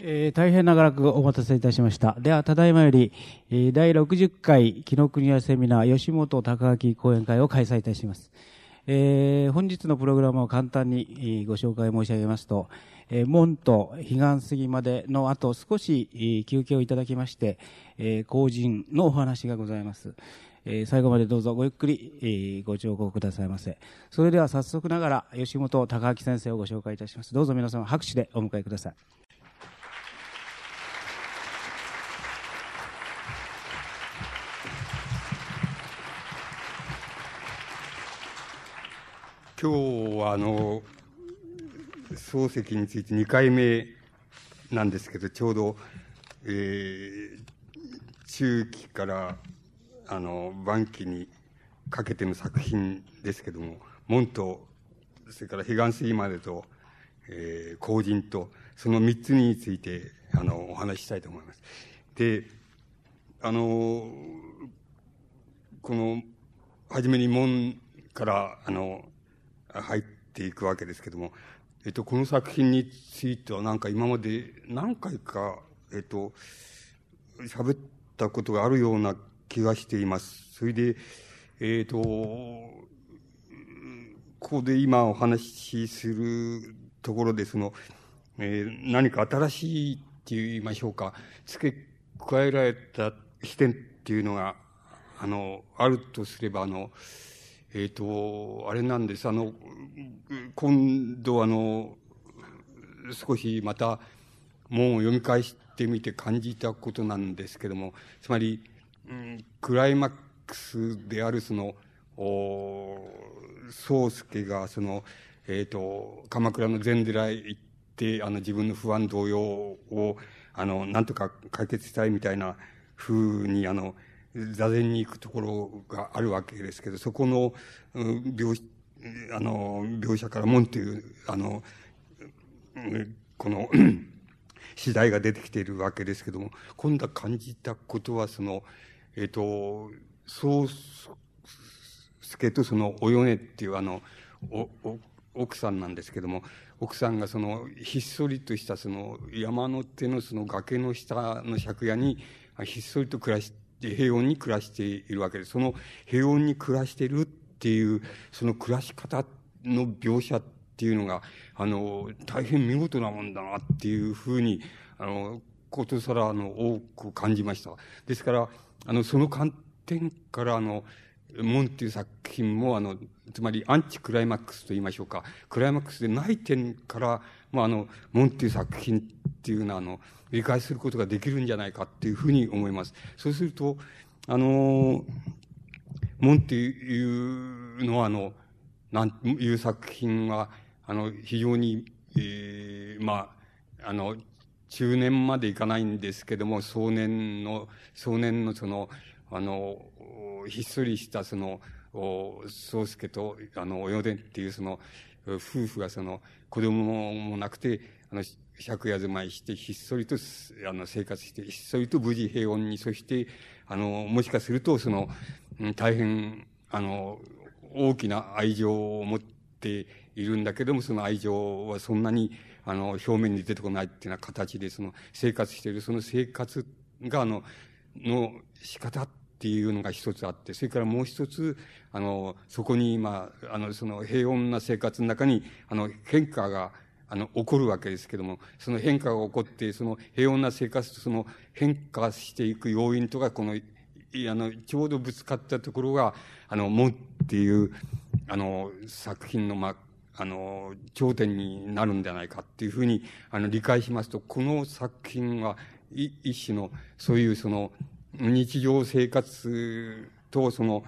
えー、大変長らくお待たせいたしました。では、ただいまより、えー、第60回、紀ノ国屋セミナー吉本高垣講演会を開催いたします。えー、本日のプログラムを簡単にご紹介申し上げますと、えー、門と彼岸過ぎまでの後少し休憩をいただきまして、えー、後人のお話がございます。えー、最後までどうぞごゆっくり、えー、ご聴講くださいませ。それでは早速ながら吉本高明先生をご紹介いたします。どうぞ皆様拍手でお迎えください。今日はあの漱石について2回目なんですけどちょうど、えー、中期からあの晩期にかけての作品ですけども門とそれから彼岸水までと、えー、後人とその3つについてあのお話ししたいと思います。であのこの初めに門からあの入っていくわけですけども、えっと、この作品についてはなんか今まで何回か、えっと、喋ったことがあるような気がしています。それで、えっと、ここで今お話しするところで、その、えー、何か新しいって言いましょうか、付け加えられた視点っていうのが、あの、あるとすれば、あの、えっ、ー、と、あれなんです。あの、今度あの、少しまた門を読み返してみて感じたことなんですけども、つまり、うん、クライマックスであるその、お宗介がその、えっ、ー、と、鎌倉の禅寺へ行って、あの自分の不安動揺を、あの、なんとか解決したいみたいな風に、あの、座禅に行くところがあるわけですけど、そこの、描、あの、描写から門という、あの、この次第が出てきているわけですけども、今度は感じたことは、その、えっ、ー、と、宗助とそのおよねっていうあの、お、お、奥さんなんですけども、奥さんがその、ひっそりとしたその、山の手のその崖の下の借家に、ひっそりと暮らして、で平穏に暮らしているわけです。その平穏に暮らしているっていう、その暮らし方の描写っていうのが、あの、大変見事なもんだなっていうふうに、あの、ことさら、あの、多く感じました。ですから、あの、その観点から、あの、門っていう作品も、あの、つまりアンチクライマックスと言いましょうか、クライマックスでない点から、まあ、あの、門っていう作品っていうのは、あの、理解することができるんじゃないかっていうふうに思います。そうすると、あの、門っていうのは、あの、なんいう作品は、あの、非常に、えー、まあ、あの、中年までいかないんですけども、壮年の、壮年のその、あの、ひっそりしたその、宗介と、あの、およでっていうその、夫婦がその、子供もなくて、あの、借家住まいして、ひっそりと、あの、生活して、ひっそりと無事平穏に、そして、あの、もしかすると、その、大変、あの、大きな愛情を持っているんだけども、その愛情はそんなに、あの、表面に出てこないっていうような形で、その、生活している、その生活が、あの、の仕方っっていうのが一つあって、それからもう一つ、あの、そこに、まあ、あの、その平穏な生活の中に、あの、変化が、あの、起こるわけですけども、その変化が起こって、その平穏な生活とその変化していく要因とか、この、あの、ちょうどぶつかったところが、あの、もっていう、あの、作品の、まあ、あの、頂点になるんじゃないかっていうふうに、あの、理解しますと、この作品は、一種の、そういうその、日常生活とその、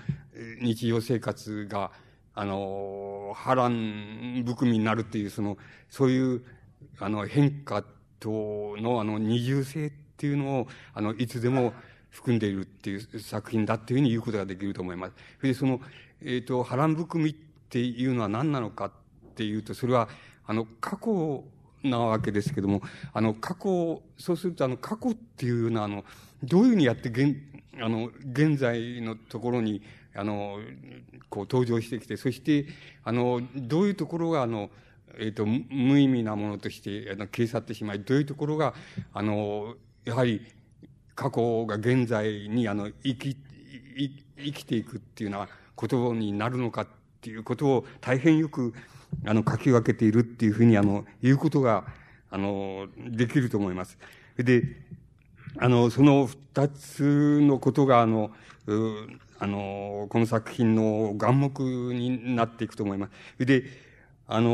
日常生活が、あの、波乱含みになるっていう、その、そういう、あの、変化との、あの、二重性っていうのを、あの、いつでも含んでいるっていう作品だっていうふうに言うことができると思います。それで、その、えっ、ー、と、波乱含みっていうのは何なのかっていうと、それは、あの、過去なわけですけども、あの、過去、そうすると、あの、過去っていうのは、あの、どういうふうにやって現、あの、現在のところに、あの、こう登場してきて、そして、あの、どういうところが、あの、えっ、ー、と、無意味なものとして、あの、消え去ってしまい、どういうところが、あの、やはり、過去が現在に、あの、生き、生きていくっていうようなことになるのかっていうことを大変よく、あの、書き分けているっていうふうに、あの、言うことが、あの、できると思います。で、あの、その二つのことが、あの、あの、この作品の眼目になっていくと思います。で、あの、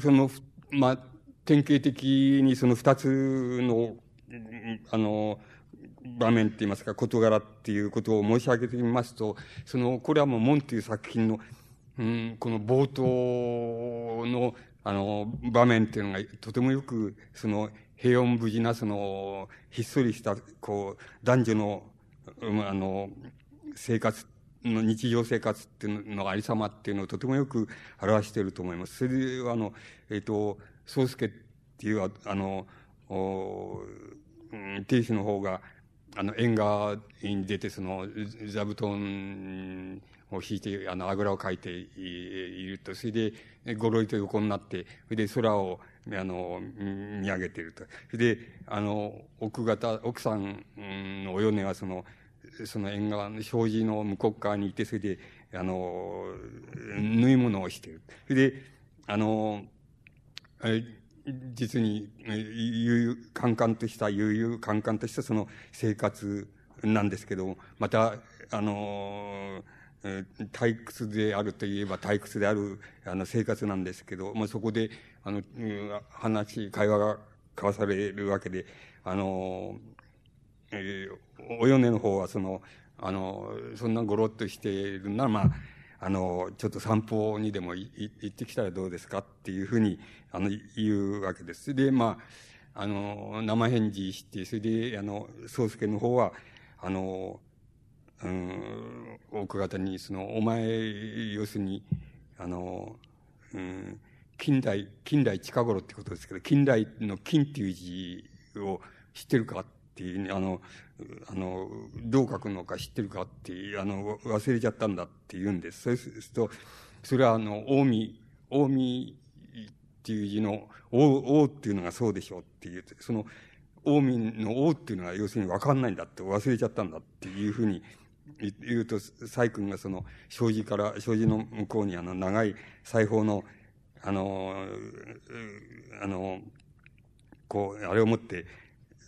その、まあ、典型的にその二つの、あの、場面って言いますか、事柄っていうことを申し上げてみますと、その、これはもう、門っていう作品の、うん、この冒頭の、あの、場面っていうのが、とてもよく、その、平穏無事な、その、ひっそりした、こう、男女の、あの、生活の日常生活っていうのありさまっていうのをとてもよく表していると思います。それで、あの、えっ、ー、と、宗介っていう、あの、お亭主の方が、あの、縁側に出て、その、座布団を引いて、あの、あぐらをかいていると。それで、ごろいと横になって、それで空を、あの、見上げていると。それで、あの、奥方、奥さんのお米はその、その縁側の障子の向こう側にいて、それで、あの、縫い物をしている。それで、あの、実に、悠々、カンカンとした、悠々、カンカンとしたその生活なんですけども、また、あの、退屈であるといえば退屈である、あの、生活なんですけど、まあ、そこで、あの、話、会話が交わされるわけで、あの、えー、お米の方はその、あの、そんなごろっとしているなら、まあ、あの、ちょっと散歩にでも行ってきたらどうですかっていうふうに、あの、言うわけです。で、まあ、あの、生返事して、それで、あの、宗介の方は、あの、うん、奥方に、その、お前、要するに、あの、うん、近代、近代近頃ってことですけど、近代の金っていう字を知ってるかっていう、あの、あの、どう書くのか知ってるかっていう、あの、忘れちゃったんだって言うんです。そうすると、それはあの、近江、近江っていう字の、王、王っていうのがそうでしょうっていう、その、近江の王っていうのは要するに分かんないんだって忘れちゃったんだっていうふうに言うと、サイ君がその、障子から、障子の向こうにあの、長い裁縫の、あの、あの、こう、あれを持って、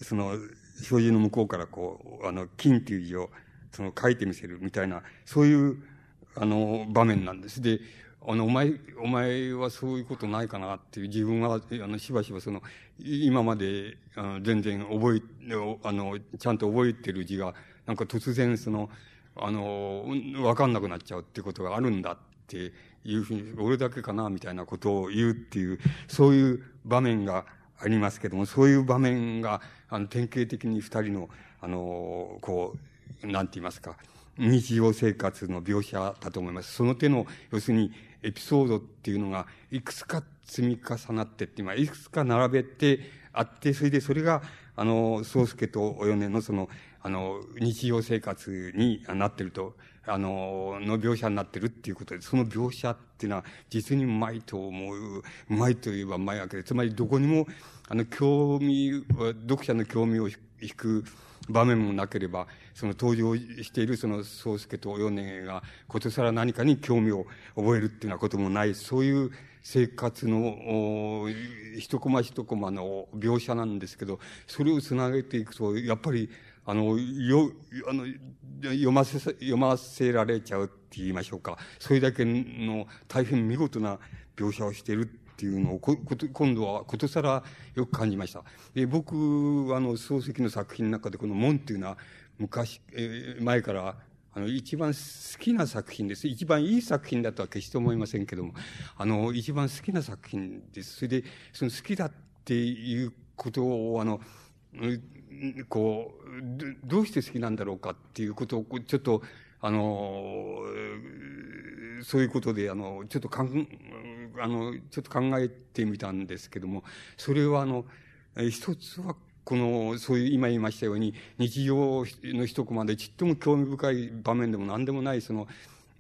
その、障子の向こうからこう、あの、金っていう字を、その、書いてみせるみたいな、そういう、あの、場面なんです。で、あの、お前、お前はそういうことないかなっていう、自分は、あの、しばしばその、今まで、あの、全然覚え、あの、ちゃんと覚えてる字が、なんか突然その、あの、わかんなくなっちゃうってことがあるんだっていうふうに、俺だけかなみたいなことを言うっていう、そういう場面がありますけども、そういう場面が、あの、典型的に二人の、あの、こう、なんて言いますか、日常生活の描写だと思います。その手の、要するに、エピソードっていうのが、いくつか積み重なってっていくつか並べてあって、それでそれが、あの、宗介とお米のその、あの、日常生活になってると、あの、の描写になってるっていうことで、その描写っていうのは、実にうまいと思う、うまいといえばうまいわけで、つまりどこにも、あの、興味、読者の興味を引く場面もなければ、その登場しているその宗介とお米が、ことさら何かに興味を覚えるっていうようなこともない、そういう生活の、一コマ一コマの描写なんですけど、それをつなげていくと、やっぱり、あの、よ、あの、読ませ、読ませられちゃうって言いましょうか。それだけの大変見事な描写をしているっていうのを、こ、こ、今度はことさらよく感じました。で、僕、あの、漱石の作品の中でこの門っていうのは、昔、えー、前から、あの、一番好きな作品です。一番いい作品だとは決して思いませんけども、あの、一番好きな作品です。それで、その好きだっていうことを、あの、こう、どうして好きなんだろうかっていうことを、ちょっと、あの、そういうことで、あの、ちょっとかん、あの、ちょっと考えてみたんですけども、それはあの、一つは、この、そういう、今言いましたように、日常の一コマでちっとも興味深い場面でも何でもない、その、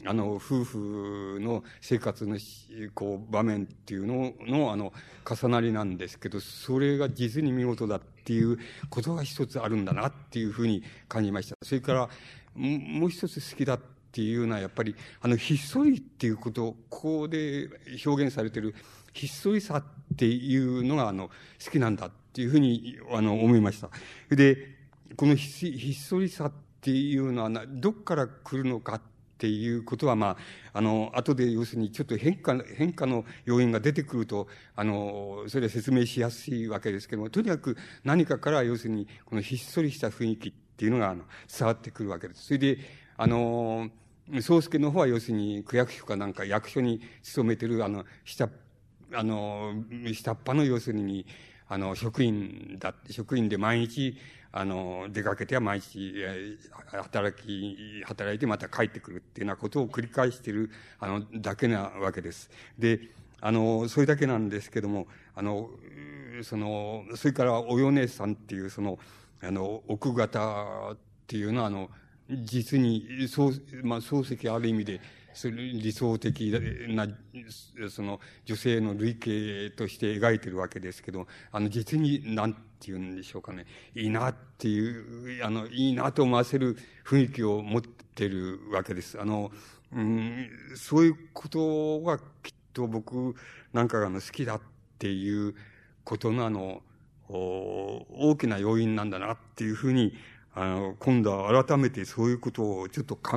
あの、夫婦の生活のこう、場面っていうのの、あの、重なりなんですけど、それが実に見事だっていうことが一つあるんだなっていうふうに感じました。それから、もう一つ好きだっていうのは、やっぱり、あの、ひっそりっていうことを、ここで表現されてる、ひっそりさっていうのが、あの、好きなんだっていうふうに、あの、思いました。で、このひっそりさっていうのはどっから来るのかていうことは、まあ、あの、後で要するにちょっと変化、変化の要因が出てくると、あの、それは説明しやすいわけですけども、とにかく何かから要するに、このひっそりした雰囲気っていうのが、あの、伝わってくるわけです。それで、あの、宗介の方は要するに区役所かなんか役所に勤めてる、あの、下、あの、下っ端の要するに、あの、職員だ、職員で毎日、あの、出かけては毎日、働き、働いてまた帰ってくるっていうようなことを繰り返している、あの、だけなわけです。で、あの、それだけなんですけども、あの、その、それからおよねさんっていう、その、あの、奥方っていうのは、あの、実に、そう、まあ、漱石ある意味で、理想的な、その、女性の類型として描いてるわけですけど、あの、実に、なんて言うんでしょうかね、いいなっていう、あの、いいなと思わせる雰囲気を持ってるわけです。あの、うん、そういうことがきっと僕なんかが好きだっていうことのあの、大きな要因なんだなっていうふうにあの、今度は改めてそういうことをちょっと考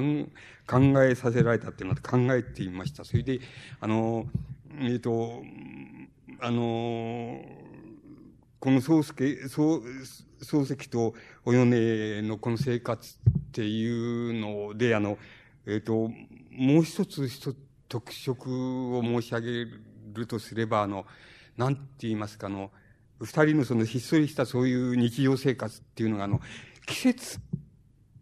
えさせられたっていうのは考えてみました。それで、あの、えっ、ー、と、あの、この宗介、宗、漱石とお米のこの生活っていうので、あの、えっ、ー、と、もう一つ一つ特色を申し上げるとすれば、あの、なんて言いますか、あの、二人のそのひっそりしたそういう日常生活っていうのが、あの、季節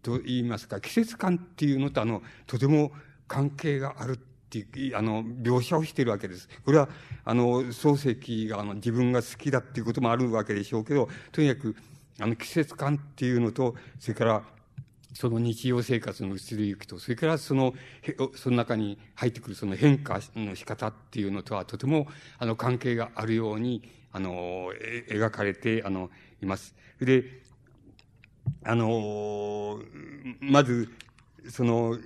と言いますか、季節感っていうのと、あの、とても関係がある。って、あの、描写をしているわけです。これは、あの、漱石が、あの、自分が好きだっていうこともあるわけでしょうけど、とにかく、あの、季節感っていうのと、それから、その日常生活の移り行きと、それからその、その中に入ってくるその変化の仕方っていうのとはとても、あの、関係があるように、あの、描かれて、あの、います。で、あの、まず、その、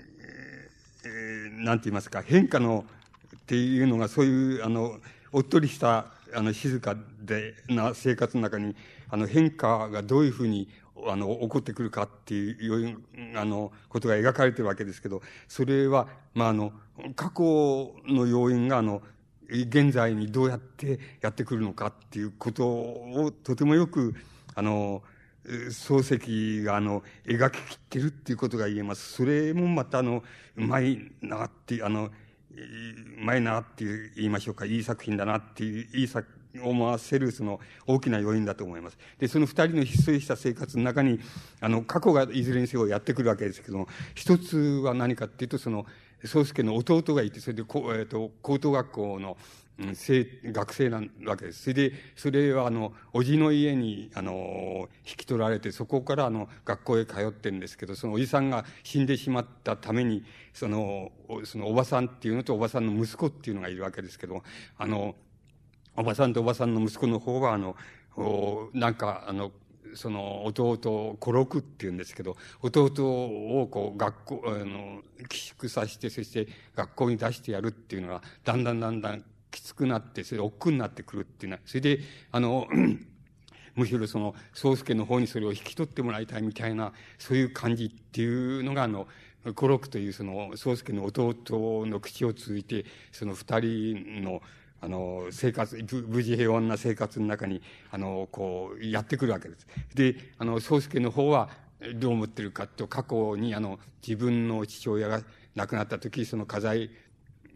えー、なんて言いますか、変化の、っていうのが、そういう、あの、おっとりした、あの、静かでな生活の中に、あの、変化がどういうふうに、あの、起こってくるかっていう、あの、ことが描かれてるわけですけど、それは、まあ、あの、過去の要因が、あの、現在にどうやってやってくるのかっていうことをとてもよく、あの、漱石があの、描ききってるっていうことが言えます。それもまたあの、うまいなって、あの、うまいなって言いましょうか、いい作品だなっていう、いい作、思わせるその大きな要因だと思います。で、その二人のひっそりした生活の中に、あの、過去がいずれにせよやってくるわけですけども、一つは何かっていうと、その、宗介の弟がいて、それで、えっ、ー、と、高等学校の、学生なわけです。それで、それはあの、おじの家に、あの、引き取られて、そこからあの、学校へ通ってんですけど、そのおじさんが死んでしまったために、その、そのおばさんっていうのとおばさんの息子っていうのがいるわけですけど、あの、おばさんとおばさんの息子の方は、あの、なんか、あの、その弟、小六って言うんですけど、弟をこう学校、あの、寄宿させて、そして学校に出してやるっていうのが、だんだんだんだんきつくなって、それ億劫になってくるっていうのは、それで、あの、むしろその、宗介の方にそれを引き取ってもらいたいみたいな、そういう感じっていうのが、あの、五六というその、宗介の弟の口を通じて、その二人の、あの、生活、無事平穏な生活の中に、あの、こう、やってくるわけです。で、あの、宗介の方は、どう思ってるかと、過去に、あの、自分の父親が亡くなった時、その家財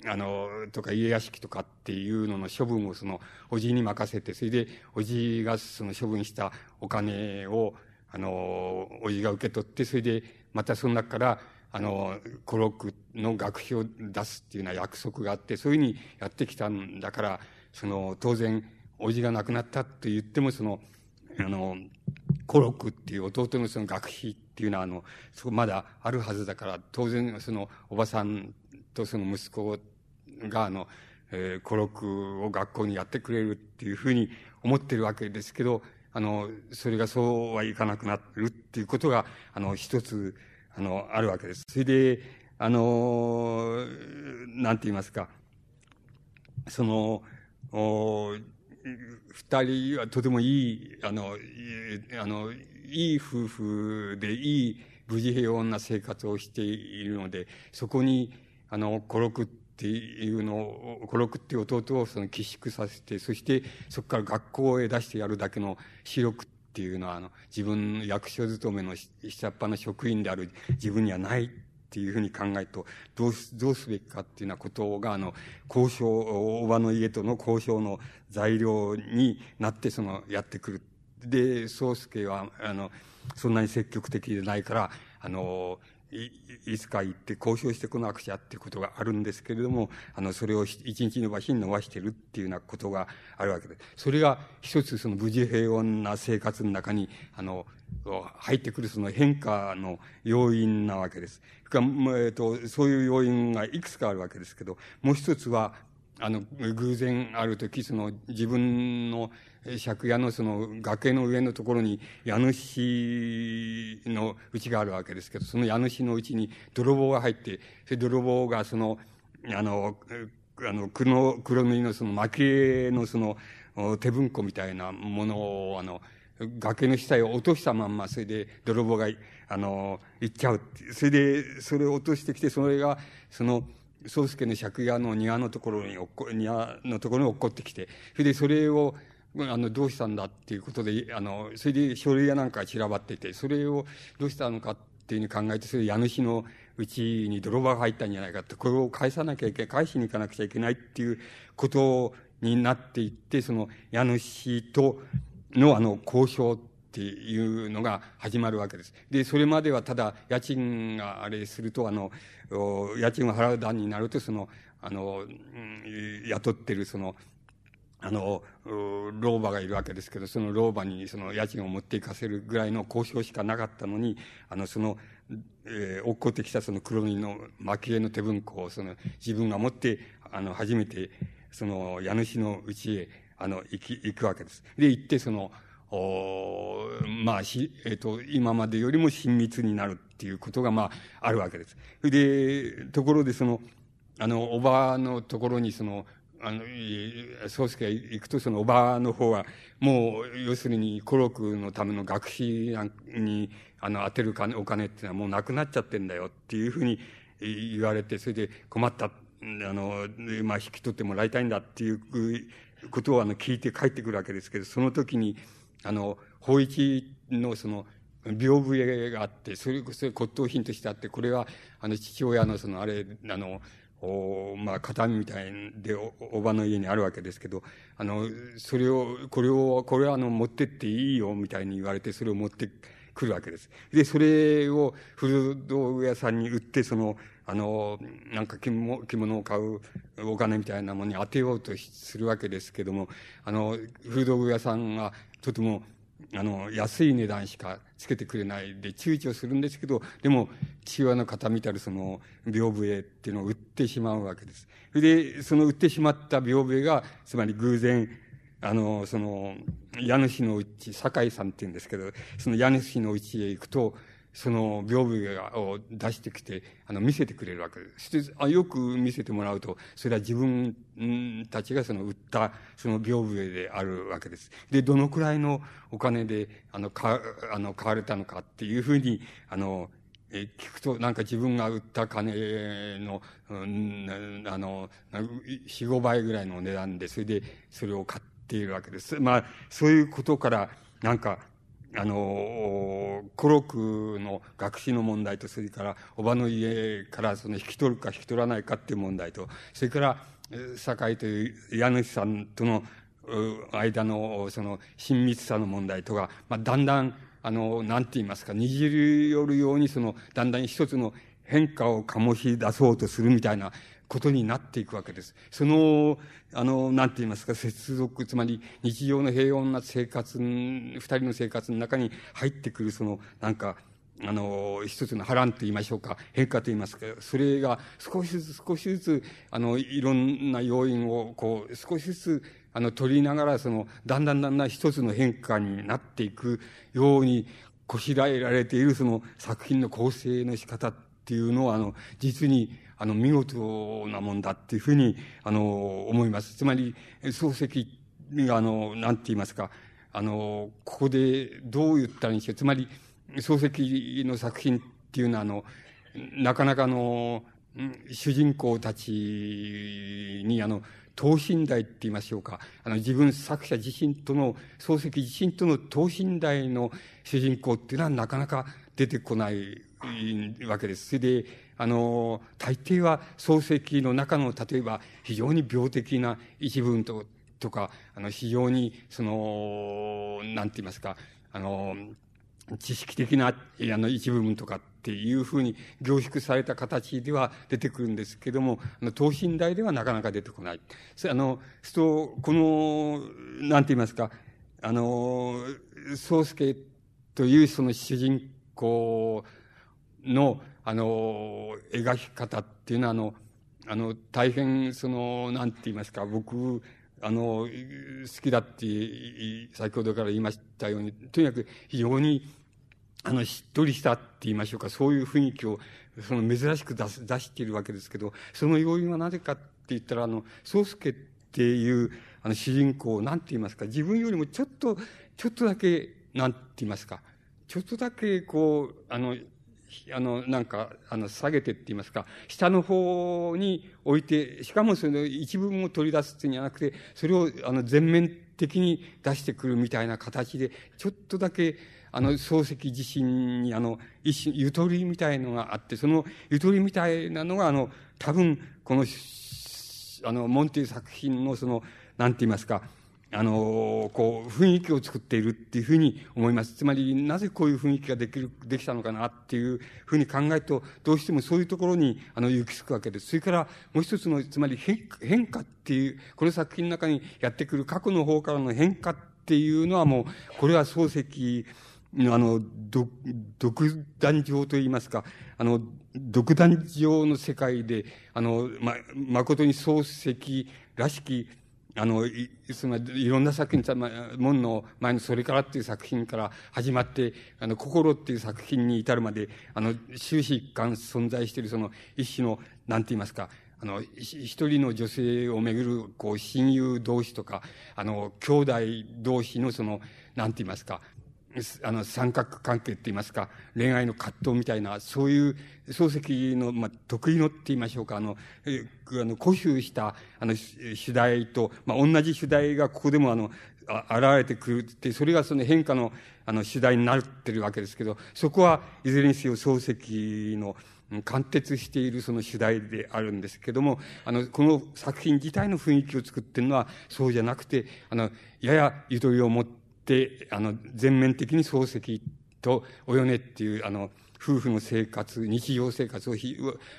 あの、とか家屋敷とかっていうのの処分をその、おじいに任せて、それで、おじいがその処分したお金を、あの、おじいが受け取って、それで、またその中から、あの、コロクの学費を出すっていうような約束があって、そういうふうにやってきたんだから、その、当然、おじが亡くなったと言っても、その、あの、コロクっていう弟のその学費っていうのは、あの、そこまだあるはずだから、当然、その、おばさんとその息子が、あの、えー、孤独を学校にやってくれるっていうふうに思ってるわけですけど、あの、それがそうはいかなくなるっていうことが、あの、一つ、あの、あるわけです。それで、あの、なんて言いますか、その、お二人はとてもいい、あの、あの、いい夫婦でいい無事平穏な生活をしているので、そこに、あの、孤独っていうのを、孤独っていう弟をその寄宿させて、そしてそこから学校へ出してやるだけの視力っていうのは、あの、自分の役所勤めの下っ端の職員である自分にはないっていうふうに考えると、どうす、どうすべきかっていうようなことが、あの、交渉、おばの家との交渉の材料になって、その、やってくる。で、宗介は、あの、そんなに積極的でないから、あの、いつか行って交渉してこなくちゃっていうことがあるんですけれども、あの、それを一日の場所に伸ばしてるっていうようなことがあるわけです。それが一つその無事平穏な生活の中に、あの、入ってくるその変化の要因なわけです。えっと、そういう要因がいくつかあるわけですけど、もう一つは、あの、偶然ある時、その自分の借家のその崖の上のところに家主の家があるわけですけど、その家主の家に泥棒が入って、それ泥棒がその、あの、あの、黒、黒塗りのその蒔絵のその手文庫みたいなものを、あの、崖の下へ落としたまんま、それで泥棒が、あの、行っちゃう。それで、それを落としてきて、それが、その、宗介の借家の庭のところに、庭のところに落っこってきて、それでそれを、あの、どうしたんだっていうことで、あの、それで書類やなんか散らばってて、それをどうしたのかっていうふうに考えて、それで家主のうちに泥棒が入ったんじゃないかって、これを返さなきゃいけない、返しに行かなくちゃいけないっていうことになっていって、その家主とのあの、交渉っていうのが始まるわけです。で、それまではただ、家賃があれすると、あの、家賃を払う段になると、その、あの、雇ってるその、あの、老婆がいるわけですけど、その老婆にその家賃を持っていかせるぐらいの交渉しかなかったのに、あの、その、えー、落っこってきたその黒塗りの蒔絵の手文庫をその自分が持って、あの、初めて、その家主の家へ、あの、行き、行くわけです。で、行って、その、おまあ、し、えっ、ー、と、今までよりも親密になるっていうことが、まあ、あるわけです。で、ところで、その、あの、おばのところに、その、あの、宗介が行くと、そのおばの方は、もう、要するに、古録のための学費に、あの、当てる金、お金っていうのはもうなくなっちゃってんだよっていうふうに言われて、それで困った、あの、まあ、引き取ってもらいたいんだっていうことを、あの、聞いて帰ってくるわけですけど、その時に、あの、法一のその、屏風絵があって、それこそ骨董品としてあって、これは、あの、父親のその、あれ、あの、おまあ、形みたいでお、おばの家にあるわけですけど、あの、それを、これを、これはあの、持ってっていいよ、みたいに言われて、それを持ってくるわけです。で、それを古道具屋さんに売って、その、あの、なんか着物着物を買うお金みたいなものに当てようとするわけですけども、あの、古道具屋さんがとてもあの、安い値段しかつけてくれないで躊躇するんですけど、でも、父親の方見たらその、屏風絵っていうのを売ってしまうわけです。それで、その売ってしまった屏風絵が、つまり偶然、あの、その、家主のうち、酒井さんって言うんですけど、その家主のうちへ行くと、その屏風を出してきて、あの、見せてくれるわけです。あよく見せてもらうと、それは自分たちがその売ったその屏風であるわけです。で、どのくらいのお金で、あの、か、あの、買われたのかっていうふうに、あの、え聞くと、なんか自分が売った金の、うん、あの、四五倍ぐらいの値段で、それでそれを買っているわけです。まあ、そういうことから、なんか、あの、古録の学士の問題と、それから、おばの家からその引き取るか引き取らないかっていう問題と、それから、堺という家主さんとの間のその親密さの問題とか、まあ、だんだん、あの、なんて言いますか、にじり寄るように、その、だんだん一つの変化を醸し出そうとするみたいなことになっていくわけです。その、あの、なんて言いますか、接続、つまり日常の平穏な生活、二人の生活の中に入ってくる、その、なんか、あの、一つの波乱と言いましょうか、変化と言いますか、それが少しずつ少しずつ、あの、いろんな要因を、こう、少しずつ、あの、取りながら、その、だんだんだんだん一つの変化になっていくように、こしらえられているその作品の構成の仕方っていうのは、あの、実に、あの、見事なもんだっていうふうに、あの、思います。つまり、漱石が、あの、なんて言いますか、あの、ここでどう言ったらいいんでしょう。つまり、漱石の作品っていうのは、あの、なかなかの、主人公たちに、あの、等身大って言いましょうか。あの、自分作者自身との、漱石自身との等身大の主人公っていうのはなかなか出てこないわけです。それで、あの、大抵は漱石の中の、例えば、非常に病的な一文と、とか、あの、非常に、その、なんて言いますか、あの、知識的な、あの、一部分とかっていうふうに凝縮された形では出てくるんですけども、あの、等身大ではなかなか出てこない。そあの、すと、この、なんて言いますか、あの、宗介というその主人公の、あの、描き方っていうのは、あの、あの、大変、その、なんて言いますか、僕、あの、好きだって、先ほどから言いましたように、とにかく非常に、あの、しっとりしたって言いましょうか、そういう雰囲気を、その珍しく出す、出しているわけですけど、その要因はなぜかって言ったら、あの、宗介っていう、あの、主人公、なんて言いますか、自分よりもちょっと、ちょっとだけ、なんて言いますか、ちょっとだけ、こう、あの、あの、なんか、あの、下げてって言いますか、下の方に置いて、しかもその一部分を取り出すっていうんじゃなくて、それを、あの、全面的に出してくるみたいな形で、ちょっとだけ、あの、漱石自身に、あの、一種、ゆとりみたいのがあって、そのゆとりみたいなのが、あの、多分、この、あの、モンティ作品のその、なんて言いますか、あの、こう、雰囲気を作っているっていうふうに思います。つまり、なぜこういう雰囲気ができる、できたのかなっていうふうに考えると、どうしてもそういうところに、あの、行き着くわけです。それから、もう一つの、つまり変化っていう、この作品の中にやってくる過去の方からの変化っていうのはもう、これは漱石の、あの、独、独壇場といいますか、あの、独壇場の世界で、あの、ま、誠に漱石らしき、あの、い、その、いろんな作品、ま、門の前のそれからっていう作品から始まって、あの、心っていう作品に至るまで、あの、終始一貫存在しているその一種の、なんて言いますか、あの、一人の女性をめぐる、こう、親友同士とか、あの、兄弟同士のその、なんて言いますか、あの、三角関係って言いますか、恋愛の葛藤みたいな、そういう漱石の、ま、得意のって言いましょうか、あの、あの、固執した、あの、主題と、まあ、同じ主題がここでもあの、あ現れてくるって、それがその変化の、あの、主題になってるわけですけど、そこはいずれにせよ漱石の、貫徹しているその主題であるんですけども、あの、この作品自体の雰囲気を作ってるのはそうじゃなくて、あの、ややゆとりを持って、あの、全面的に漱石とおよねっていう、あの、夫婦の生活、日常生活を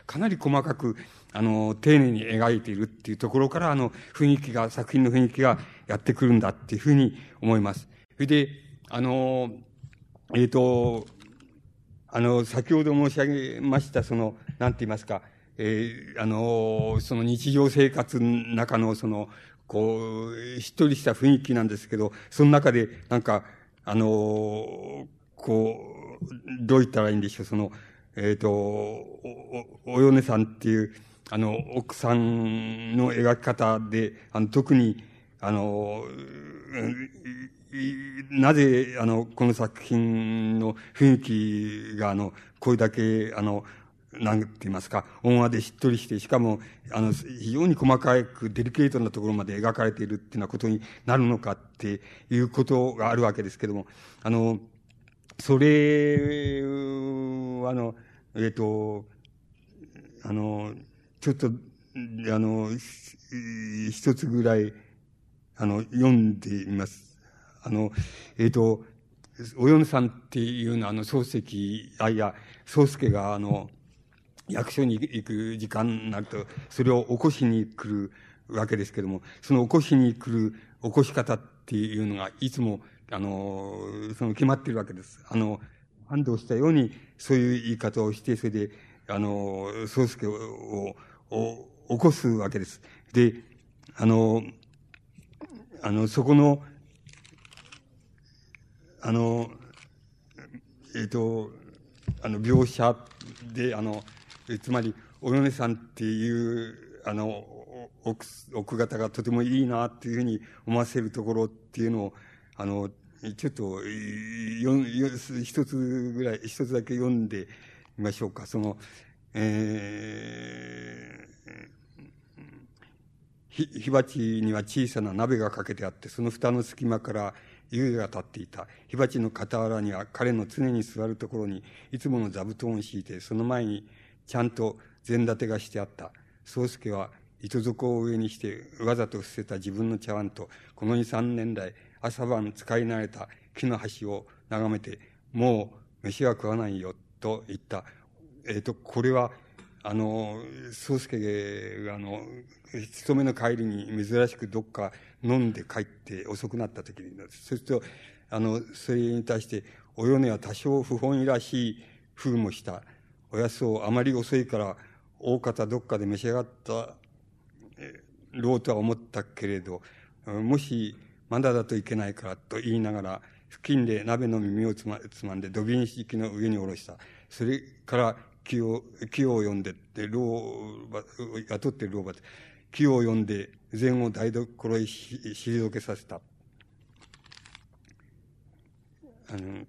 かなり細かく、あの、丁寧に描いているっていうところから、あの、雰囲気が、作品の雰囲気がやってくるんだっていうふうに思います。それで、あの、えっ、ー、と、あの、先ほど申し上げました、その、なんて言いますか、えー、あの、その日常生活の中の、その、こう、しっとりした雰囲気なんですけど、その中で、なんか、あの、こう、どう言ったらいいんでしょう、その、えっ、ー、と、お、およねさんっていう、あの、奥さんの描き方で、あの、特に、あの、なぜ、あの、この作品の雰囲気が、あの、これだけ、あの、なんて言いますか、温和でしっとりして、しかも、あの、非常に細かくデリケートなところまで描かれているっていうようなことになるのかっていうことがあるわけですけども、あの、それ、あの、えっ、ー、と、あの、ちょっと、あの、一つぐらい、あの、読んでみます。あの、えっ、ー、と、およんさんっていうのは、あの、漱石、あ、いや、宗介が、あの、役所に行く時間になると、それを起こしに来るわけですけども、その起こしに来る起こし方っていうのが、いつも、あの、その決まってるわけです。あの、安藤したように、そういう言い方をして、それで、あの、宗介を、を、起こすわけです。で、あの、あの、そこの、あの、えっ、ー、と、あの、描写で、あの、つまり、お米さんっていう、あの、奥、奥方がとてもいいなっていうふうに思わせるところっていうのを、あの、ちょっと、よ、よ、一つぐらい、一つだけ読んでみましょうか。その、えー、火鉢には小さな鍋がかけてあって、その蓋の隙間から湯気が立っていた。火鉢の傍らには彼の常に座るところに、いつもの座布団を敷いて、その前にちゃんと膳立てがしてあった。宗介は糸底を上にして、わざと捨てた自分の茶碗と、この二三年来、朝晩使い慣れた木の端を眺めて、もう飯は食わないよ、と言った。えっ、ー、と、これは、あの、宗介が、あの、勤めの帰りに珍しくどっか飲んで帰って遅くなった時に、そうすると、あの、それに対して、お米は多少不本意らしい風もした。おやつをあまり遅いから、大方どっかで召し上がったろうとは思ったけれど、もし、まだだといけないからと言いながら、付近で鍋の耳をつまつまんで土瓶敷の上に下ろした。それから木を、木を呼んでって、老婆、雇ってる老婆で、木を呼んで、禅を台所へ退けさせた。あの、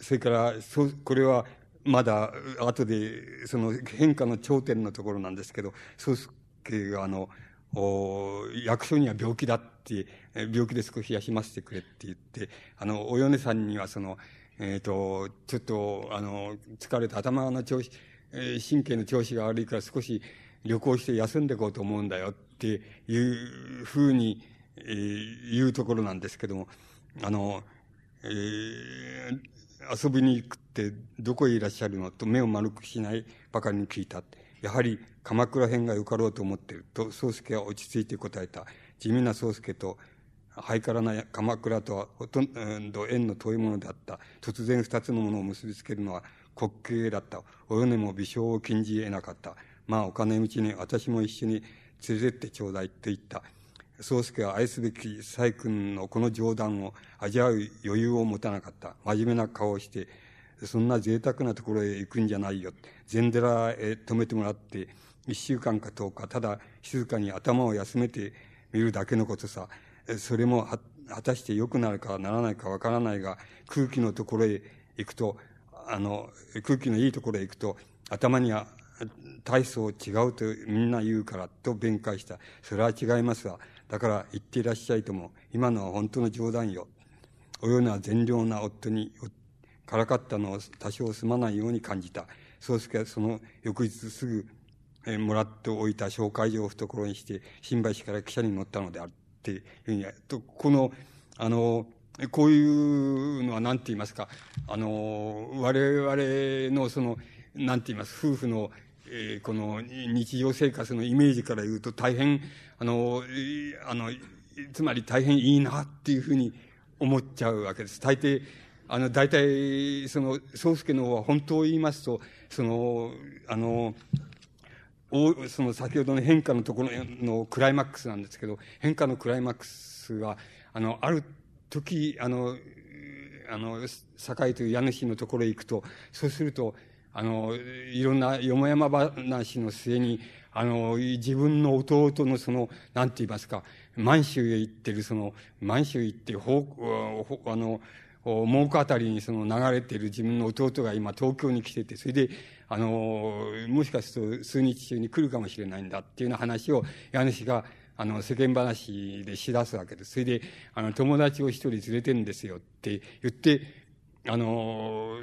それから、そう、これは、まだ、後で、その変化の頂点のところなんですけど、宗介があの、お役所には病気だって、病気で少し休ませてくれって言って、あの、お米さんにはその、えっ、ー、と、ちょっと、あの、疲れて頭の調子、え、神経の調子が悪いから少し旅行して休んでいこうと思うんだよっていうふうに、えー、言うところなんですけども、あの、えー、遊びに行くってどこへいらっしゃるのと目を丸くしないばかりに聞いた。やはり鎌倉編がよかろうと思っていると、宗介は落ち着いて答えた。地味な宗介と、ハイカラな鎌倉とはほとんど縁の遠いものであった。突然二つのものを結びつけるのは滑稽だった。お米も微笑を禁じ得なかった。まあお金持ちに私も一緒に連れてってちょうだいと言った。宗介は愛すべき細君のこの冗談を味わう余裕を持たなかった。真面目な顔をして、そんな贅沢なところへ行くんじゃないよ。禅寺へ泊めてもらって、一週間か十日、ただ静かに頭を休めてみるだけのことさ。それも果たして良くなるかならないかわからないが、空気のところへ行くと、あの、空気のいいところへ行くと、頭には体操違うとみんな言うからと弁解した。それは違いますわ。だから言っていらっしゃいとも、今のは本当の冗談よ。おような善良な夫にからかったのを多少すまないように感じた。宗介はその翌日すぐ、えもらっておいた紹介状を懐にして、新橋から汽車に乗ったのであるっていうふうに、とこの、あの、こういうのは何て言いますか、あの、我々のその、何て言います、夫婦の、えー、この日常生活のイメージから言うと大変、あの、あの、つまり大変いいなっていうふうに思っちゃうわけです。大抵、あの、大体、その、宗介の方は本当を言いますと、その、あの、その先ほどの変化のところのクライマックスなんですけど、変化のクライマックスは、あの、ある時、あの、あの、堺という家主のところへ行くと、そうすると、あの、いろんなよもやま話の末に、あの、自分の弟のその、なんて言いますか、満州へ行ってる、その、満州へ行って、ほあの、真岡あたりにその流れてる自分の弟が今東京に来てて、それで、あの、もしかすると数日中に来るかもしれないんだっていうような話を家主が、あの、世間話でしだすわけです。それで、あの、友達を一人連れてんですよって言って、あの、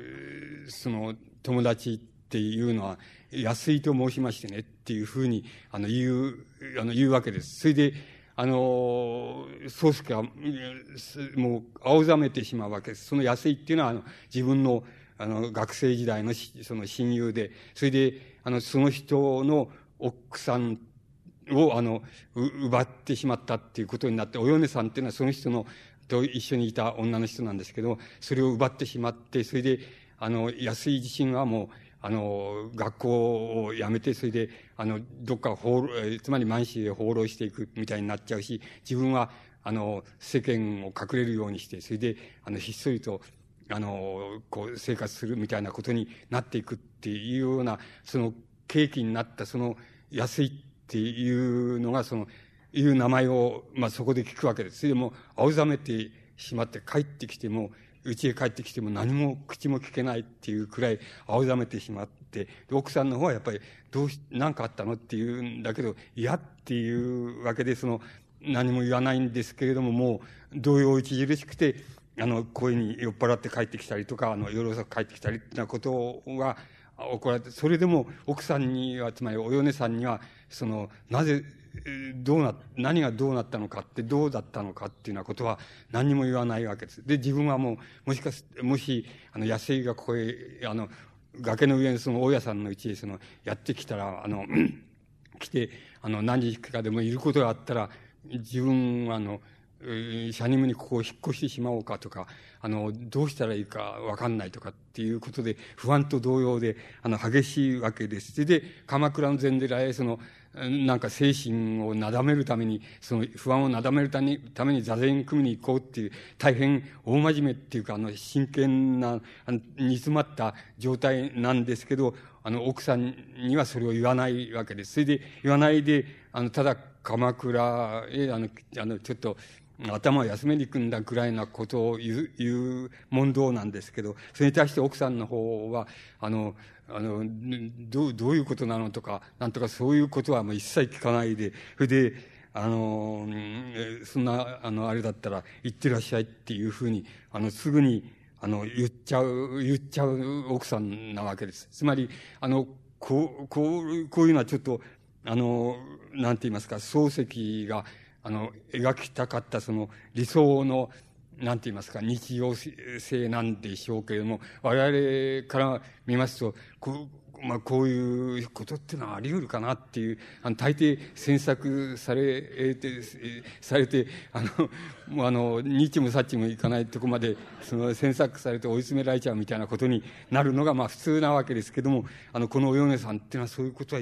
その、友達っていうのは、安いと申しましてねっていうふうに、あの、言う、あの、言うわけです。それで、あの、宗介は、もう、青ざめてしまうわけです。その安いっていうのは、あの、自分の、あの、学生時代のその親友で、それで、あの、その人の奥さんを、あの、奪ってしまったっていうことになって、お米さんっていうのはその人のと一緒にいた女の人なんですけど、それを奪ってしまって、それで、あの、安井自身はもう、あの、学校を辞めて、それで、あの、どっか放、つまり満州へ放浪していくみたいになっちゃうし、自分は、あの、世間を隠れるようにして、それで、あの、ひっそりと、あの、こう、生活するみたいなことになっていくっていうような、その、契機になった、その、安いっていうのが、その、いう名前を、まあ、そこで聞くわけです。それでも、青ざめてしまって帰ってきても、家へ帰ってきても何も口も聞けないっていうくらい青ざめてしまって、奥さんの方はやっぱり、どうし、何かあったのって言うんだけど、嫌っていうわけで、その、何も言わないんですけれども、もう、動揺著しくて、あの、声に酔っ払って帰ってきたりとか、あの、夜遅く帰ってきたりってなことが起こられて、それでも奥さんには、つまりお嫁さんには、その、なぜ、どうな、何がどうなったのかって、どうだったのかっていうようなことは何にも言わないわけです。で、自分はもう、もしかす、もし、あの、安井がここへ、あの、崖の上にその大家さんのうちへその、やってきたら、あの、来て、あの、何日かでもいることがあったら、自分はあの、シャニムにここを引っ越してしまおうかとか、あの、どうしたらいいかわかんないとかっていうことで、不安と動揺で、あの、激しいわけです。で、鎌倉の禅寺へ、その、なんか精神をなだめるために、その不安をなだめるために座禅組みに行こうっていう、大変大真面目っていうか、あの、真剣な、あの煮詰まった状態なんですけど、あの、奥さんにはそれを言わないわけです。それで、言わないで、あの、ただ、鎌倉へ、あの、あの、ちょっと、頭を休めに行くんだぐらいなことを言う、言う問答なんですけど、それに対して奥さんの方は、あの、あの、どう、どういうことなのとか、なんとかそういうことはもう一切聞かないで、それで、あの、そんな、あの、あれだったら、行ってらっしゃいっていうふうに、あの、すぐに、あの、言っちゃう、言っちゃう奥さんなわけです。つまり、あの、こう、こう、こういうのはちょっと、あの、なんて言いますか、漱石が、あの、描きたかったその理想の、なんて言いますか、日常性なんでしょうけれども、我々から見ますと、こう、まあ、こういうことっていうのはあり得るかなっていう、あの、大抵詮索されて、されて、あの、もうあの、ニチもサッチもいかないとこまで、その詮索されて追い詰められちゃうみたいなことになるのが、まあ普通なわけですけども、あの、このお嫁さんっていうのはそういうことは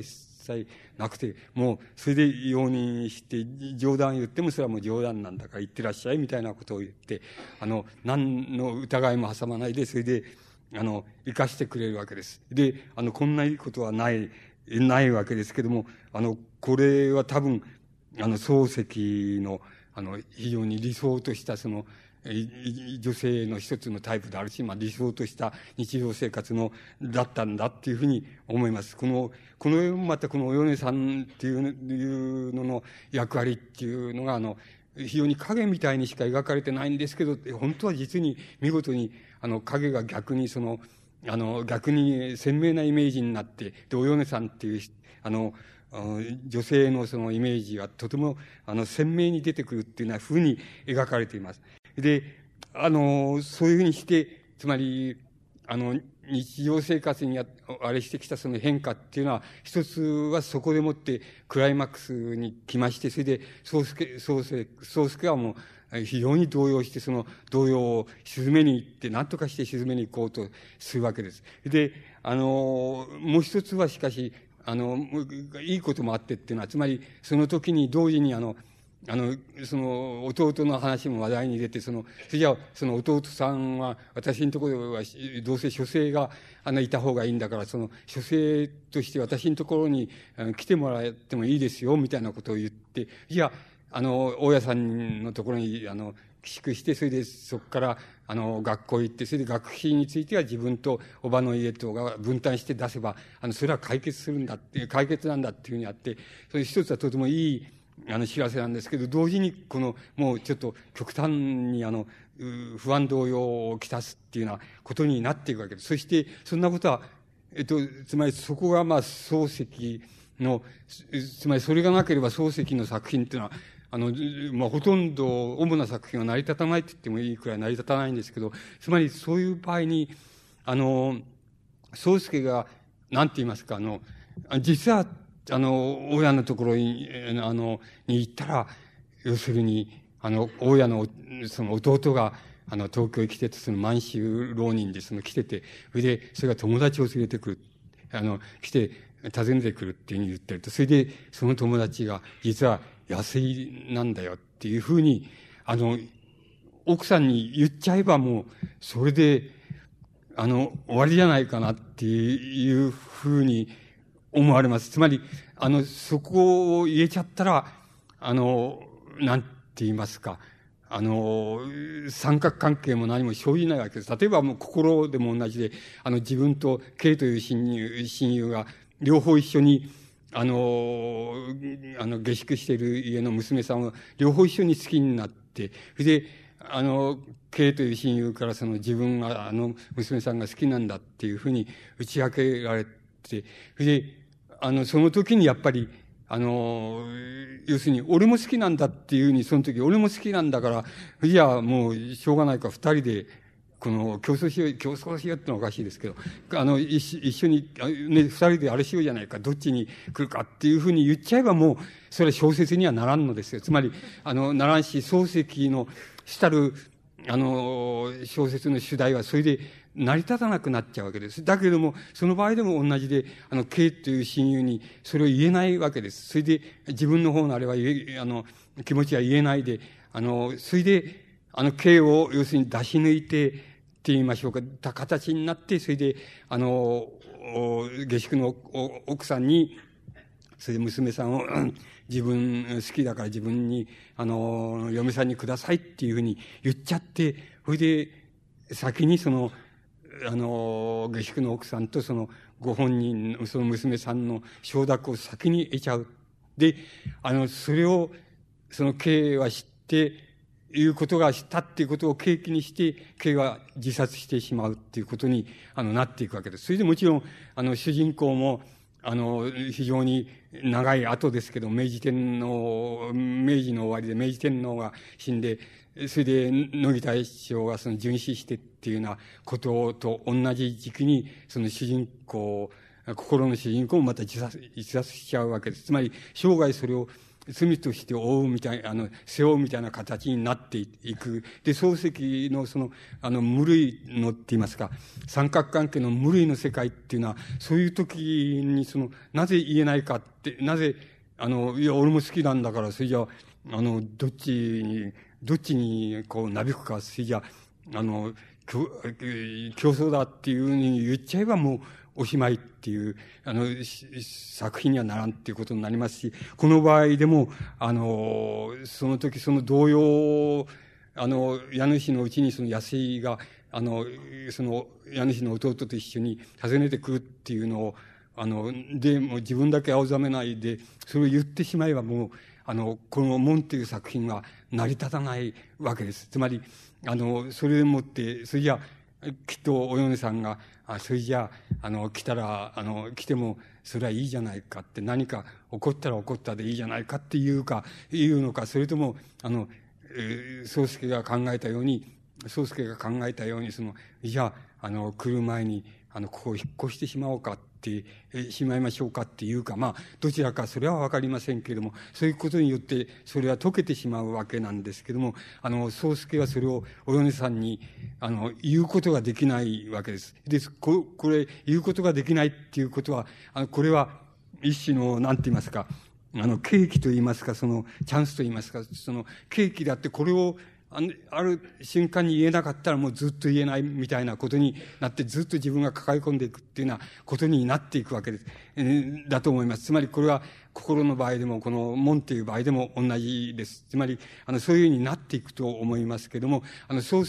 切なくて、もう、それで容認して、冗談言ってもそれはもう冗談なんだから言ってらっしゃいみたいなことを言って、あの、何の疑いも挟まないで、それで、あの、生かしてくれるわけです。で、あの、こんないいことはない、ないわけですけども、あの、これは多分、あの、漱石の、あの、非常に理想としたその、女性の一つのタイプであるし、まあ、理想とした日常生活の、だったんだっていうふうに思います。この、この、またこのお嫁さんっていうのの役割っていうのが、あの、非常に影みたいにしか描かれてないんですけど、本当は実に見事に、あの、影が逆にその、あの、逆に鮮明なイメージになって、で、お嫁さんっていう、あの、女性のそのイメージがとても、あの、鮮明に出てくるっていうような風に描かれています。で、あの、そういうふうにして、つまり、あの、日常生活にあれしてきたその変化っていうのは、一つはそこでもってクライマックスに来まして、それで、宗介、宗介、宗介はもう、非常に動揺して、その動揺を沈めに行って、何とかして沈めに行こうとするわけです。で、あの、もう一つはしかし、あの、いいこともあってっていうのは、つまり、その時に同時にあの、あの、その、弟の話も話題に出て、その、それじゃあ、その弟さんは、私のところは、どうせ書生が、あの、いた方がいいんだから、その、書生として私のところに来てもらってもいいですよ、みたいなことを言って、じゃあ、あの、大家さんのところに、あの、寄宿して、それでそこから、あの、学校行って、それで学費については自分とおばの家とが分担して出せば、あの、それは解決するんだっていう、解決なんだっていうふうにあって、それ一つはとてもいい、あの知らせなんですけど、同時にこの、もうちょっと極端にあの、不安動揺をきたすっていうようなことになっていくわけです。そして、そんなことは、えっと、つまりそこがまあ漱石の、つまりそれがなければ漱石の作品っていうのは、あの、まあ、ほとんど主な作品は成り立たないって言ってもいいくらい成り立たないんですけど、つまりそういう場合に、あの、宗介が、なんて言いますか、あの、実はあの、親のところに、あの、に行ったら、要するに、あの、大家の、その弟が、あの、東京へ来てて、その満州浪人でその来てて、それで、それが友達を連れてくる。あの、来て、訪ねてくるっていうふうに言ってると、それで、その友達が、実は安いなんだよっていうふうに、あの、奥さんに言っちゃえばもう、それで、あの、終わりじゃないかなっていうふうに思われます。つまり、あの、そこを言えちゃったら、あの、なんて言いますか、あの、三角関係も何も生じないわけです。例えばもう心でも同じで、あの自分と K という親友親友が両方一緒に、あの、あの下宿している家の娘さんを両方一緒に好きになって、それで、あの、K という親友からその自分があの娘さんが好きなんだっていうふうに打ち明けられて、それで、あの、その時にやっぱり、あの、要するに、俺も好きなんだっていうふうに、その時、俺も好きなんだから、じゃあもう、しょうがないか、二人で、この、競争しよう、競争しようってのはおかしいですけど、あの、一一緒に、ね、二人であれしようじゃないか、どっちに来るかっていうふうに言っちゃえばもう、それは小説にはならんのですよ。つまり、あの、ならんし、漱石のしたる、あの、小説の主題は、それで、成り立たなくなっちゃうわけです。だけれども、その場合でも同じで、あの、K という親友にそれを言えないわけです。それで、自分の方のあれは言え、あの、気持ちは言えないで、あの、それで、あの、K を要するに出し抜いて、って言いましょうか、た形になって、それで、あの、下宿の奥さんに、それで娘さんを、自分好きだから自分に、あの、嫁さんにくださいっていうふうに言っちゃって、それで、先にその、あの、下宿の奥さんとその、ご本人、その娘さんの承諾を先に得ちゃう。で、あの、それを、その K は知って、いうことがしたっていうことを契機にして、K は自殺してしまうっていうことに、あの、なっていくわけです。それでもちろん、あの、主人公も、あの、非常に長い後ですけど、明治天皇、明治の終わりで明治天皇が死んで、それで、野木大将がその殉死してっっていうようなことと同じ時期に、その主人公、心の主人公もまた自殺、自殺しちゃうわけです。つまり、生涯それを罪として負うみたい、あの、背負うみたいな形になっていく。で、漱石のその、あの、無類のって言いますか、三角関係の無類の世界っていうのは、そういう時にその、なぜ言えないかって、なぜ、あの、いや、俺も好きなんだから、それじゃあ、あの、どっちに、どっちにこう、なびくか、それじゃああ、の、競争だっていうふうに言っちゃえばもう、おしまいっていう、あの、作品にはならんっていうことになりますし、この場合でも、あの、その時その同様、あの、家主のうちにその安井が、あの、その家主の弟と一緒に訪ねてくるっていうのを、あの、で、もう自分だけ青ざめないで、それを言ってしまえばもう、あの、この門っていう作品は成り立たないわけです。つまり、あの、それでもって、それじゃきっとお嫁さんが、あ、それじゃあ、あの、来たら、あの、来ても、それはいいじゃないかって、何か起こったら起こったでいいじゃないかっていうか、いうのか、それとも、あの、えー、宗介が考えたように、宗介が考えたように、その、じゃあ、あの、来る前に、あの、ここを引っ越してしまおうかってしまいましょうかっていうか、まあ、どちらかそれはわかりませんけれども、そういうことによって、それは解けてしまうわけなんですけども、あの、宗介はそれをお米さんに、あの、言うことができないわけです。で、ここれ、言うことができないっていうことは、あの、これは、一種の、なんて言いますか、あの、契機と言いますか、その、チャンスと言いますか、その、契機であって、これを、あある瞬間に言えなかったらもうずっと言えないみたいなことになってずっと自分が抱え込んでいくっていうようなことになっていくわけです。えー、だと思います。つまりこれは心の場合でもこの門っていう場合でも同じです。つまりあのそういうふうになっていくと思いますけども、あの漱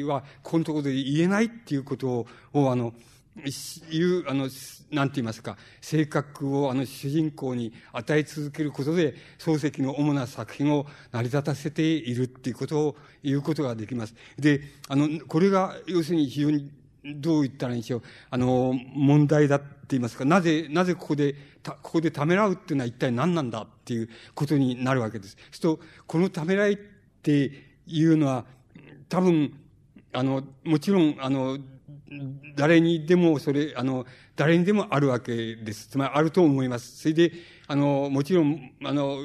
石はここのところで言えないっていうことをあの、いう、あの、なんて言いますか、性格をあの主人公に与え続けることで、漱石の主な作品を成り立たせているっていうことを言うことができます。で、あの、これが要するに非常にどう言ったらいいんでしょう。あの、問題だって言いますか、なぜ、なぜここで、ここでためらうっていうのは一体何なんだっていうことになるわけです。すると、このためらいっていうのは、多分、あの、もちろん、あの、誰にでもそれ、あの、誰にでもあるわけです。つまりあると思います。それで、あの、もちろん、あの、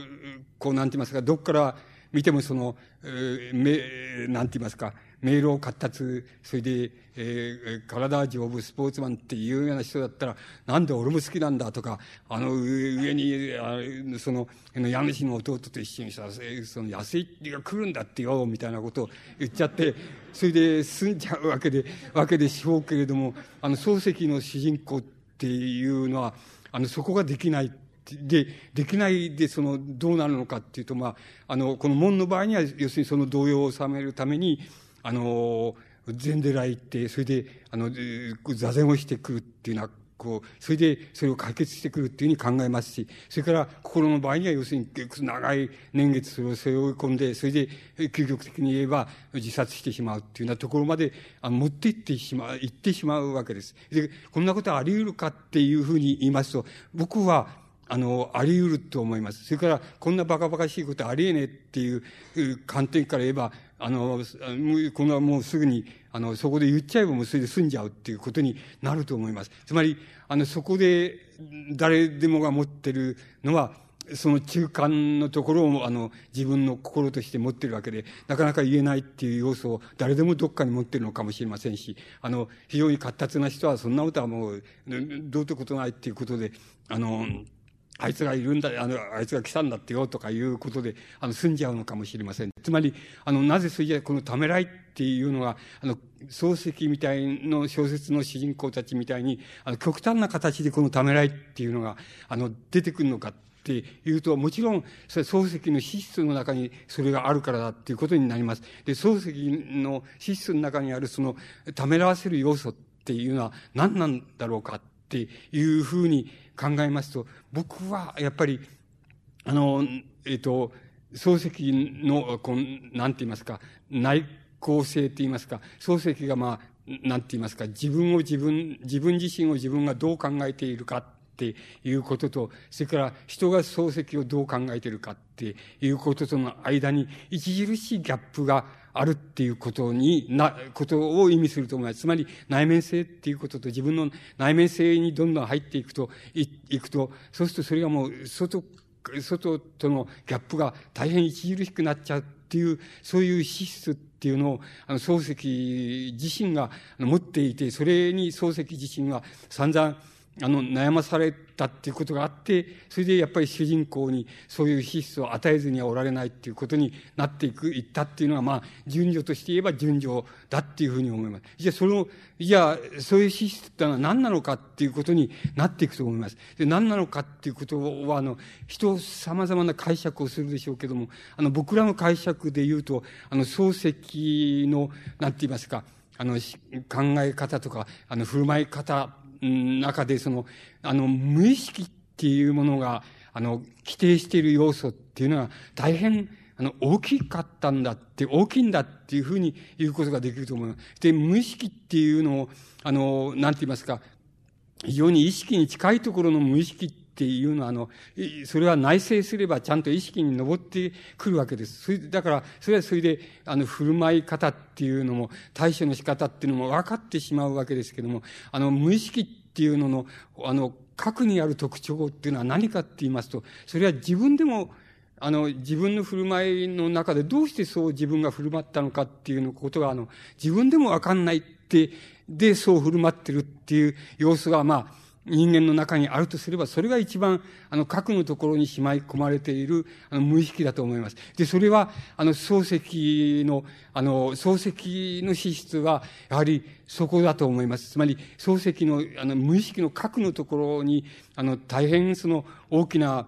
こうなんて言いますか、どっから見てもその、えー、め、なんて言いますか、メールを活達、それで、えー、体丈夫、スポーツマンっていうような人だったら、なんで俺も好きなんだとか、あの、上に、あその、家主の弟と一緒にさ、その、安いが来るんだってよ、みたいなことを言っちゃって、それで済んじゃうわけで、わけでしょうけれども、あの、漱石の主人公っていうのは、あの、そこができないで、できないで、その、どうなるのかっていうと、まあ、あの、この門の場合には、要するにその動揺を収めるために、あの、禅寺行って、それで、あの、座禅をしてくるっていうのは、こう、それでそれを解決してくるっていうふうに考えますし、それから心の場合には要するに長い年月それを背負い込んで、それで究極的に言えば自殺してしまうっていうようなところまであ持っていってしまう、行ってしまうわけです。で、こんなことあり得るかっていうふうに言いますと、僕はあの、あり得ると思います。それから、こんなバカバカしいことありえねえっていう観点から言えば、あの、このもうすぐに、あの、そこで言っちゃえばもうそれで済んじゃうっていうことになると思います。つまり、あの、そこで誰でもが持ってるのは、その中間のところを、あの、自分の心として持ってるわけで、なかなか言えないっていう要素を誰でもどっかに持ってるのかもしれませんし、あの、非常に活発な人はそんなことはもう、どうってことないっていうことで、あの、あいつがいるんだ、あの、あいつが来たんだってよとかいうことで、あの、済んじゃうのかもしれません。つまり、あの、なぜそれじゃ、このためらいっていうのが、あの、漱石みたいの小説の主人公たちみたいに、あの、極端な形でこのためらいっていうのが、あの、出てくるのかっていうと、もちろん、それ漱石の資質の中にそれがあるからだっていうことになります。で、漱石の資質の中にあるその、ためらわせる要素っていうのは何なんだろうかっていうふうに考えますと、僕はやっぱり、あの、えっ、ー、と、漱石の、こう、なんて言いますか、内向性って言いますか、漱石がまあ、なんて言いますか、自分を自分、自分自身を自分がどう考えているかっていうことと、それから人が漱石をどう考えているかっていうこととの間に、著しいギャップがあるっていうことにな、ことを意味すると思います。つまり内面性っていうことと自分の内面性にどんどん入っていくと、いいくと、そうするとそれがもう外、外とのギャップが大変著しくなっちゃうっていう、そういう資質っていうのを、あの、漱石自身が持っていて、それに漱石自身は散々、あの、悩まされたっていうことがあって、それでやっぱり主人公にそういう資質を与えずにはおられないっていうことになっていく、いったっていうのは、まあ、順序として言えば順序だっていうふうに思います。じゃあ、その、じゃあ、そういう資質ってのは何なのかっていうことになっていくと思います。で、何なのかっていうことは、あの、人様々な解釈をするでしょうけども、あの、僕らの解釈で言うと、あの、漱石の、なんて言いますか、あの、考え方とか、あの、振る舞い方中でその、あの、無意識っていうものが、あの、規定している要素っていうのは大変、あの、大きかったんだって、大きいんだっていうふうに言うことができると思います。で、無意識っていうのを、あの、なんて言いますか、非常に意識に近いところの無意識っていうのは、あの、それは内省すればちゃんと意識に上ってくるわけです。それだから、それはそれで、あの、振る舞い方っていうのも、対処の仕方っていうのも分かってしまうわけですけども、あの、無意識っていうのの、あの、核にある特徴っていうのは何かって言いますと、それは自分でも、あの、自分の振る舞いの中でどうしてそう自分が振る舞ったのかっていうのことが、あの、自分でもわかんないって、で、そう振る舞ってるっていう様子が、まあ、人間の中にあるとすれば、それが一番、あの、核のところにしまい込まれている、あの、無意識だと思います。で、それは、あの、漱石の、あの、漱石の資質は、やはり、そこだと思います。つまり、漱石の、あの、無意識の核のところに、あの、大変、その、大きな、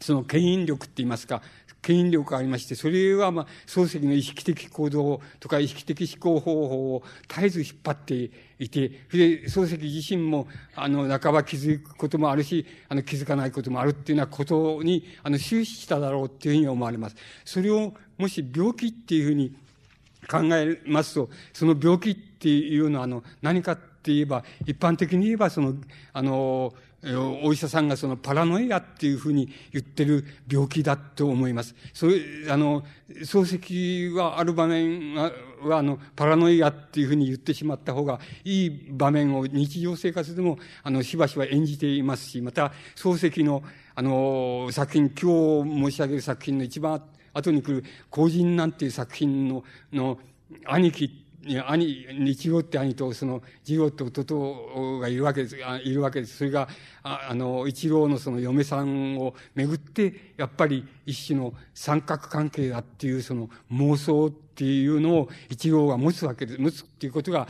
その、牽引力って言いますか、権威力がありまして、それは、まあ、漱石の意識的行動とか意識的思考方法を絶えず引っ張っていて、で、漱石自身も、あの、半ば気づくこともあるし、あの、気づかないこともあるっていうようなことに、あの、終始しただろうっていうふうに思われます。それを、もし病気っていうふうに考えますと、その病気っていうのは、あの、何かって言えば、一般的に言えば、その、あの、お医者さんがそのパラノイアっていうふうに言ってる病気だと思います。それ、あの、漱石はある場面は、あの、パラノイアっていうふうに言ってしまった方がいい場面を日常生活でも、あの、しばしば演じていますし、また、漱石の、あの、作品、今日申し上げる作品の一番後に来る、後人なんていう作品の、の、兄貴兄、日曜って兄と、その、次郎と弟がいるわけです、いるわけです。それが、ああの、一郎のその嫁さんをめぐって、やっぱり一種の三角関係だっていう、その妄想っていうのを一郎が持つわけです。持つっていうことが、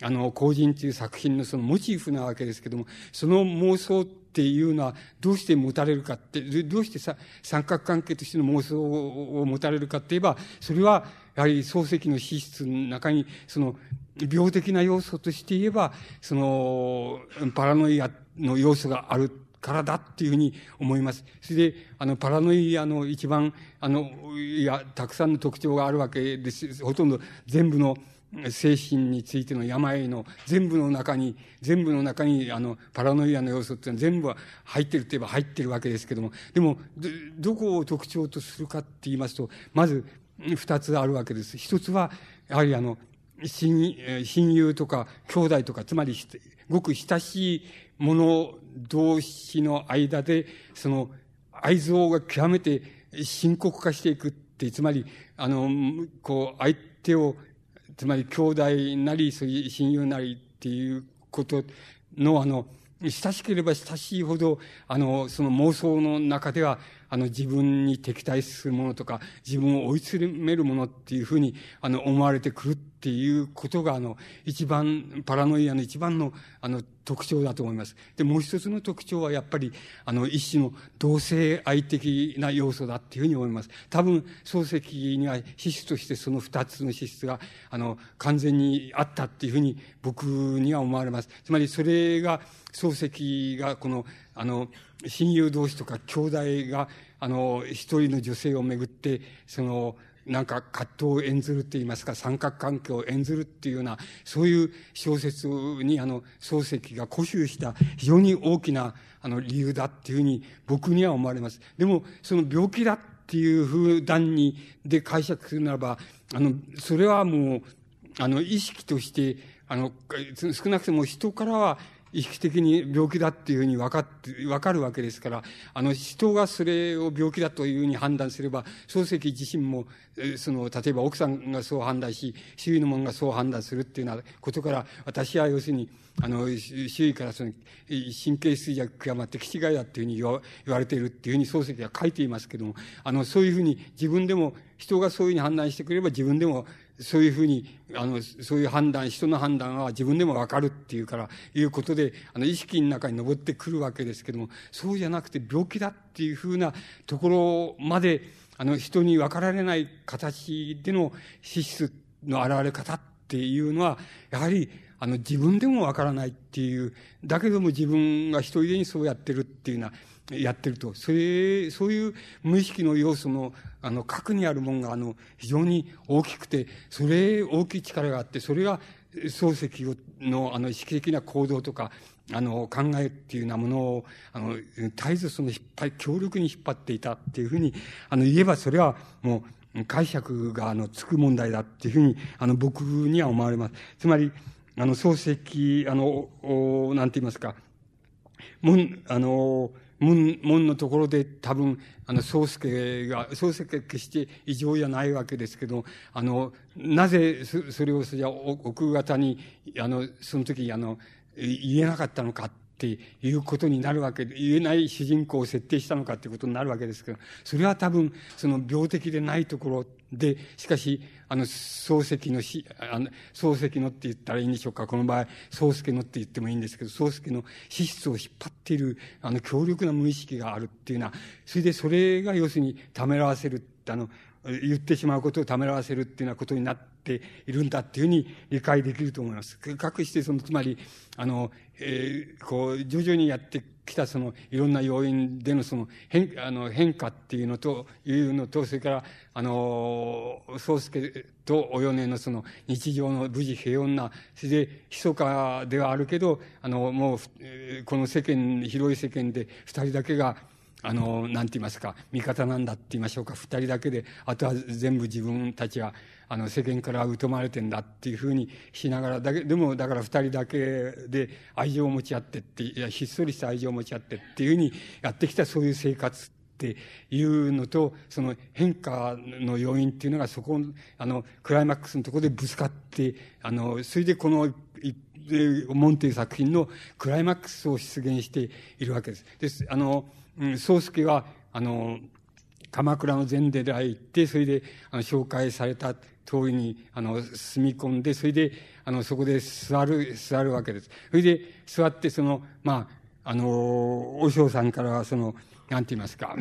あの、後人っていう作品のそのモチーフなわけですけども、その妄想ってっていうのはどうして持たれるかって、どうしてさ三角関係としての妄想を持たれるかって言えば、それはやはり漱石の資質の中に、その、病的な要素として言えば、その、パラノイアの要素があるからだっていうふうに思います。それで、あの、パラノイアの一番、あの、いや、たくさんの特徴があるわけです。ほとんど全部の精神についての病の全部の中に、全部の中に、あの、パラノイアの要素っていうのは全部は入ってるといえば入ってるわけですけども、でも、どこを特徴とするかって言いますと、まず、二つあるわけです。一つは、やはりあの、親親友とか兄弟とか、つまり、ごく親しい者同士の間で、その、愛憎が極めて深刻化していくって、つまり、あの、こう、相手を、つまり兄弟なり、そういう親友なりっていうことの、あの、親しければ親しいほど、あの、その妄想の中では、あの、自分に敵対するものとか、自分を追い詰めるものっていうふうに、あの、思われてくる。っっていうことが、あの、一番、パラノイアの一番の、あの、特徴だと思います。で、もう一つの特徴は、やっぱり、あの、一種の同性愛的な要素だっていうふうに思います。多分、漱石には資質としてその二つの資質が、あの、完全にあったっていうふうに僕には思われます。つまり、それが、漱石が、この、あの、親友同士とか兄弟が、あの、一人の女性をめぐって、その、なんか葛藤を演ずるって言いますか、三角関係を演ずるっていうような、そういう小説に、あの、漱石が固執した非常に大きな、あの、理由だっていうふうに僕には思われます。でも、その病気だっていう風段に、で解釈するならば、あの、それはもう、あの、意識として、あの、少なくとも人からは意識的に病気だっていうふうに分かって、分かるわけですから、あの、人がそれを病気だというふうに判断すれば、漱石自身も、その、例えば奥さんがそう判断し、周囲の者がそう判断するっていうようなことから、私は要するに、あの、周囲からその、神経衰弱がまって気違いだっていうふうに言わ言われているっていうふうに漱石は書いていますけども、あの、そういうふうに自分でも、人がそういうふうに判断してくれば自分でもそういうふうに、あの、そういう判断、人の判断は自分でもわかるっていうから、いうことで、あの、意識の中に登ってくるわけですけども、そうじゃなくて病気だっていうふうなところまで、あの、人に分かられない形での資質の現れ方っていうのは、やはり、あの、自分でもわからないっていう、だけども自分が一人でにそうやってるっていうような、やってると。それ、そういう無意識の要素の、あの、核にあるものが、あの、非常に大きくて、それ、大きい力があって、それが、漱石の、あの、意識的な行動とか、あの、考えっていうようなものを、あの、絶えずその引っ張り、強力に引っ張っていたっていうふうに、あの、言えばそれはもう、解釈が、あの、つく問題だっていうふうに、あの、僕には思われます。つまり、あの、漱石、あの、おなんて言いますか、もん、あの、門、門のところで多分、あの、宗介が、宗介決して異常じゃないわけですけど、あの、なぜそれをじゃ奥方に、あの、その時、あの、言えなかったのかっていうことになるわけで、言えない主人公を設定したのかっていうことになるわけですけど、それは多分、その病的でないところで、しかし、あの、漱石のし、あの、漱石のって言ったらいいんでしょうか。この場合、宗介のって言ってもいいんですけど、宗介の資質を引っ張っている、あの、強力な無意識があるっていうのは、それでそれが要するにためらわせる、あの、言ってしまうことをためらわせるっていうようなことになっているんだっていうふうに理解できると思います。かくして、その、つまり、あの、えー、こう、徐々にやってきたそのいろんな要因でのその変あの変化っていうのというのとそれからあの宗介とお米のその日常の無事平穏なそれで密かではあるけどあのもうこの世間広い世間で二人だけがあの、なんて言いますか、味方なんだって言いましょうか、二人だけで、あとは全部自分たちは、あの、世間から疎まれてんだっていうふうにしながら、だけ、でも、だから二人だけで愛情を持ち合ってって、いや、ひっそりした愛情を持ち合ってっていうふうにやってきたそういう生活っていうのと、その変化の要因っていうのがそこ、あの、クライマックスのところでぶつかって、あの、それでこの、門という作品のクライマックスを出現しているわけです。です。あの、宗介は、あの、鎌倉の禅寺へ行って、それで、あの、紹介された通りに、あの、住み込んで、それで、あの、そこで座る、座るわけです。それで、座って、その、まあ、あの、和尚さんからは、その、なんて言いますか、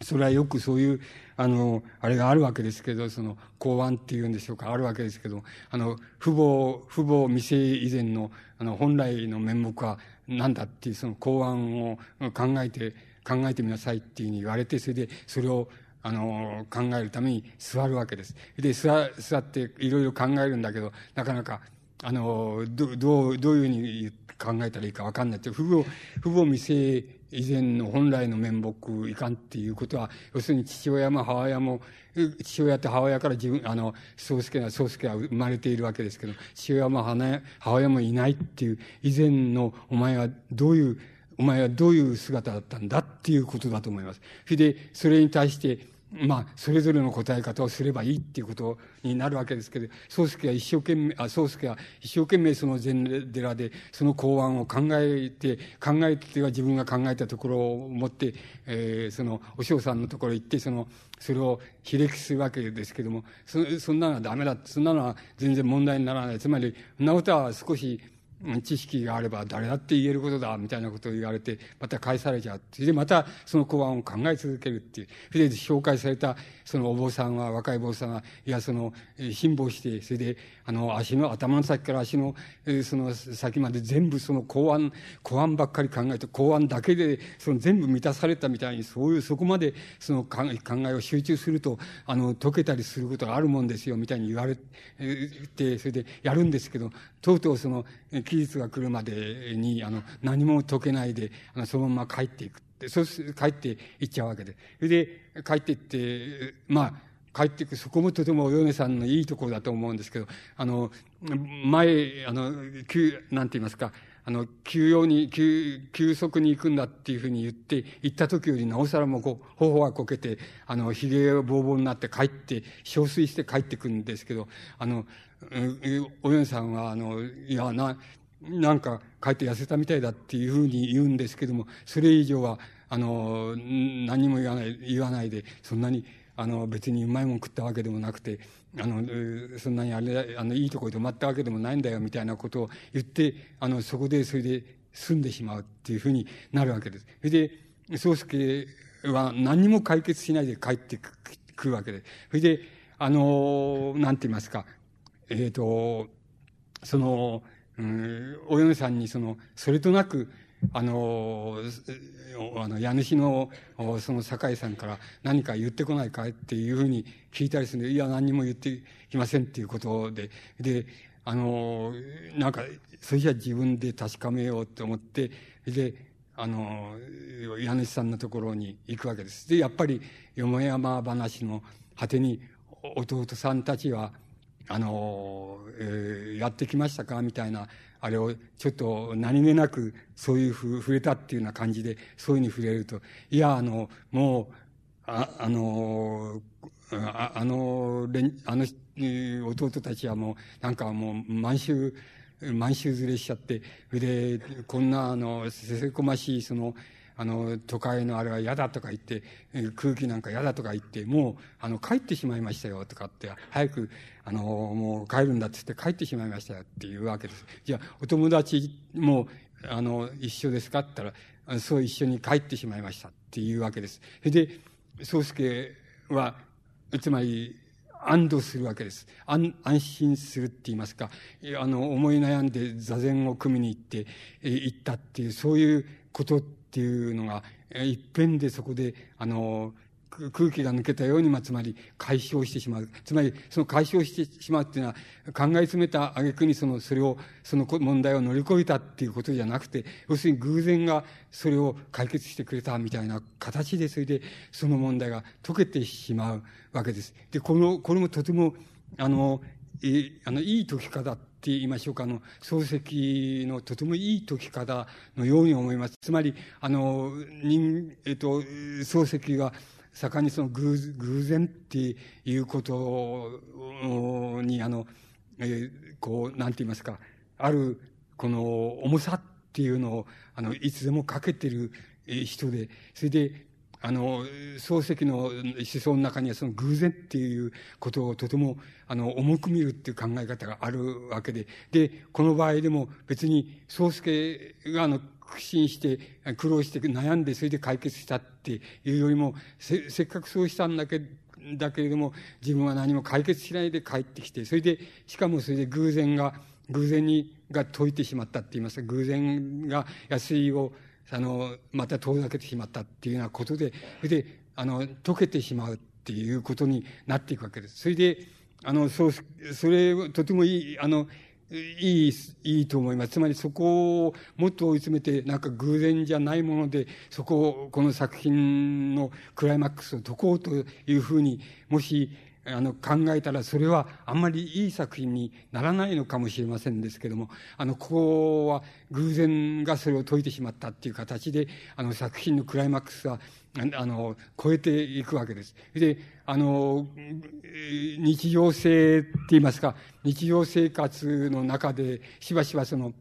それはよくそういう、あの、あれがあるわけですけど、その、公安っていうんでしょうか、あるわけですけど、あの、父母、父母未成以前の、あの、本来の面目はなんだっていう、その公案を考えて、考えてみなさいっていうふうに言われて、それで、それを、あの、考えるために座るわけです。で、座、座っていろいろ考えるんだけど、なかなか、あの、ど、どう、どういうふうに考えたらいいかわかんないって、父母、父母未成以前の本来の面目いかんっていうことは、要するに父親も母親も、父親と母親から自分、あの、宗介は、宗介は生まれているわけですけど、父親も母親もいないっていう、以前のお前はどういう、お前はどういう姿だったんだっていうことだと思います。それで、それに対して、まあ、それぞれの答え方をすればいいっていうことになるわけですけど、宗介は一生懸命、あ、宗介は一生懸命その禅寺で、その公案を考えて、考えては自分が考えたところを持って、えー、その、お嬢さんのところへ行って、その、それを非歴するわけですけども、そそんなのはダメだ。そんなのは全然問題にならない。つまり、そんなことは少し、知識があれば誰だって言えることだ、みたいなことを言われて、また返されちゃう。それでまたその公案を考え続けるっていう。それで紹介されたそのお坊さんは、若い坊さんは、いや、その、辛抱して、それで、あの、足の、頭の先から足の、その先まで全部その公案、公案ばっかり考えて、公案だけで、その全部満たされたみたいに、そういう、そこまでその考えを集中すると、あの、解けたりすることがあるもんですよ、みたいに言われて、それでやるんですけど、とうとうその、期日が来るまでに、あの、何も解けないで、あの、そのまま帰っていく。そうす、帰っていっちゃうわけで。それで、帰っていって、まあ、帰っていく、そこもとてもお嫁さんのいいところだと思うんですけど、あの、前、あの、急、なんて言いますか、あの、休養に、急、急速に行くんだっていうふうに言って、行った時よりなおさらもこう、頬がこけて、あの、髭がぼうぼうになって帰って、憔悴して帰ってくるんですけど、あの、お嫁さんは、あの、いや、な、なんか帰って痩せたみたいだっていうふうに言うんですけども、それ以上は、あの、何も言わない、言わないで、そんなに、あの、別にうまいもん食ったわけでもなくて、あの、そんなにあれ、あの、いいところで泊まったわけでもないんだよ、みたいなことを言って、あの、そこで、それで済んでしまうっていうふうになるわけです。それで、宗介は何も解決しないで帰ってくるわけです。それで、あの、なんて言いますか、えっ、ー、と、その、うん、お嫁さんにその、それとなく、あの、あの、家主の、その酒井さんから何か言ってこないかっていうふうに聞いたりするんで、いや、何にも言ってきませんっていうことで、で、あの、なんか、それじゃ自分で確かめようと思って、で、あの、家主さんのところに行くわけです。で、やっぱり、よもやま話の果てに、弟さんたちは、あの、えー、やってきましたか？みたいな、あれをちょっと何気なくそういうふう触れたっていうような感じで、そういうふうに触れると、いや、あの、もう、ああの、ああの、あの、弟たちはもう、なんかもう、満州、満州連れしちゃって、で、こんな、あの、せせこましい、その、あの、都会のあれは嫌だとか言って、空気なんか嫌だとか言って、もう、あの、帰ってしまいましたよとかって、早く、あの、もう帰るんだって言って帰ってしまいましたよっていうわけです。じゃあ、お友達も、あの、一緒ですかって言ったら、そう一緒に帰ってしまいましたっていうわけです。で、宗介は、つまり、安堵するわけです。安、安心するって言いますか、あの、思い悩んで座禅を組みに行って、行ったっていう、そういうことっていうのが、一遍でそこで、あの、空気が抜けたように、まあ、つまり解消してしまう。つまり、その解消してしまうっていうのは、考え詰めた挙句にその、それを、その問題を乗り越えたっていうことじゃなくて、要するに偶然がそれを解決してくれたみたいな形で、それで、その問題が解けてしまうわけです。で、この、これもとても、あの、えあの、いい解き方って言いましょうか、あの、漱石のとてもいい解き方のように思います。つまり、あの、人、えっと、漱石が、盛んにその偶偶然っていうことに、あの、えー、こう、なんて言いますか、ある、この重さっていうのを、あの、いつでもかけてる人で、それで、あの、漱石の思想の中にはその偶然っていうことをとても、あの、重く見るっていう考え方があるわけで、で、この場合でも別に漱石があの、苦心して、苦労して悩んで、それで解決したっていうよりも、せ、せっかくそうしたんだけだけれども、自分は何も解決しないで帰ってきて、それで、しかもそれで偶然が、偶然に、が解いてしまったって言いますか、偶然が安いを、あの、また遠ざけてしまったっていうようなことで、それで、あの、溶けてしまうっていうことになっていくわけです。それで、あの、そう、それ、とてもいい、あの、いい、いいと思います。つまりそこをもっと追い詰めて、なんか偶然じゃないもので、そこを、この作品のクライマックスを解こうというふうに、もし、あの、考えたら、それはあんまりいい作品にならないのかもしれませんですけども、あの、ここは偶然がそれを解いてしまったっていう形で、あの、作品のクライマックスは、あの、超えていくわけです。で、あの、日常性って言いますか、日常生活の中で、しばしばその、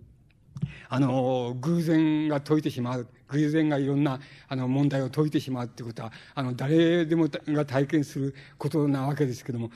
あの、偶然が解いてしまう。偶然がいろんな、あの、問題を解いてしまうっていうことは、あの、誰でもが体験することなわけですけども、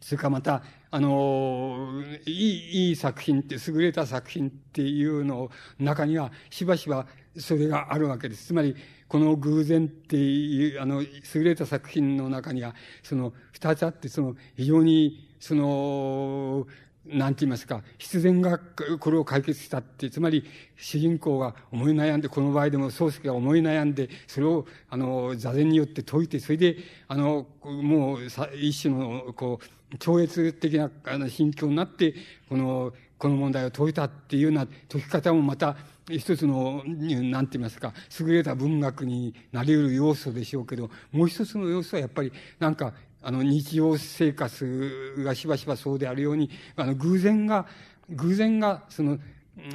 それからまた、あの、いい、いい作品って、優れた作品っていうの中には、しばしばそれがあるわけです。つまり、この偶然っていう、あの、優れた作品の中には、その、二つあって、その、非常に、その、なんて言いますか、必然がこれを解決したって、つまり主人公が思い悩んで、この場合でも宗介が思い悩んで、それを、あの、座禅によって解いて、それで、あの、もう、一種の、こう、超越的な、あの、心境になって、この、この問題を解いたっていうような解き方もまた、一つの、なんて言いますか、優れた文学になり得る要素でしょうけど、もう一つの要素はやっぱり、なんか、あの、日常生活がしばしばそうであるように、あの、偶然が、偶然が、その、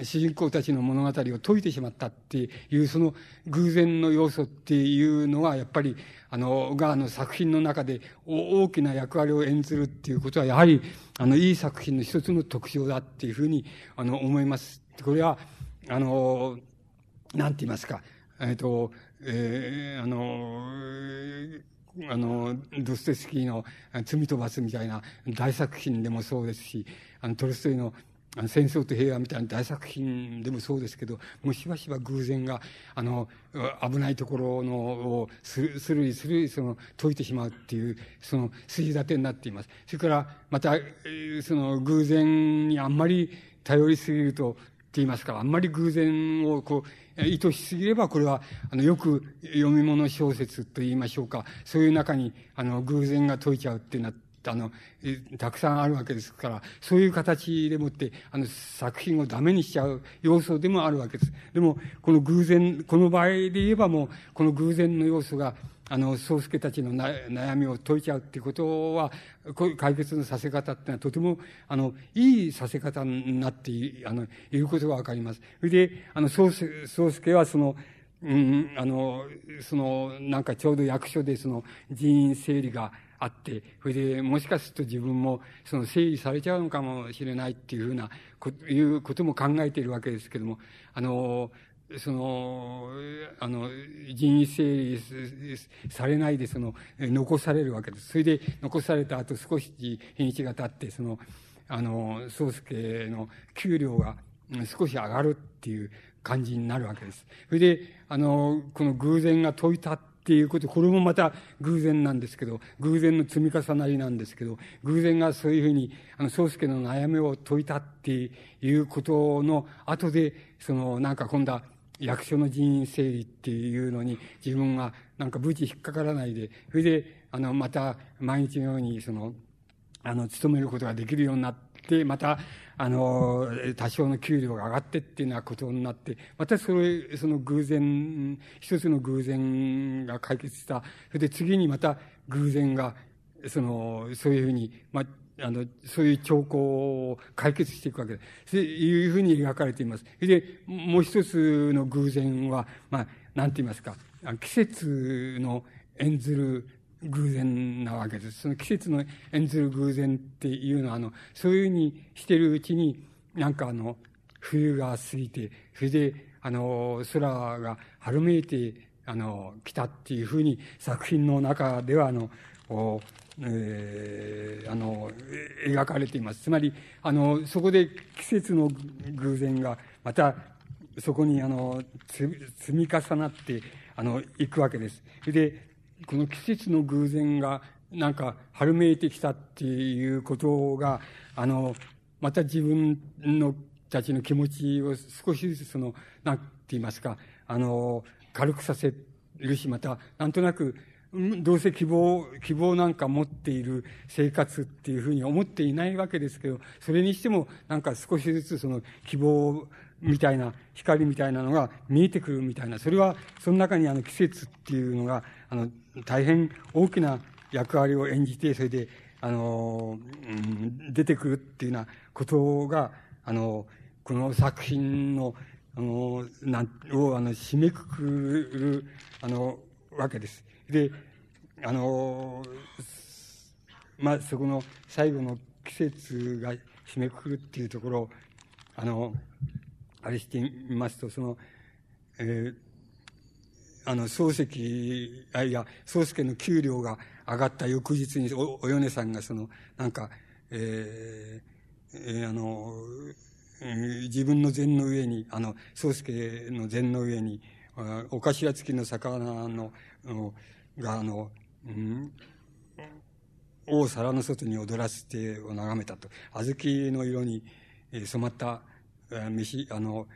主人公たちの物語を解いてしまったっていう、その偶然の要素っていうのは、やっぱり、あの、が、あの、作品の中で大きな役割を演ずるっていうことは、やはり、あの、いい作品の一つの特徴だっていうふうに、あの、思います。これは、あの、なんて言いますか、えっ、と、えー、あの、あの、ドステスキーの罪と罰みたいな大作品でもそうですし、あの、トルストイの戦争と平和みたいな大作品でもそうですけど、もうしばしば偶然が、あの、危ないところのをする、するりするり、その、解いてしまうっていう、その、筋立てになっています。それから、また、その、偶然にあんまり頼りすぎると、って言いますか、あんまり偶然をこう、意図しすぎれば、これは、あの、よく読み物小説と言いましょうか、そういう中に、あの、偶然が解いちゃうってなって、あの、たくさんあるわけですから、そういう形でもって、あの、作品をダメにしちゃう要素でもあるわけです。でも、この偶然、この場合で言えばもう、この偶然の要素が、あの、宗介たちの悩みを解いちゃうっていうことは、こういう解決のさせ方ってのはとても、あの、いいさせ方になってい、あの、いることがわかります。それで、あの、宗介はその、うん、あの、その、なんかちょうど役所でその人員整理があって、それで、もしかすると自分もその整理されちゃうのかもしれないっていうふうな、こいうことも考えているわけですけども、あの、その、あの、人為整理されないで、その、残されるわけです。それで、残された後少し日にちが経って、その、あの、宗介の給料が少し上がるっていう感じになるわけです。それで、あの、この偶然が解いたっっていうこと、これもまた偶然なんですけど、偶然の積み重なりなんですけど、偶然がそういうふうに、あの、宗介の悩みを解いたっていうことの後で、その、なんか今度は、役所の人員整理っていうのに自分がなんか無事引っかからないで、それで、あの、また毎日のようにその、あの、勤めることができるようになって、また、あの、多少の給料が上がってっていうようなことになって、またそれ、その偶然、一つの偶然が解決した。それで次にまた偶然が、その、そういうふうに、ま、あの、そういう兆候を解決していくわけです。そういうふうに描かれています。で、もう一つの偶然は、まあ、なんて言いますか、季節の演ずる偶然なわけです。その季節の演ずる偶然っていうのは、あの、そういうふうにしてるうちに、なんかあの、冬が過ぎて、それで、あの、空が春めいて、あの、来たっていうふうに作品の中では、あの、えー、あの、描かれています。つまり、あの、そこで季節の偶然が、また、そこに、あの、積み重なって、あの、行くわけです。で、この季節の偶然が、なんか、春めいてきたっていうことが、あの、また自分のたちの気持ちを少しずつその、なんて言いますか、あの、軽くさせるし、また、なんとなく、どうせ希望、希望なんか持っている生活っていうふうに思っていないわけですけど、それにしてもなんか少しずつその希望みたいな、光みたいなのが見えてくるみたいな、それはその中にあの季節っていうのが、あの、大変大きな役割を演じて、それで、あの、うん、出てくるっていうようなことが、あの、この作品の、あの、なん、を、あの、締めくくる、あの、わけです。で、あの、まあ、そこの最後の季節が締めくくるっていうところ、あの、あれしてみますと、その、えー、あの、漱石、あ、いや、宗介の給料が上がった翌日にお、お米さんがその、なんか、えー、えー、あの、自分の膳の上に、あの、宗介の膳の上に、お頭付きの魚の、が、あの、うん、を皿の外に踊らせてを眺めたと。小豆の色に染まった飯、あの、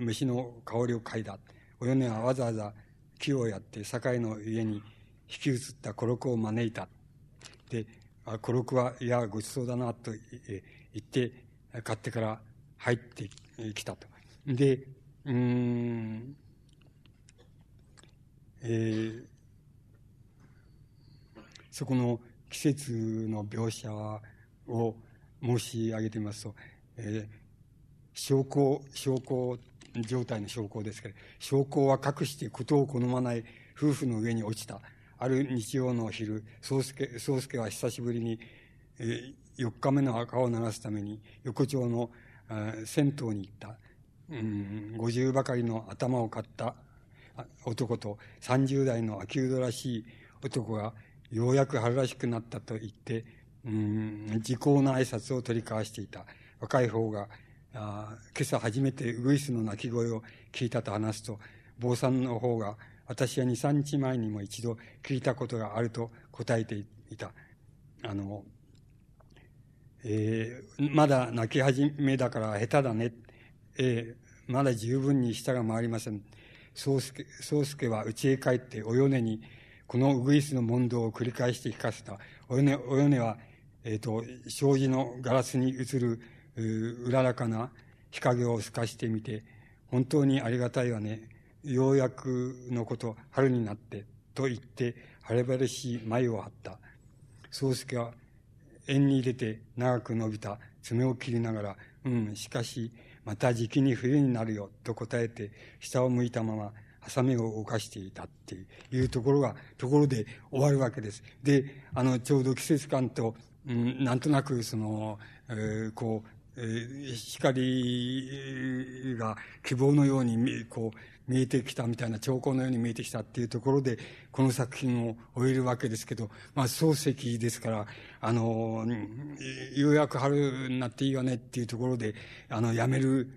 飯の香りを嗅いだ。お米はわざわざ木をやって堺の家に引き移った古録を招いた。で、古録は、いや、ごちそうだな、と言って、買ってから入ってきたと。で、うん、えー、そこの季節の描写を申し上げてみますと、えー、証拠、証拠状態の証拠ですけど、証拠は隠して事を好まない夫婦の上に落ちた。ある日曜の昼、宗介、宗介は久しぶりに、えー、4日目の赤を流すために横丁の、えー、銭湯に行った。うん、50ばかりの頭を買った男と30代の秋人らしい男がようやく春らしくなったと言って、うん、時効の挨拶を取り交わしていた。若い方が、あ今朝初めてウグイスの鳴き声を聞いたと話すと、坊さんの方が、私は二、三日前にも一度聞いたことがあると答えていた。あの、えー、まだ泣き始めだから下手だね。えー、まだ十分に舌が回りません。宗介、宗介は家へ帰ってお米にこのウグイスの問答を繰り返して聞かせた。お米、お米は、えっ、ー、と、障子のガラスに映る、うららかな日陰を透かしてみて、本当にありがたいわね。ようやくのこと、春になって、と言って、晴れ晴れしい眉を張った。宗介は、縁に出て長く伸びた爪を切りながら、うん、しかし、また時期に冬になるよ、と答えて、下を向いたまま、ハサミを動かしていたっていうところが、ところで終わるわけです。で、あの、ちょうど季節感と、うん、なんとなく、その、えー、こう、光が希望のようにこう見えてきたみたいな兆候のように見えてきたっていうところでこの作品を終えるわけですけど、まあ、漱石ですからあのようやく春になっていいよねっていうところであのやめる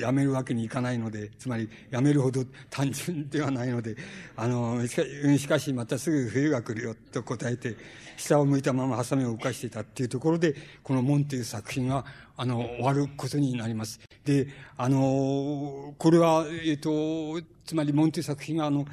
やめるわけにいかないので、つまりやめるほど単純ではないので、あの、しかしまたすぐ冬が来るよと答えて、下を向いたままハサミを動かしていたっていうところで、この門という作品が、あの、終わることになります。で、あの、これは、えっ、と、つまり門という作品が、あの、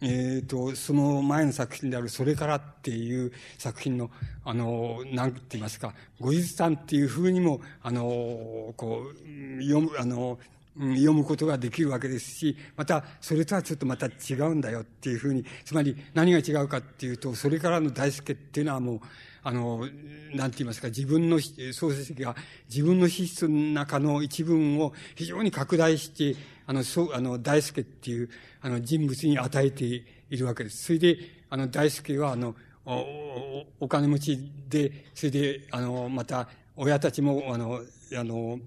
えっ、ー、と、その前の作品である、それからっていう作品の、あの、なんて言いますか、後日談っていうふうにも、あの、こう、読む、あの、読むことができるわけですし、また、それとはちょっとまた違うんだよっていうふうに、つまり何が違うかっていうと、それからの大輔っていうのはもう、あの、なんて言いますか、自分の、創世記が自分の資質の中の一文を非常に拡大して、あの、そう、あの、大輔っていう、あの、人物に与えているわけです。それで、あの、大輔は、あの、お、お金持ちで、それで、あの、また、親たちも、あの、あの、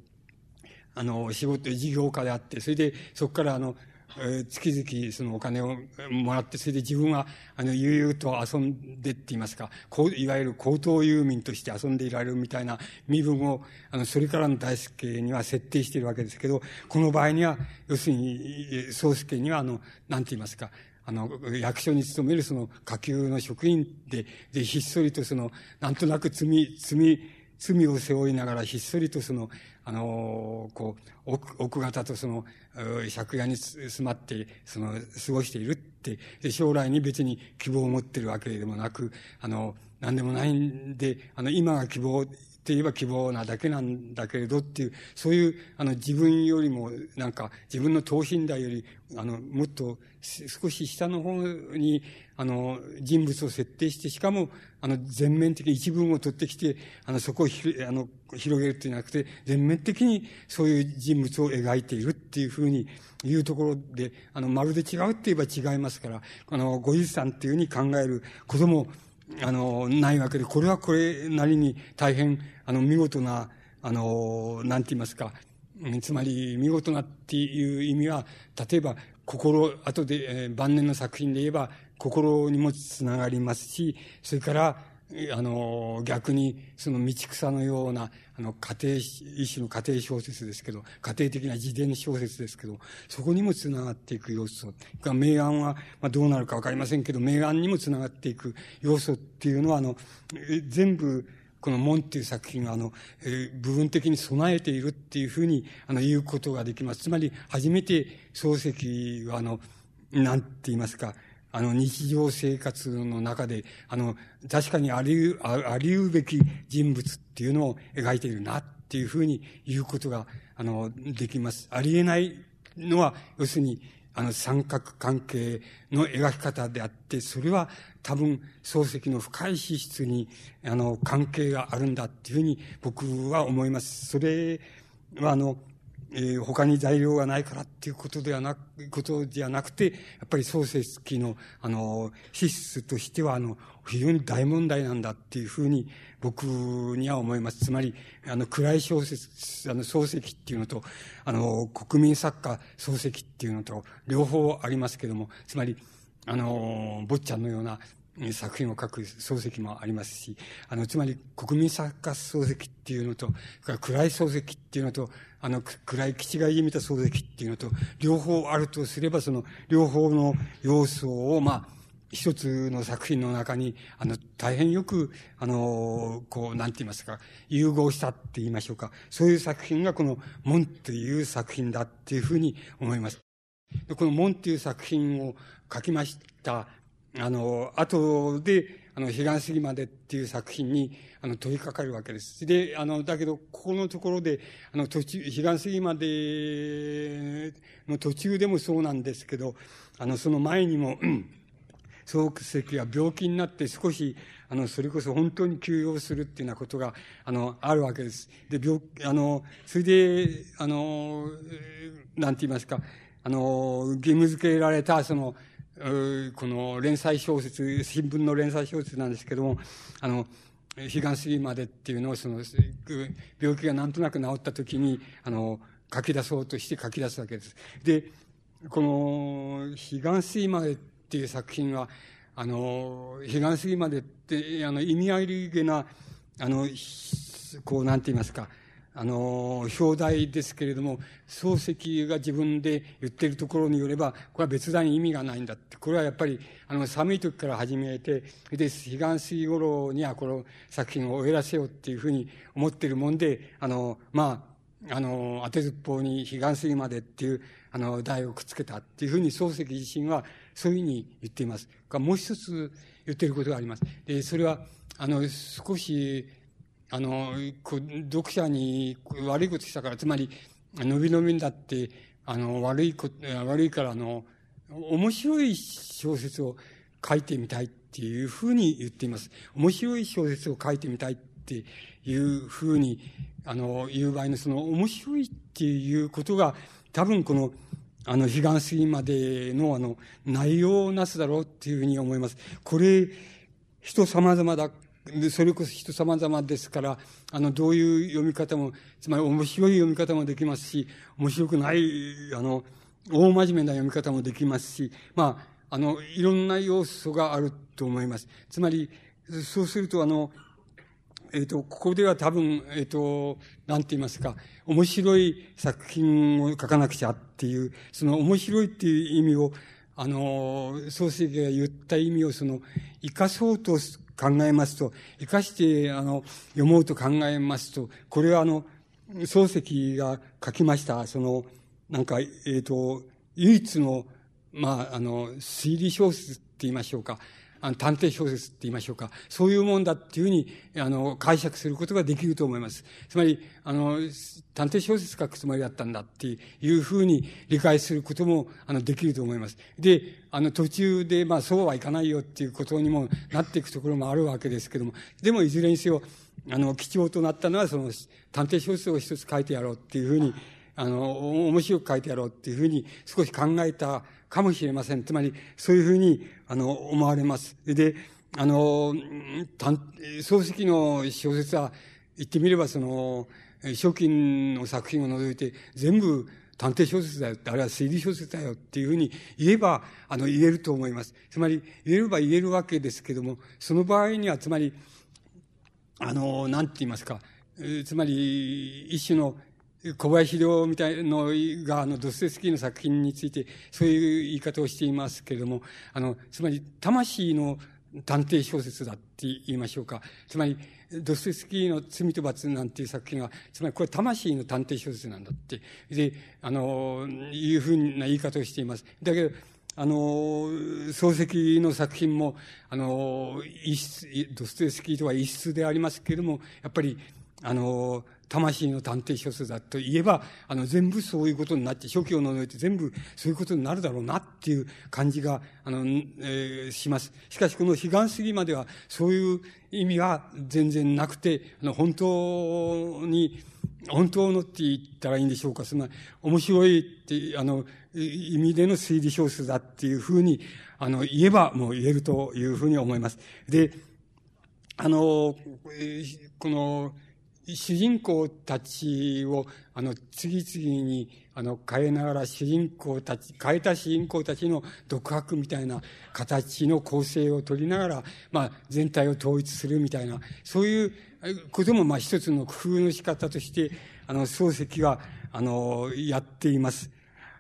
あの、仕事、事業家であって、それで、そこから、あの、え、月々そのお金をもらって、それで自分は、あの、悠々と遊んでって言いますか、こう、いわゆる高等遊民として遊んでいられるみたいな身分を、あの、それからの大輔には設定しているわけですけど、この場合には、要するに、宗介には、あの、なんて言いますか、あの、役所に勤めるその下級の職員で、で、ひっそりとその、なんとなく罪、罪、罪を背負いながらひっそりとその、あの、こう、奥奥方とその、借家に住まって、その、過ごしているって、で、将来に別に希望を持ってるわけでもなく、あの、何でもないんで、あの、今が希望って言えば希望なだけなんだけれどっていう、そういう、あの、自分よりも、なんか、自分の等身大より、あの、もっと、少し下の方に、あの、人物を設定して、しかも、あの、全面的に一文を取ってきて、あの、そこをひ、あの、広げるっていうんじゃなくて、全面的にそういう人物を描いているっていうふうに言うところで、あの、まるで違うって言えば違いますから、あの、ご遺産っていうふうに考えることも、あの、ないわけで、これはこれなりに大変、あの、見事な、あの、なんて言いますか、つまり、見事なっていう意味は、例えば、心、後で、えー、晩年の作品で言えば、心にもつながりますし、それから、あの、逆に、その道草のような、あの、家庭、一種の家庭小説ですけど、家庭的な自伝小説ですけど、そこにもつながっていく要素。が明暗は、まあ、どうなるかわかりませんけど、明暗にもつながっていく要素っていうのは、あの、全部、この門っていう作品は、あの、えー、部分的に備えているっていうふうに、あの、言うことができます。つまり、初めて漱石は、あの、なんて言いますか、あの、日常生活の中で、あの、確かにありう、ありうべき人物っていうのを描いているなっていうふうに言うことが、あの、できます。ありえないのは、要するに、あの、三角関係の描き方であって、それは多分、漱石の深い資質に、あの、関係があるんだっていうふうに僕は思います。それは、あの、えー、他に材料がないからっていうことではなく、ことじゃなくて、やっぱり創設期の、あの、資質としては、あの、非常に大問題なんだっていうふうに僕には思います。つまり、あの、暗い小説、あの、漱石っていうのと、あの、国民作家漱石っていうのと、両方ありますけども、つまり、あの、坊ちゃんのような、作品を書く漱石もありますし、あの、つまり国民作家漱石っていうのと、暗い漱石っていうのと、あの、暗い基地がい見た漱石っていうのと、両方あるとすれば、その、両方の要素を、まあ、一つの作品の中に、あの、大変よく、あの、こう、なんて言いますか、融合したって言いましょうか。そういう作品がこの、門という作品だっていうふうに思います。この門っていう作品を書きましたあの、後で、あの、彼岸過ぎまでっていう作品に、あの、取り掛かるわけです。で、あの、だけど、ここのところで、あの、途中、彼岸過ぎまでの途中でもそうなんですけど、あの、その前にも、漱石が病気になって少し、あの、それこそ本当に休養するっていうようなことが、あの、あるわけです。で、病、あの、それで、あの、なんて言いますか、あの、義務付けられた、その、この連載小説、新聞の連載小説なんですけども、あの、彼岸過ぎまでっていうのを、その、病気がなんとなく治った時に、あの、書き出そうとして書き出すわけです。で、この、彼岸過ぎまでっっていう作品は、あの、彼岸過ぎまでって、あの、意味ありげな、あの、こう、なんて言いますか、あの、表題ですけれども、漱石が自分で言ってるところによれば、これは別段意味がないんだって。これはやっぱり、あの、寒い時から始めて、で、彼岸過ぎ頃にはこの作品を終えらせようっていうふうに思ってるもんで、あの、まあ、あの、当てずっぽうに彼岸過ぎまでっていう、あの、題をくっつけたっていうふうに漱石自身はそういうふうに言っています。もう一つ言ってることがあります。で、それは、あの、少し、あの、こ読者に悪いことしたから、つまり、伸び伸びだって、あの、悪いこと、悪いから、あの、面白い小説を書いてみたいっていうふうに言っています。面白い小説を書いてみたいっていうふうに、あの、言う場合のその面白いっていうことが、多分この、あの、悲願過ぎまでのあの、内容をなすだろうっていうふうに思います。これ、人様々だ。それこそ人様々ですから、あの、どういう読み方も、つまり面白い読み方もできますし、面白くない、あの、大真面目な読み方もできますし、まあ、あの、いろんな要素があると思います。つまり、そうすると、あの、えっ、ー、と、ここでは多分、えっ、ー、と、なんて言いますか、面白い作品を書かなくちゃっていう、その面白いっていう意味を、あの、創世記が言った意味をその、生かそうと考えますと、生かして、あの、読もうと考えますと、これはあの、漱石が書きました、その、なんか、えっ、ー、と、唯一の、まあ、あの、推理小説って言いましょうか。あの探偵小説って言いましょうか。そういうもんだっていうふうに、あの、解釈することができると思います。つまり、あの、探偵小説書くつもりだったんだっていうふうに理解することも、あの、できると思います。で、あの、途中で、まあ、そうはいかないよっていうことにもなっていくところもあるわけですけども、でも、いずれにせよ、あの、貴重となったのは、その、探偵小説を一つ書いてやろうっていうふうに、あの、面白く書いてやろうっていうふうに少し考えたかもしれません。つまり、そういうふうに、あの、思われます。で、あの、漱石の小説は、言ってみれば、その、初期の作品を除いて、全部探偵小説だよ、あるいは推理小説だよっていうふうに言えば、あの、言えると思います。つまり、言えれば言えるわけですけども、その場合には、つまり、あの、なんて言いますか、つまり、一種の小林亮みたいのが、あの、ドステスキーの作品について、そういう言い方をしていますけれども、あの、つまり、魂の探偵小説だって言いましょうか。つまり、ドステスキーの罪と罰なんていう作品は、つまりこれ魂の探偵小説なんだって、で、あの、いうふうな言い方をしています。だけど、あの、漱石の作品も、あの、一室、ドストエスキーとは一室でありますけれども、やっぱり、あの、魂の探偵小説だと言えば、あの、全部そういうことになって、初期を除いて全部そういうことになるだろうなっていう感じが、あの、えー、します。しかし、この悲願過ぎまでは、そういう意味は全然なくて、あの、本当に、本当のって言ったらいいんでしょうか。その、面白いって、あの、意味での推理小説だっていうふうに、あの、言えばもう言えるというふうに思います。で、あの、この、主人公たちを、あの、次々に、あの、変えながら主人公たち、変えた主人公たちの独白みたいな形の構成を取りながら、まあ、全体を統一するみたいな、そういうことも、まあ、一つの工夫の仕方として、あの、漱石は、あの、やっています。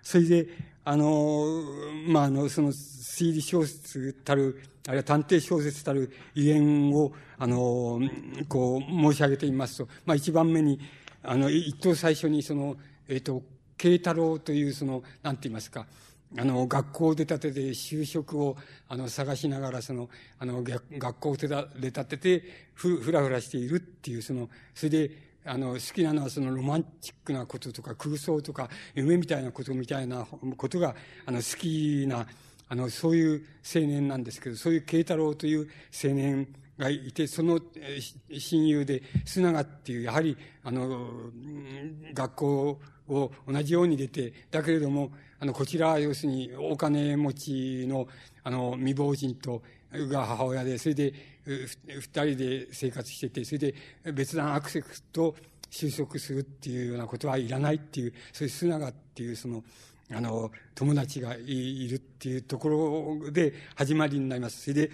それで、あの、まあ、あの、その推理小説たる、あるいは探偵小説たる威厳を、あの、こう、申し上げてみますと、まあ、一番目に、あの、一等最初に、その、えっ、ー、と、慶太郎という、その、なんて言いますか、あの、学校出たてで就職を、あの、探しながら、その、あの、学校を出たてて、ふ、ふらふらしているっていう、その、それで、あの、好きなのはそのロマンチックなこととか空想とか夢みたいなことみたいなことが、あの、好きな、あの、そういう青年なんですけど、そういう慶太郎という青年がいて、その親友で、須永っていう、やはり、あの、学校を同じように出て、だけれども、あの、こちら要するにお金持ちの、あの、未亡人と、が母親で、それで、二人で生活してて、それで別段アクセスと就職するっていうようなことはいらないっていう、そういう須永っていうその、あの、友達がいるっていうところで始まりになります。それで、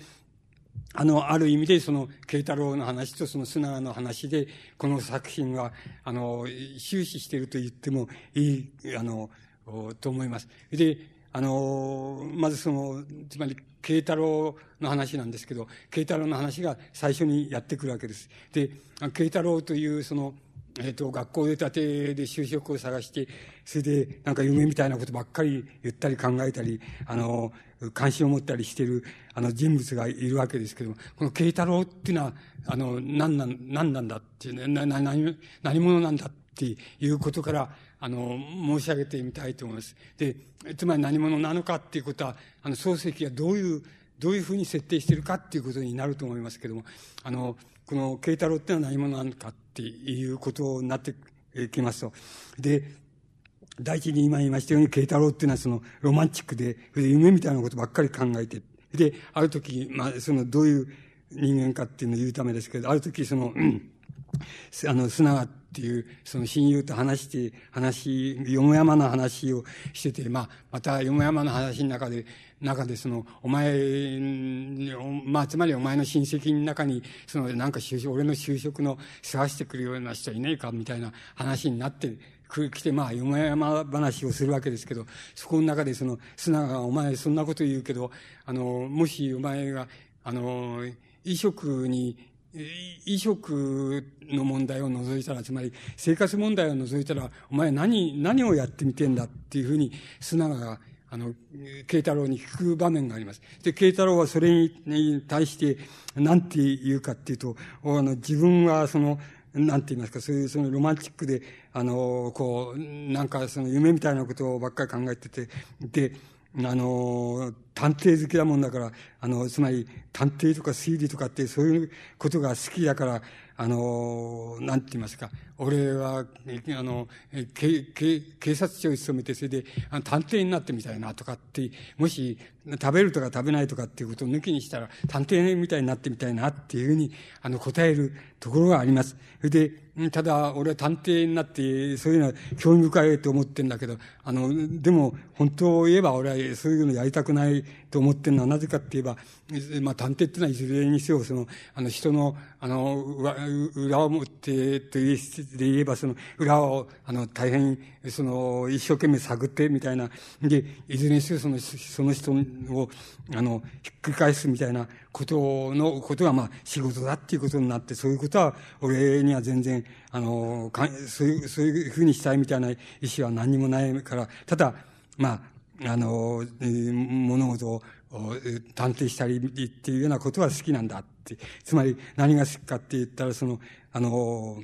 あの、ある意味でその、慶太郎の話とその須永の話で、この作品は、あの、終始していると言ってもいい、あの、と思います。で、あの、まずその、つまり、慶太郎の話なんですけど、慶太郎の話が最初にやってくるわけです。で、慶太郎というその、えっ、と、学校出たてで就職を探して、それでなんか夢みたいなことばっかり言ったり考えたり、あの、関心を持ったりしている、あの、人物がいるわけですけども、この慶太郎っていうのは、あの、何なん、何なんだっていう、な、な、何、何者なんだっていうことから、あの、申し上げてみたいと思います。で、つまり何者なのかっていうことは、あの、漱石がどういうどういうふうに設定してるかっていうことになると思いますけども、あの、この慶太郎ってのは何者なのかっていうことになってきますと。で、第一に今言いましたように、慶太郎っていうのはそのロマンチックで、夢みたいなことばっかり考えて、で、ある時、まあ、そのどういう人間かっていうのを言うためですけど、ある時その、うん、あの、砂川っていう、その親友と話して、話、よもやまな話をしてて、まあ、またよもやまな話の中で、中でその、お前、まあ、つまりお前の親戚の中に、その、なんか就職、俺の就職の世話してくるような人はいねえか、みたいな話になって、来て、まあ、よもやま話をするわけですけど、そこの中でその、砂が、お前そんなこと言うけど、あの、もしお前が、あの、衣食に、衣食の問題を除いたら、つまり生活問題を除いたら、お前何、何をやってみてんだっていうふうに、砂川が、あの、慶太郎に聞く場面があります。で、慶太郎はそれに対して、何て言うかっていうと、あの、自分はその、なんて言いますか、そういうそのロマンチックで、あの、こう、なんかその夢みたいなことばっかり考えてて、で、あの、探偵好きだもんだから、あの、つまり探偵とか推理とかってそういうことが好きだから、あの、なんて言いますか、俺は、あの、警警察庁に勤めて、それであの探偵になってみたいなとかって、もし食べるとか食べないとかっていうことを抜きにしたら、探偵みたいになってみたいなっていうふうに、あの、答えるところがあります。それで、ただ、俺は探偵になって、そういうのは興味深いと思ってんだけど、あの、でも、本当を言えば俺はそういうのやりたくないと思ってるのはなぜかって言えば、まあ、探偵ってのはいずれにせよ、その、あの、人の、あの、裏表というで言えば、その、裏を、あの、大変、その、一生懸命探ってみたいな、で、いずれにせよ、その、その人を、あの、ひっくり返すみたいなことの、ことが、まあ、仕事だっていうことになって、そういうことは、俺には全然、あの、かそういう、そういうふうにしたいみたいな意思は何にもないから、ただ、まあ、あの、物事を探偵したりっていうようなことは好きなんだ。って。つまり何が好きかって言ったら、その、あの、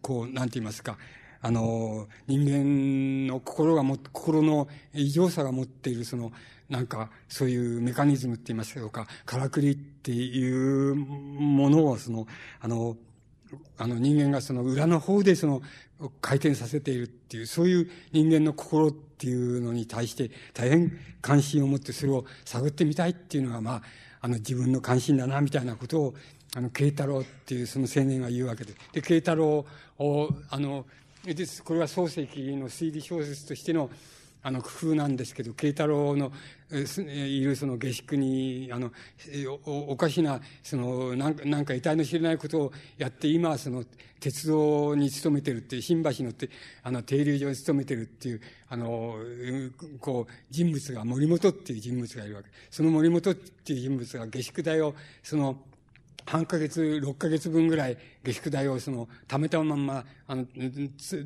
こう、なんて言いますか、あの、人間の心がも、心の異常さが持っている、その、なんか、そういうメカニズムって言いますか、からくりっていうものを、その、あの、あの人間がその裏の方でその回転させているっていう、そういう人間の心っていうのに対して大変関心を持ってそれを探ってみたいっていうのが、まあ、あの自分の関心だな、みたいなことを、あの、慶太郎っていうその青年が言うわけです。で、慶太郎を、あの、です。これは漱石の推理小説としての、あの、工夫なんですけど、慶太郎の、いるその下宿に、あの、おおかしな、その、なんか、なんか遺体の知れないことをやって、今はその、鉄道に勤めてるっていう、新橋のって、あの、停留所に勤めてるっていう、あの、こう、人物が、森本っていう人物がいるわけ。その森本っていう人物が下宿代を、その、半ヶ月、6ヶ月分ぐらい下宿代をその、貯めたまんま、あの、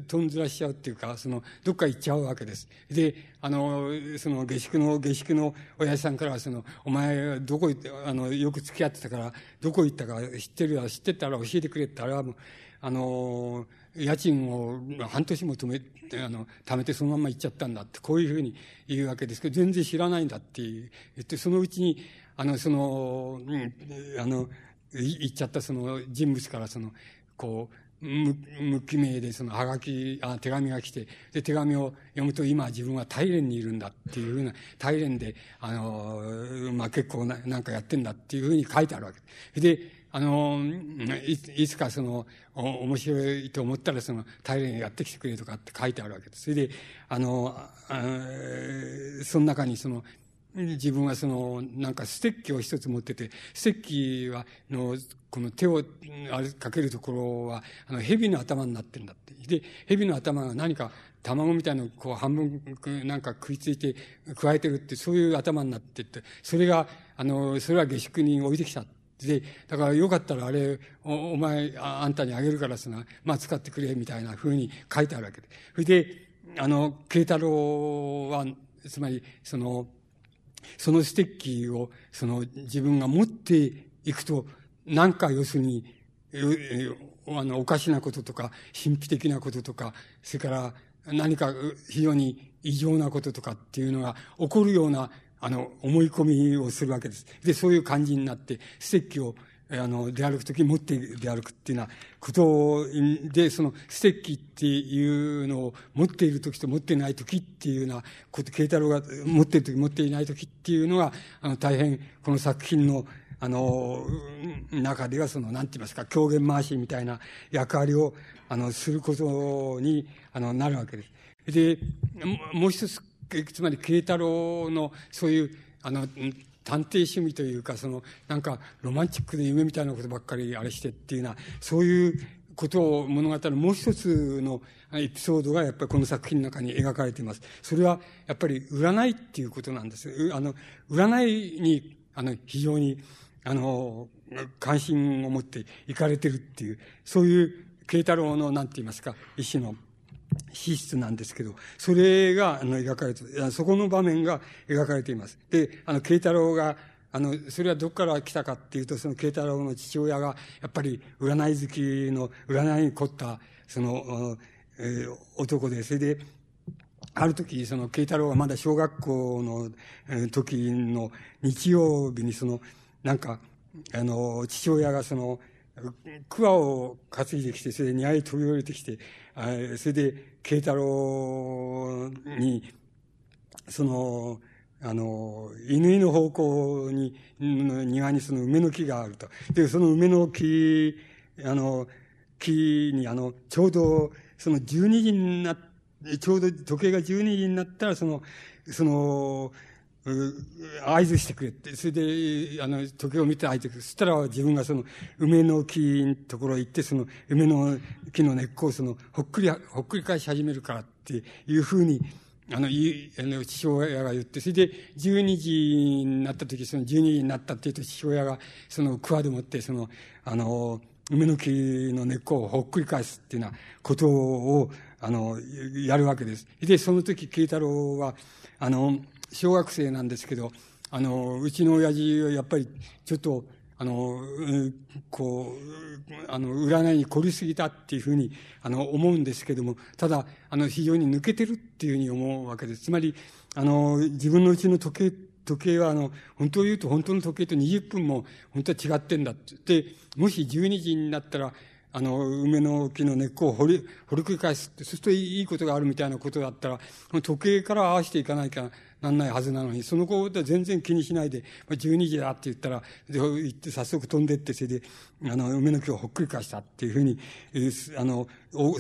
とんずらしちゃうっていうか、その、どっか行っちゃうわけです。で、あの、その下宿の、下宿の親父さんからはその、お前どこ行って、あの、よく付き合ってたから、どこ行ったか知ってるわ、知ってたら教えてくれって、あれはもう、あの、家賃を半年も止めて、あの、貯めてそのまま行っちゃったんだって、こういうふうに言うわけですけど、全然知らないんだって言って、そのうちに、あの、その、うん、あの、言っちゃったその人物からその、こう、無無記名でそのはがき、あ、手紙が来て、で、手紙を読むと今自分は大連にいるんだっていうふうな、大連で、あの、まあ、結構ななんかやってんだっていうふうに書いてあるわけで。で、あの、いつかその、お面白いと思ったらその、大連やってきてくれとかって書いてあるわけです。それで、あの、あその中にその、自分はその、なんかステッキを一つ持ってて、ステッキは、の、この手をかけるところは、あの、蛇の頭になってるんだって。で、蛇の頭が何か卵みたいなのこう半分なんか食いついて加えてるって、そういう頭になってって、それが、あの、それは下宿に置いてきた。で、だからよかったらあれ、おお前あ、あんたにあげるからさな、まあ使ってくれ、みたいな風に書いてあるわけで。それで、あの、慶太郎は、つまり、その、そのステッキを、その自分が持っていくと、なんか要するに、あの、おかしなこととか、神秘的なこととか、それから何か非常に異常なこととかっていうのが起こるような、あの、思い込みをするわけです。で、そういう感じになって、ステッキを、あの、出歩くとき持って出歩くっていうようなことで、そのステッキっていうのを持っているときと持っていないときっていうようなこと、慶太郎が持っているとき持っていないときっていうのが、あの、大変この作品のあの、中ではその、なんて言いますか、狂言回しみたいな役割を、あの、することに、あの、なるわけです。で、もう一つ、つまり、慶太郎の、そういう、あの、探偵趣味というか、その、なんか、ロマンチックで夢みたいなことばっかりあれしてっていうな、そういうことを物語るもう一つのエピソードがやっぱりこの作品の中に描かれています。それは、やっぱり占いっていうことなんです。あの、占いに、あの、非常に、あの、関心を持って行かれてるっていう、そういう慶太郎の、なんて言いますか、一種の資質なんですけど、それが、あの、描かれて、そこの場面が描かれています。で、あの、慶太郎が、あの、それはどこから来たかっていうと、その慶太郎の父親が、やっぱり占い好きの、占いに凝った、その、えー、男で、それで、ある時、その、慶太郎がまだ小学校の、えー、時の日曜日に、その、なんか、あの、父親がその、桑を担いできて、それで庭へ飛び降りてきて、それで、慶太郎に、その、あの、犬の方向に、庭にその梅の木があると。で、その梅の木、あの、木に、あの、ちょうど、その12時になちょうど時計が12時になったら、その、その、合図してくれって、それで、あの、時計を見て合図くれ。そしたら自分がその、梅の木のところへ行って、その、梅の木の根っこをその、ほっくり、ほっくり返し始めるからっていうふうに、あの、あの、父親が言って、それで、12時になった時、その12時になったっていうと、父親が、その、桑でもって、その、あの、梅の木の根っこをほっくり返すっていうようなことを、あの、やるわけです。で、その時、慶太郎は、あの、小学生なんですけど、あの、うちの親父はやっぱりちょっと、あの、こう、あの、占いに凝りすぎたっていうふうに、あの、思うんですけども、ただ、あの、非常に抜けてるっていうふうに思うわけです。つまり、あの、自分のうちの時計、時計は、あの、本当を言うと本当の時計と20分も本当は違ってんだって。で、もし12時になったら、あの、梅の木の根っこを掘り、掘り繰り返すって、そうするといいことがあるみたいなことだったら、時計から合わせていかないかなんないはずなのに、その子は全然気にしないで、まあ、12時だって言ったら、行って早速飛んでって、それで、あの、梅の木をほっくり返したっていうふうに、あの、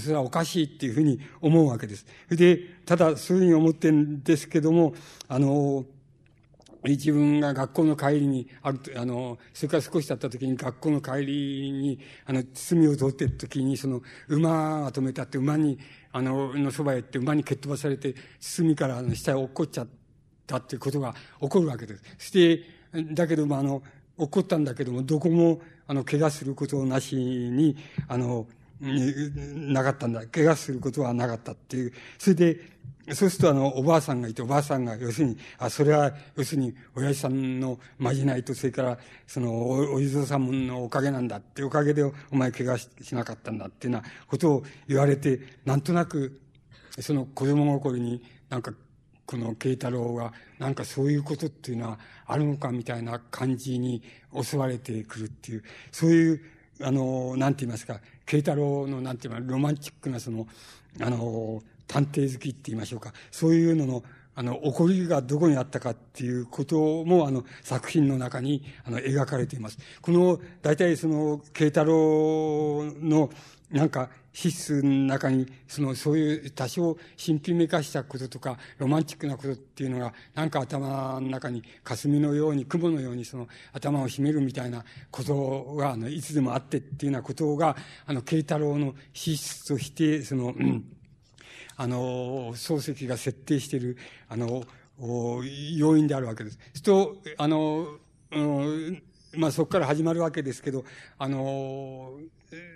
それはおかしいっていうふうに思うわけです。で、ただそういうふうに思ってんですけども、あの、自分が学校の帰りに、あると、あの、それから少し経った時に学校の帰りに、あの、堤を通ってる時に、その、馬が止めてあって、馬に、あの、のそばへ行って馬に蹴っ飛ばされて、堤からあの下へ落っこっちゃって、たっていうことが起こるわけです。して、だけども、あの、起こったんだけども、どこも、あの、怪我することなしに、あの、なかったんだ。怪我することはなかったっていう。それで、そうするとあの、おばあさんがいて、おばあさんが、要するに、あ、それは、要するに、親父さんのまじないと、それから、その、お、お地蔵さんのおかげなんだって、おかげでお前怪我しなかったんだっていうようなことを言われて、なんとなく、その子供心になんかこの慶太郎がなんかそういうことっていうのはあるのかみたいな感じに襲われてくるっていう、そういう、あの、なんて言いますか、慶太郎のなんて言いますか、ロマンチックなその、あの、探偵好きって言いましょうか、そういうのの、あの、起こりがどこにあったかっていうことも、あの、作品の中に、あの、描かれています。この、大体その、慶太郎の、なんか、資質の中に、その、そういう多少神秘めかしたこととか、ロマンチックなことっていうのが、なんか頭の中に、霞のように、雲のように、その、頭を秘めるみたいなことが、あの、いつでもあってっていうようなことが、あの、慶太郎の資質として、その、うん、あの、漱石が設定している、あの、要因であるわけです。すと、あの、うん、まあそこから始まるわけですけど、あの、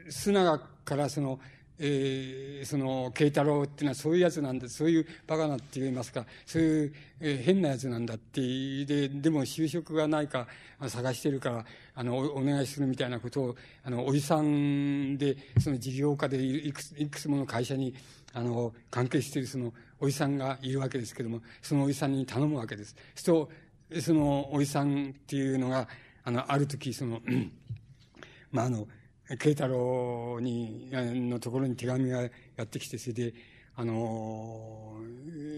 須永からその、えー、その、慶太郎っていうのはそういうやつなんだ、そういうバカなって言いますか、そういう、えー、変なやつなんだって、で、でも就職がないか探してるから、あのお、お願いするみたいなことを、あの、おじさんで、その事業家でいくつ、いくつもの会社に、あの、関係しているその、おじさんがいるわけですけども、そのおじさんに頼むわけです。そうそのおじさんっていうのが、あの、ある時、その、まあ、あの、慶太郎に、のところに手紙がやってきて、それで、あの、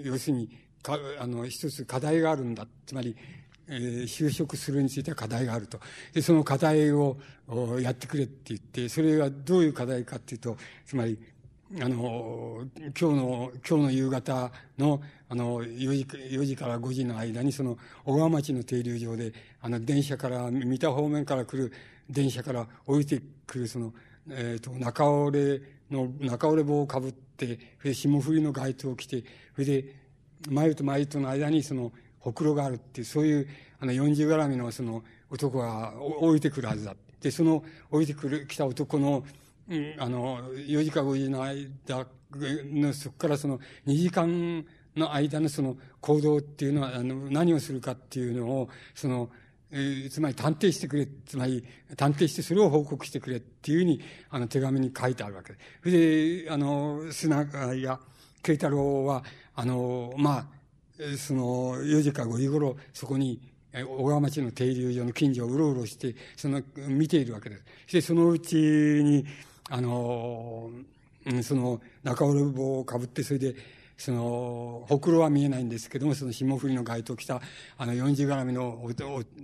要するに、か、あの、一つ課題があるんだ。つまり、えー、就職するについては課題があると。で、その課題をやってくれって言って、それはどういう課題かっていうと、つまり、あの、今日の、今日の夕方の、あの、4時、4時から5時の間に、その、小川町の停留場で、あの、電車から、三田方面から来る電車から降りてくる、その、えっ、ー、と、中折れの、中折れ棒をかぶって、それで霜降りの街灯を着て、それで、眉と眉との間に、その、ほくろがあるっていう、そういう、あの、40絡みの、その、男が降りてくるはずだ。で、その、降りてくる、来た男の、うん、あの、4時か5時の間の、そこからその2時間の間のその行動っていうのは、あの、何をするかっていうのを、その、えー、つまり探偵してくれ、つまり探偵してそれを報告してくれっていうふうに、あの、手紙に書いてあるわけです。それで、あの、砂川や慶太郎は、あの、まあ、その、4時か5時頃、そこに、小川町の停留所の近所をうろうろして、その、見ているわけです。そしてそのうちに、あの、その中折棒をかぶって、それで、その、ほくろは見えないんですけども、その霜降りの街灯を着た、あの、四十絡みの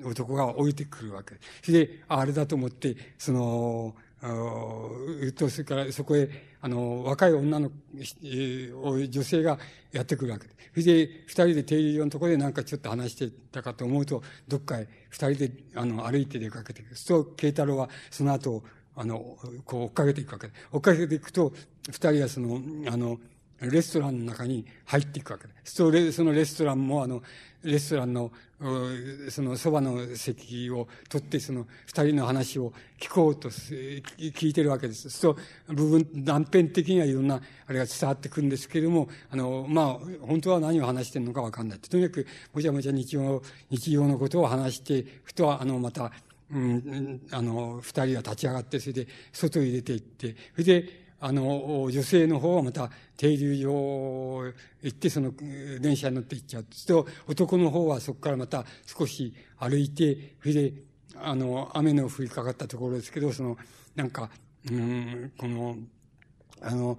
男が降りてくるわけです。それで、あれだと思って、その、うと、それからそこへ、あの、若い女の、女性がやってくるわけで。それで、二人で停留所のところでなんかちょっと話してたかと思うと、どっかへ二人で、あの、歩いて出かけていく。そう、慶太郎はその後、あの、こう追っかけていくわけで。追っかけていくと、二人はその、あの、レストランの中に入っていくわけで。それ、そのレストランも、あの、レストランの、そのそばの席を取って、その二人の話を聞こうと聞いてるわけです。そう、部分、断片的にはいろんな、あれが伝わってくるんですけれども、あの、まあ、本当は何を話してるのかわかんない。とにかく、もちゃもちゃ日常、日常のことを話して、ふとは、あの、また、うん、あの、二人が立ち上がって、それで、外に出て行って、それで、あの、女性の方はまた停留所行って、その電車に乗って行っちゃう。すると、男の方はそこからまた少し歩いて、それで、あの、雨の降りかかったところですけど、その、なんか、うん、この、あの、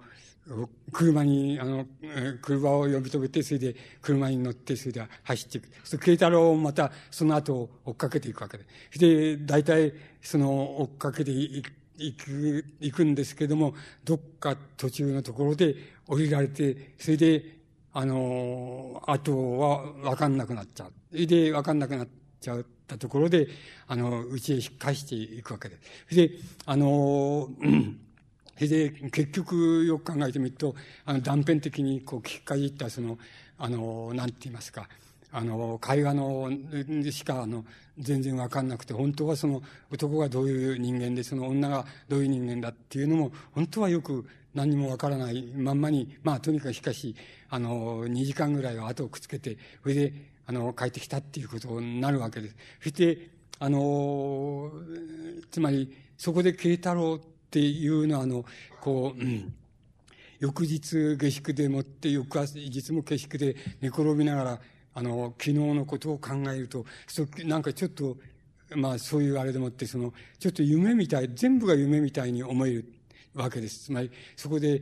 車に、あの、車を呼び止めて、それで車に乗って、それで走っていく。そ慶太郎をまたその後追っかけていくわけで。で、大体、その追っかけてい行く、行くんですけども、どっか途中のところで降りられて、それで、あの、あとはわかんなくなっちゃう。それで、わかんなくなっちゃったところで、あの、うちへ引っ返していくわけです。で、あの、うんそれで、結局よく考えてみると、あの、断片的にこう聞きかじったその、あの、なんて言いますか、あの、会話の、しか、あの、全然わかんなくて、本当はその男がどういう人間で、その女がどういう人間だっていうのも、本当はよく何もわからないまんまに、まあ、とにかくしかし、あの、2時間ぐらいは後をくっつけて、それで、あの、帰ってきたっていうことになるわけです。そして、あの、つまり、そこで慶太郎っていうのは、あの、こう、うん、翌日下宿でもって、翌日も下宿で寝転びながら、あの、昨日のことを考えると、そなんかちょっと、まあそういうあれでもって、その、ちょっと夢みたい、全部が夢みたいに思えるわけです。つまり、そこで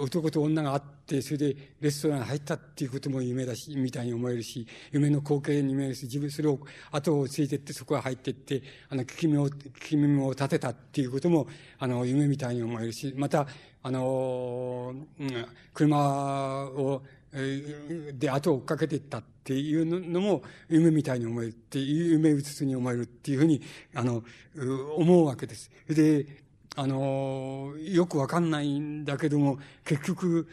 男と女が会って、それでレストランに入ったっていうことも夢だし、みたいに思えるし、夢の光景に見えるし、自分それを後をついてってそこへ入ってって、あの、聞き耳を、聞き耳を立てたっていうことも、あの、夢みたいに思えるし、また、あの、うん、車を、で、後を追っかけていったっていうのも、夢みたいに思えるっていう、夢うつつに思えるっていうふうに、あの、思うわけです。で、あの、よくわかんないんだけども、結局、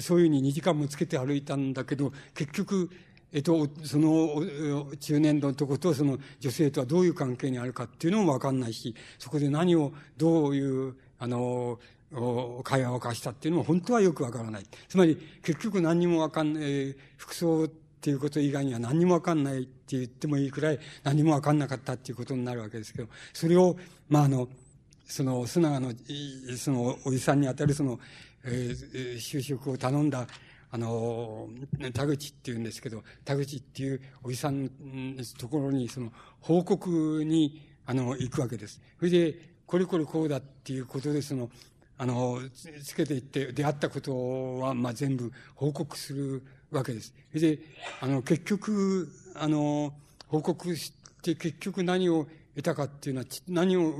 そういうふうに2時間もつけて歩いたんだけど、結局、えっと、その中年度のとことその女性とはどういう関係にあるかっていうのもわかんないし、そこで何を、どういう、あの、会話を交わしたっていうのも本当はよくわからない。つまり、結局何にもわかんない、服装っていうこと以外には何にもわかんないって言ってもいいくらい何もわかんなかったっていうことになるわけですけど、それを、まあ、あの、その、須永の、その、おじさんにあたるその、えー、就職を頼んだ、あの、田口って言うんですけど、田口っていうおじさんのところに、その、報告に、あの、行くわけです。それで、これこれこうだっていうことで、その、あの、つけていって、出会ったことは、まあ、全部報告するわけです。で、あの、結局、あの、報告して結局何を得たかっていうのは、何を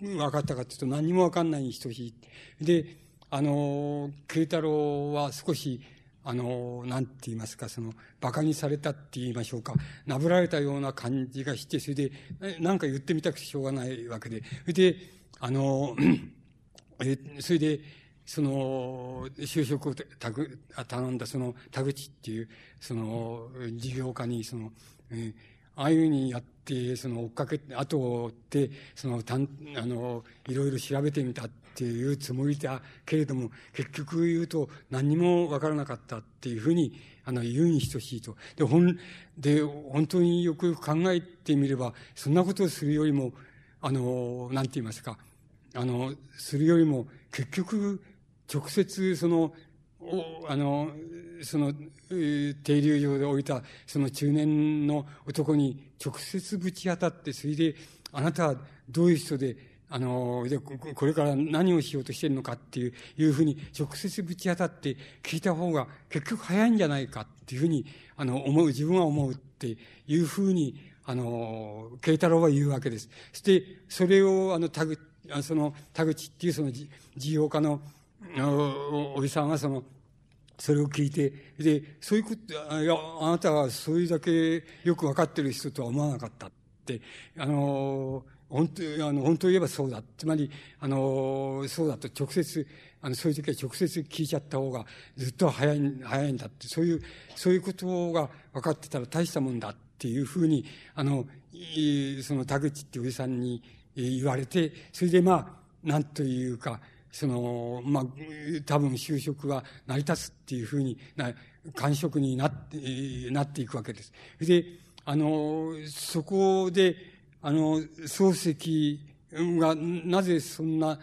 分かったかっていうと何も分かんないに等しい。で、あの、慶太郎は少し、あの、なんて言いますか、その、馬鹿にされたって言いましょうか、なぶられたような感じがして、それで、なんか言ってみたくてしょうがないわけで、で、あの、え、それで、その、就職をたぐ頼んだその田口っていう、その、事業家に、その、えああいうふうにやって、その追っかけ、後を追って、その、たん、あの、いろいろ調べてみたっていうつもりだけれども、結局言うと何にもわからなかったっていうふうに、あの、言うに等しいと。で、ほん、で、本当によくよく考えてみれば、そんなことをするよりも、あの、なんて言いますか、あの、するよりも、結局、直接その、あの、その、停留場で置いた、その中年の男に直接ぶち当たって、それで、あなたはどういう人で、あの、で、これから何をしようとしてるのかっていう、いうふうに直接ぶち当たって聞いた方が結局早いんじゃないかっていうふうに、あの、思う、自分は思うっていうふうに、あの、慶太郎は言うわけです。そして、それを、あの、田口、その、田口っていうその事業家の、おじさんはその、それを聞いて、で、そういうこと、いや、あなたはそういうだけよくわかってる人とは思わなかったって、あの、本当、あの、本当言えばそうだ。つまり、あの、そうだと直接、あの、そういう時は直接聞いちゃった方がずっと早い、早いんだって、そういう、そういうことが分かってたら大したもんだっていうふうに、あの、その田口っておじさんに言われて、それでまあ、なんというか、その、まあ、多分就職は成り立つっていうふうにな、官職になって、なっていくわけです。で、あの、そこで、あの、漱石がなぜそんな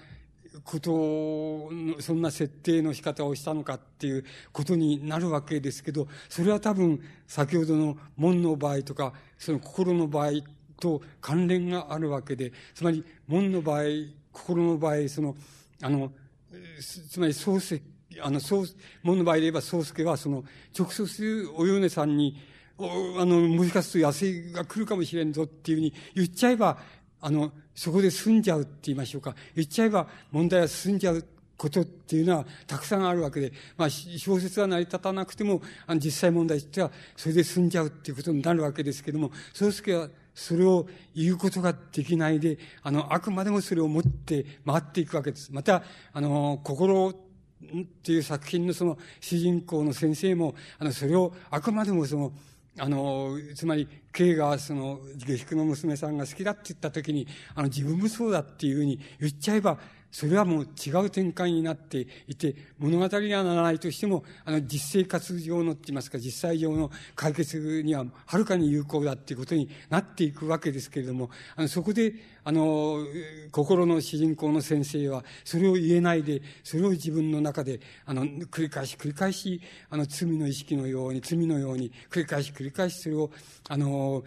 ことを、そんな設定の仕方をしたのかっていうことになるわけですけど、それは多分先ほどの門の場合とか、その心の場合と関連があるわけで、つまり門の場合、心の場合、その、あの、つまり漱石、あの、そう、門の場合で言えば漱石は、その、直接お米さんに、あの、もしかすると野生が来るかもしれんぞっていうふうに言っちゃえば、あの、そこで済んじゃうって言いましょうか。言っちゃえば問題は済んじゃうことっていうのはたくさんあるわけで、まあ、小説は成り立たなくても、あの、実際問題としては、それで済んじゃうっていうことになるわけですけども、宗介はそれを言うことができないで、あの、あくまでもそれを持って回っていくわけです。また、あの、心っていう作品のその主人公の先生も、あの、それをあくまでもその、あの、つまり、K がその、下宿の娘さんが好きだって言った時に、あの、自分もそうだっていうふうに言っちゃえば、それはもう違う展開になっていて、物語にはならないとしても、あの、実生活上のって言いますか、実際上の解決にははるかに有効だっていうことになっていくわけですけれども、あの、そこで、あの、心の主人公の先生は、それを言えないで、それを自分の中で、あの、繰り返し繰り返し、あの、罪の意識のように、罪のように、繰り返し繰り返しそれを、あの、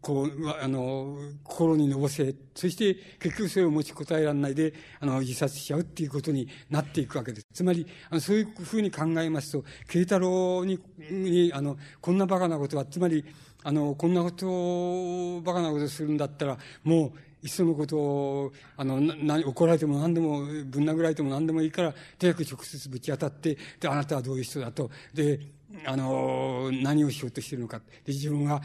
こう、あの、心にのぼせ、そして結局それを持ちこたえられないで、あの、自殺しちゃうっていうことになっていくわけです。つまり、あのそういうふうに考えますと、慶太郎に、に、あの、こんな馬鹿なことは、つまり、あの、こんなことを、馬鹿なことするんだったら、もう、いっそのことを、あの、な、怒られても何でも、ぶん殴られても何でもいいから、とにかく直接ぶち当たって、で、あなたはどういう人だと。で、あの、何をしようとしているのか。で、自分が、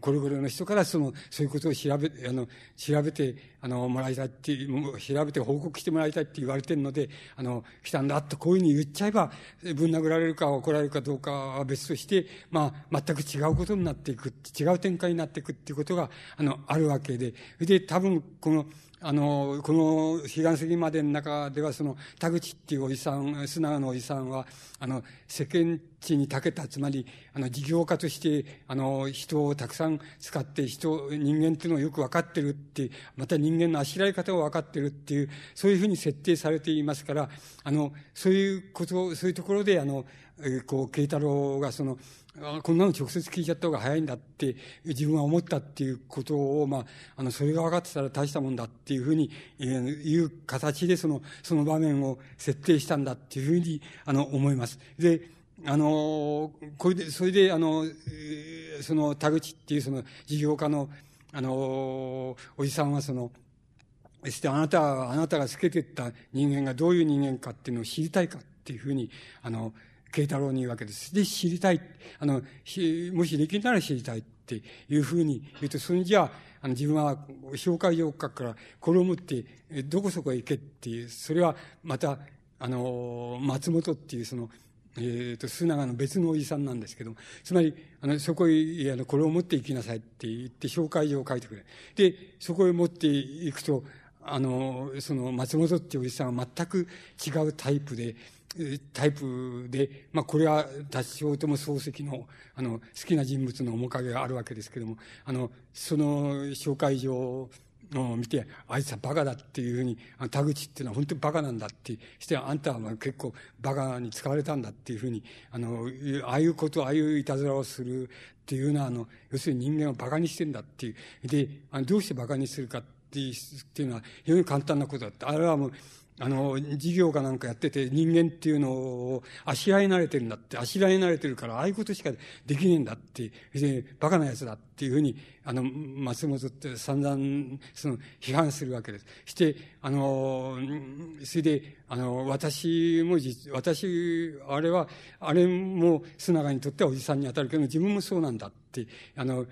これぐらいの人からその、そういうことを調べ、あの、調べて、あの、もらいたいっていう、調べて報告してもらいたいって言われてるので、あの、来たんだとこういうふうに言っちゃえば、ぶん殴られるか怒られるかどうかは別として、まあ、全く違うことになっていく、違う展開になっていくっていうことが、あの、あるわけで、で、多分、この、あの、この彼岸石までの中では、その、田口っていうおじさん、素直なおじさんは、あの、世間地に長けた、つまり、あの、事業家として、あの、人をたくさん使って、人、人間っていうのをよく分かってるって、また人間のあしらい方を分かってるっていう、そういうふうに設定されていますから、あの、そういうこと、そういうところで、あの、えー、こう、慶太郎がその、あこんなの直接聞いちゃった方が早いんだって自分は思ったっていうことを、まあ、あの、それが分かってたら大したもんだっていうふうに、えー、いう形でその、その場面を設定したんだっていうふうに、あの、思います。で、あの、これで、それで、あの、その田口っていうその事業家の、あの、おじさんはその、そしてあなたは、あなたがつけてった人間がどういう人間かっていうのを知りたいかっていうふうに、あの、慶太郎に言うわけです。で、知りたい。あの、もしできるなら知りたいっていうふうに言うと、それじゃあ、あの、自分は、紹介状を書くから、これを持って、どこそこへ行けっていう、それは、また、あの、松本っていう、その、えっ、ー、と、須永の別のおじさんなんですけども、つまり、あの、そこへ、あの、これを持って行きなさいって言って、紹介状を書いてくれ。で、そこへ持っていくと、あの、その、松本っていうおじさんは全く違うタイプで、タイプで、まあ、これは、達成とも漱石の、あの、好きな人物の面影があるわけですけども、あの、その紹介状を見て、あいつはバカだっていうふうに、あの田口っていうのは本当にバカなんだってして、あんたは結構バカに使われたんだっていうふうに、あの、ああいうこと、ああいういたずらをするっていうのは、あの、要するに人間をバカにしてんだっていう。で、あのどうしてバカにするかっていうのは非常に簡単なことだって。あれはもう、あの、事業かなんかやってて人間っていうのをあしらい慣れてるんだって、あしらい慣れてるからああいうことしかできねえんだって、で、バカな奴だっていうふうに、あの、松本って散々、その、批判するわけです。して、あの、それで、あの、私も実、私、あれは、あれも須永にとってはおじさんに当たるけど、自分もそうなんだって、あの、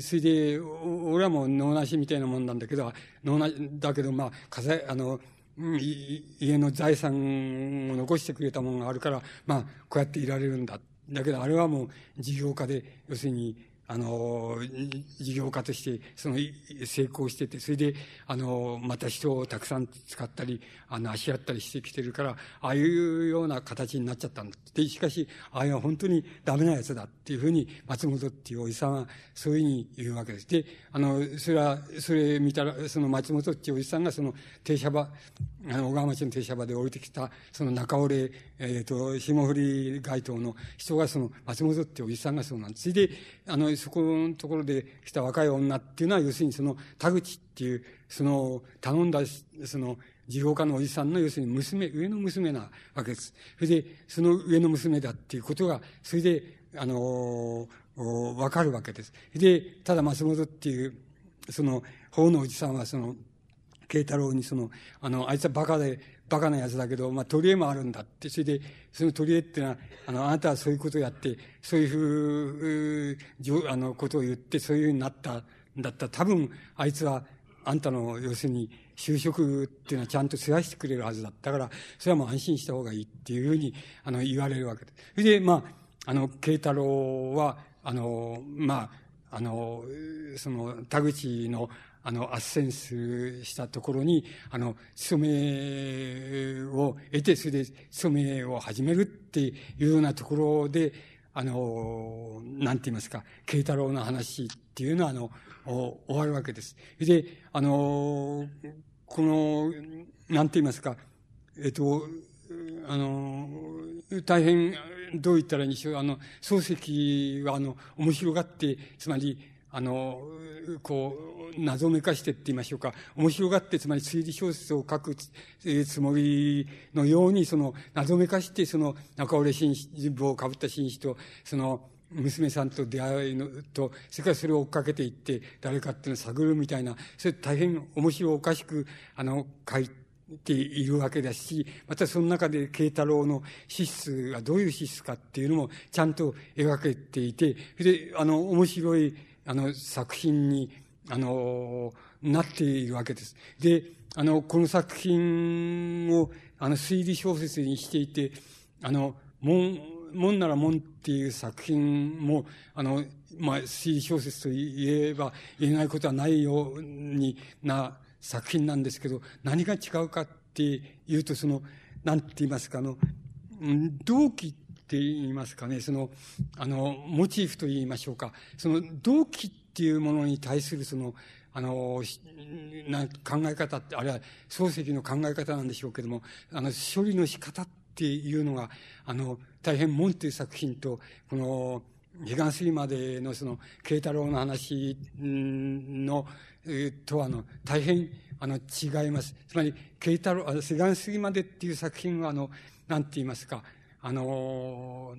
それで、俺はもう脳なしみたいなもんなんだけど、脳なし、だけど、まあ、かざ、あの、家の財産を残してくれたものがあるから、まあ、こうやっていられるんだ。だけど、あれはもう事業家で、要するに、あの、事業家として、その、成功してて、それで、あの、また人をたくさん使ったり、あの、足やったりしてきてるから、ああいうような形になっちゃったんだ。で、しかし、ああいう本当にダメなやつだっていうふうに、松本っていうおじさんは、そういうふうに言うわけです。で、あの、それは、それ見たら、その松本っていうおじさんが、その、停車場、あの、小川町の停車場で降りてきた、その中折れ、えっ、ー、と、霜降り街頭の人が、その、松本っていうおじさんがそうなんです。それで、あの、そこのところで来た若い女っていうのは、要するにその、田口っていう、その、頼んだ、その、事業家のおじさんの、要するに娘、上の娘なわけです。それで、その上の娘だっていうことが、それで、あの、わかるわけです。で、ただ松本っていう、その、法のおじさんは、その、慶太郎にその、あの、あいつはバカで、バカなやつだけど、まあ、取り柄もあるんだって。それで、その取り柄っていうのは、あの、あなたはそういうことをやって、そういうふう、あの、ことを言って、そういうふうになったんだったら、多分、あいつは、あんたの、要するに、就職っていうのはちゃんと世話してくれるはずだったから、それはもう安心した方がいいっていうふうに、あの、言われるわけです。それで、まあ、あの、慶太郎は、あの、まあ、あの、その、田口の、あの、斡旋する、したところに、あの、勤めを得て、それで勤めを始めるっていうようなところで、あの、なんて言いますか、慶太郎の話っていうのは、あの、終わるわけです。で、あの、この、なんて言いますか、えっと、あの、大変、どう言ったらいいんでしょう、あの、漱石は、あの、面白がって、つまり、あの、こう、謎めかしてって言いましょうか、面白がって、つまり推理小説を書くつもりのように、その、謎めかして、その、中折れ紳士、帽をかぶった紳士と、その、娘さんと出会いのと、それからそれを追っかけていって、誰かっていうのを探るみたいな、それ大変面白おかしく、あの、書いているわけだし、またその中で慶太郎の資質がどういう資質かっていうのもちゃんと描けていて、それで、あの、面白い、あの、作品に、あの、なっているわけです。で、あの、この作品を、あの、推理小説にしていて、あの、もん、もんならもんっていう作品も、あの、まあ、推理小説と言えば言えないことはないようにな作品なんですけど、何が違うかっていうと、その、なんて言いますか、あの、動機って言いますかね、その、あの、モチーフと言いましょうか、その動機っていうものに対するその、あの、な考え方って、あれは漱石の考え方なんでしょうけども、あの、処理の仕方っていうのが、あの、大変門という作品と、この、彼岸過ぎまでのその、慶太郎の話の、えー、とは、の、大変、あの、違います。つまり、慶太郎、あの、彼岸過ぎまでっていう作品は、あの、なんて言いますか、あの、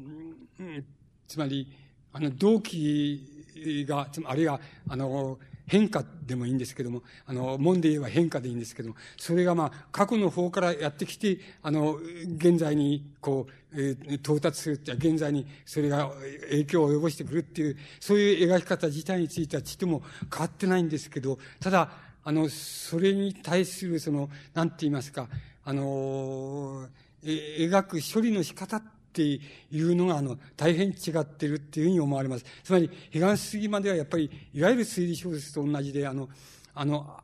つまり、あの、動機が、あるいは、あの、変化でもいいんですけども、あの、門で言えば変化でいいんですけども、それがまあ、過去の方からやってきて、あの、現在に、こう、えー、到達するって、現在にそれが影響を及ぼしてくるっていう、そういう描き方自体についてはちっとも変わってないんですけど、ただ、あの、それに対する、その、なんて言いますか、あの、え描く処理の仕方っていうのが、あの、大変違ってるっていうふうに思われます。つまり、彼岸過ぎまではやっぱり、いわゆる推理小説と同じで、あの、あの、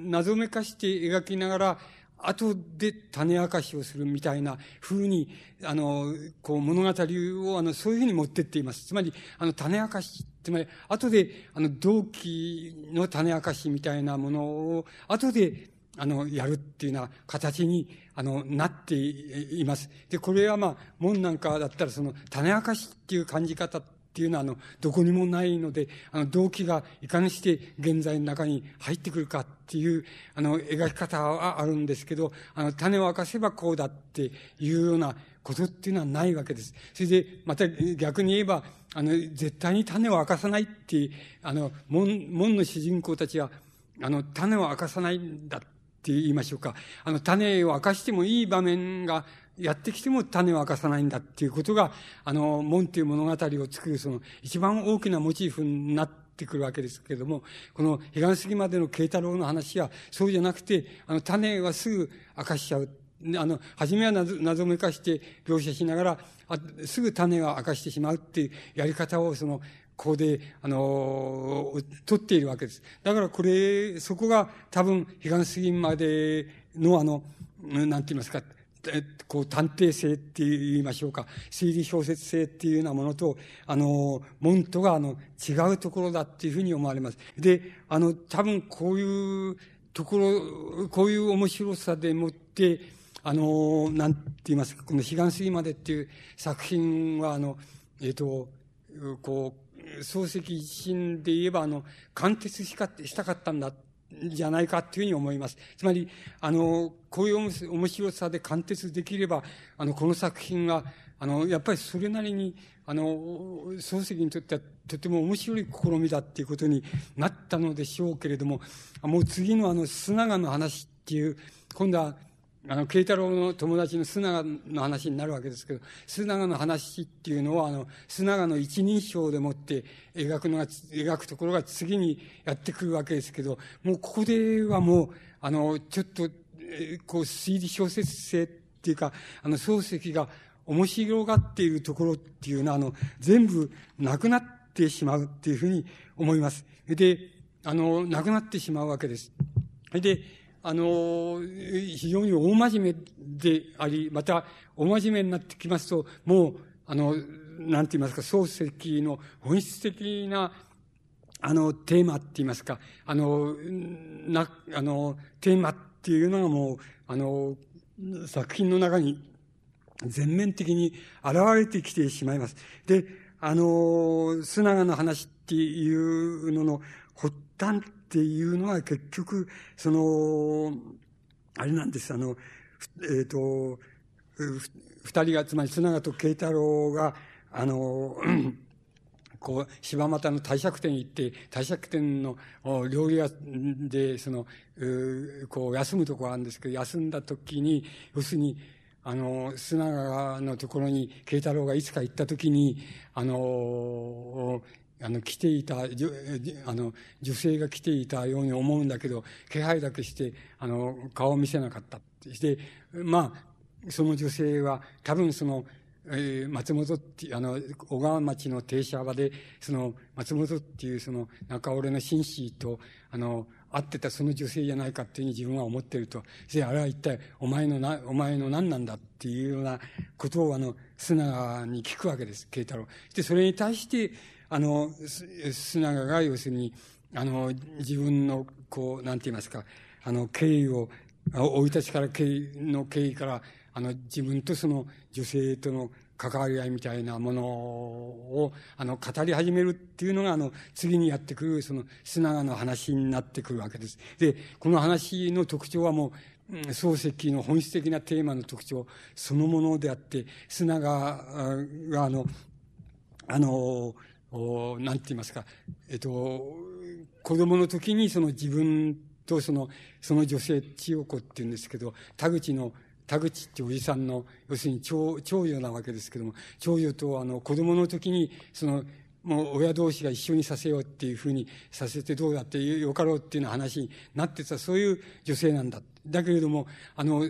謎めかして描きながら、後で種明かしをするみたいな風に、あの、こう物語を、あの、そういうふうに持ってっています。つまり、あの、種明かし、つまり、後で、あの、同期の種明かしみたいなものを、後で、あの、やるっていうような形に、あの、なっています。で、これはまあ、門なんかだったらその、種明かしっていう感じ方っていうのは、あの、どこにもないので、あの、動機がいかにして現在の中に入ってくるかっていう、あの、描き方はあるんですけど、あの、種を明かせばこうだっていうようなことっていうのはないわけです。それで、また逆に言えば、あの、絶対に種を明かさないっていう、あの、門、門の主人公たちは、あの、種を明かさないんだっって言いましょうか。あの、種を明かしてもいい場面がやってきても種を明かさないんだっていうことが、あの、門という物語を作るその一番大きなモチーフになってくるわけですけれども、この彼岸過ぎまでの慶太郎の話は、そうじゃなくて、あの、種はすぐ明かしちゃう。あの、初めは謎めかして描写しながら、すぐ種は明かしてしまうっていうやり方を、その、ここで、あの、取っているわけです。だからこれ、そこが多分、彼岸過ぎまでのあの、なんて言いますか、こう、探偵性って言いましょうか、推理小説性っていうようなものと、あの、モントが、あの、違うところだっていうふうに思われます。で、あの、多分こういうところ、こういう面白さでもって、あの、なんて言いますか、この彼岸過ぎまでっていう作品は、あの、えっ、ー、と、こう、漱石自身で言えば、あの、貫徹しかしたかったんだ、じゃないかというふうに思います。つまり、あの、こういう面白さで貫徹できれば、あの、この作品が、あの、やっぱりそれなりに、あの、漱石にとってはとても面白い試みだっていうことになったのでしょうけれども、もう次のあの、砂川の話っていう、今度は、あの、慶太郎の友達の砂川の話になるわけですけど、砂川の話っていうのは、あの、砂川の一人称でもって描くのが、描くところが次にやってくるわけですけど、もうここではもう、あの、ちょっと、えこう、推理小説性っていうか、あの、漱石が面白がっているところっていうのは、あの、全部なくなってしまうっていうふうに思います。で、あの、なくなってしまうわけです。で、あの、非常に大真面目であり、また、大真面目になってきますと、もう、あの、なんて言いますか、漱石の本質的な、あの、テーマって言いますか、あの、な、あの、テーマっていうのがもう、あの、作品の中に全面的に現れてきてしまいます。で、あの、砂川の話っていうのの発端っていうのは結局、その、あれなんです、あの、えっ、ー、と、二人が、つまり砂川と慶太郎が、あの、こう、柴又の帝釈天行って、帝釈天の料理屋で、その、こう、休むとこがあるんですけど、休んだ時に、要するに、あの、砂川のところに慶太郎がいつか行った時に、あの、あの、来ていた、あの、女性が来ていたように思うんだけど、気配だけして、あの、顔を見せなかった。して、まあ、その女性は、多分その、えー、松本っていう、あの、小川町の停車場で、その、松本っていうその、中折れの紳士と、あの、会ってたその女性じゃないかっていうふうに自分は思ってると。で、あれは一体、お前のな、お前の何なんだっていうようなことを、あの、素直に聞くわけです、慶太郎。で、それに対して、あの、砂川が要するに、あの、自分の、こう、なんて言いますか、あの、敬意を、生い立ちから敬意の敬意から、あの、自分とその女性との関わり合いみたいなものを、あの、語り始めるっていうのが、あの、次にやってくる、その、砂川の話になってくるわけです。で、この話の特徴はもう、漱石の本質的なテーマの特徴そのものであって、砂川が、あの、あの、おなんて言いますか、えっと、子供の時にその自分とその、その女性、千代子って言うんですけど、田口の田口っておじさんの、要するに長長女なわけですけども、長女とあの子供の時に、その、もう親同士が一緒にさせようっていうふうにさせてどうだってよかろうっていうような話になってた、そういう女性なんだ。だけれども、あの、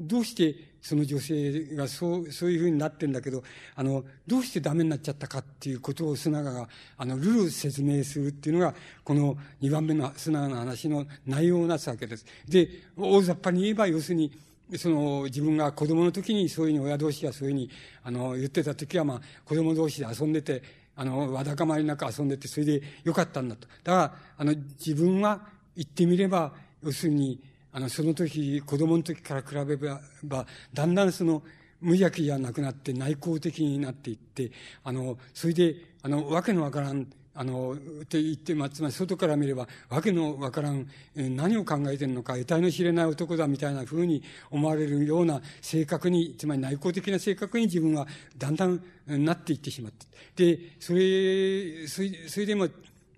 どうしてその女性がそう、そういうふうになってんだけど、あの、どうしてダメになっちゃったかっていうことを砂川が、あの、ルール説明するっていうのが、この2番目の砂川の話の内容をなすわけです。で、大雑把に言えば、要するに、その自分が子供の時にそういうふうに親同士がそういうふうにあの言ってた時はまあ子供同士で遊んでてあのわだかまりなく遊んでてそれでよかったんだとだからあの自分は言ってみれば要するにあのその時子供の時から比べればだんだんその無邪気じゃなくなって内向的になっていってあのそれであのわけのわからんあの、って言って、まあ、つまり外から見れば、わけのわからん、何を考えてるのか、得体の知れない男だみたいなふうに思われるような性格に、つまり内向的な性格に自分はだんだんなっていってしまって。で、それ、それそれでも、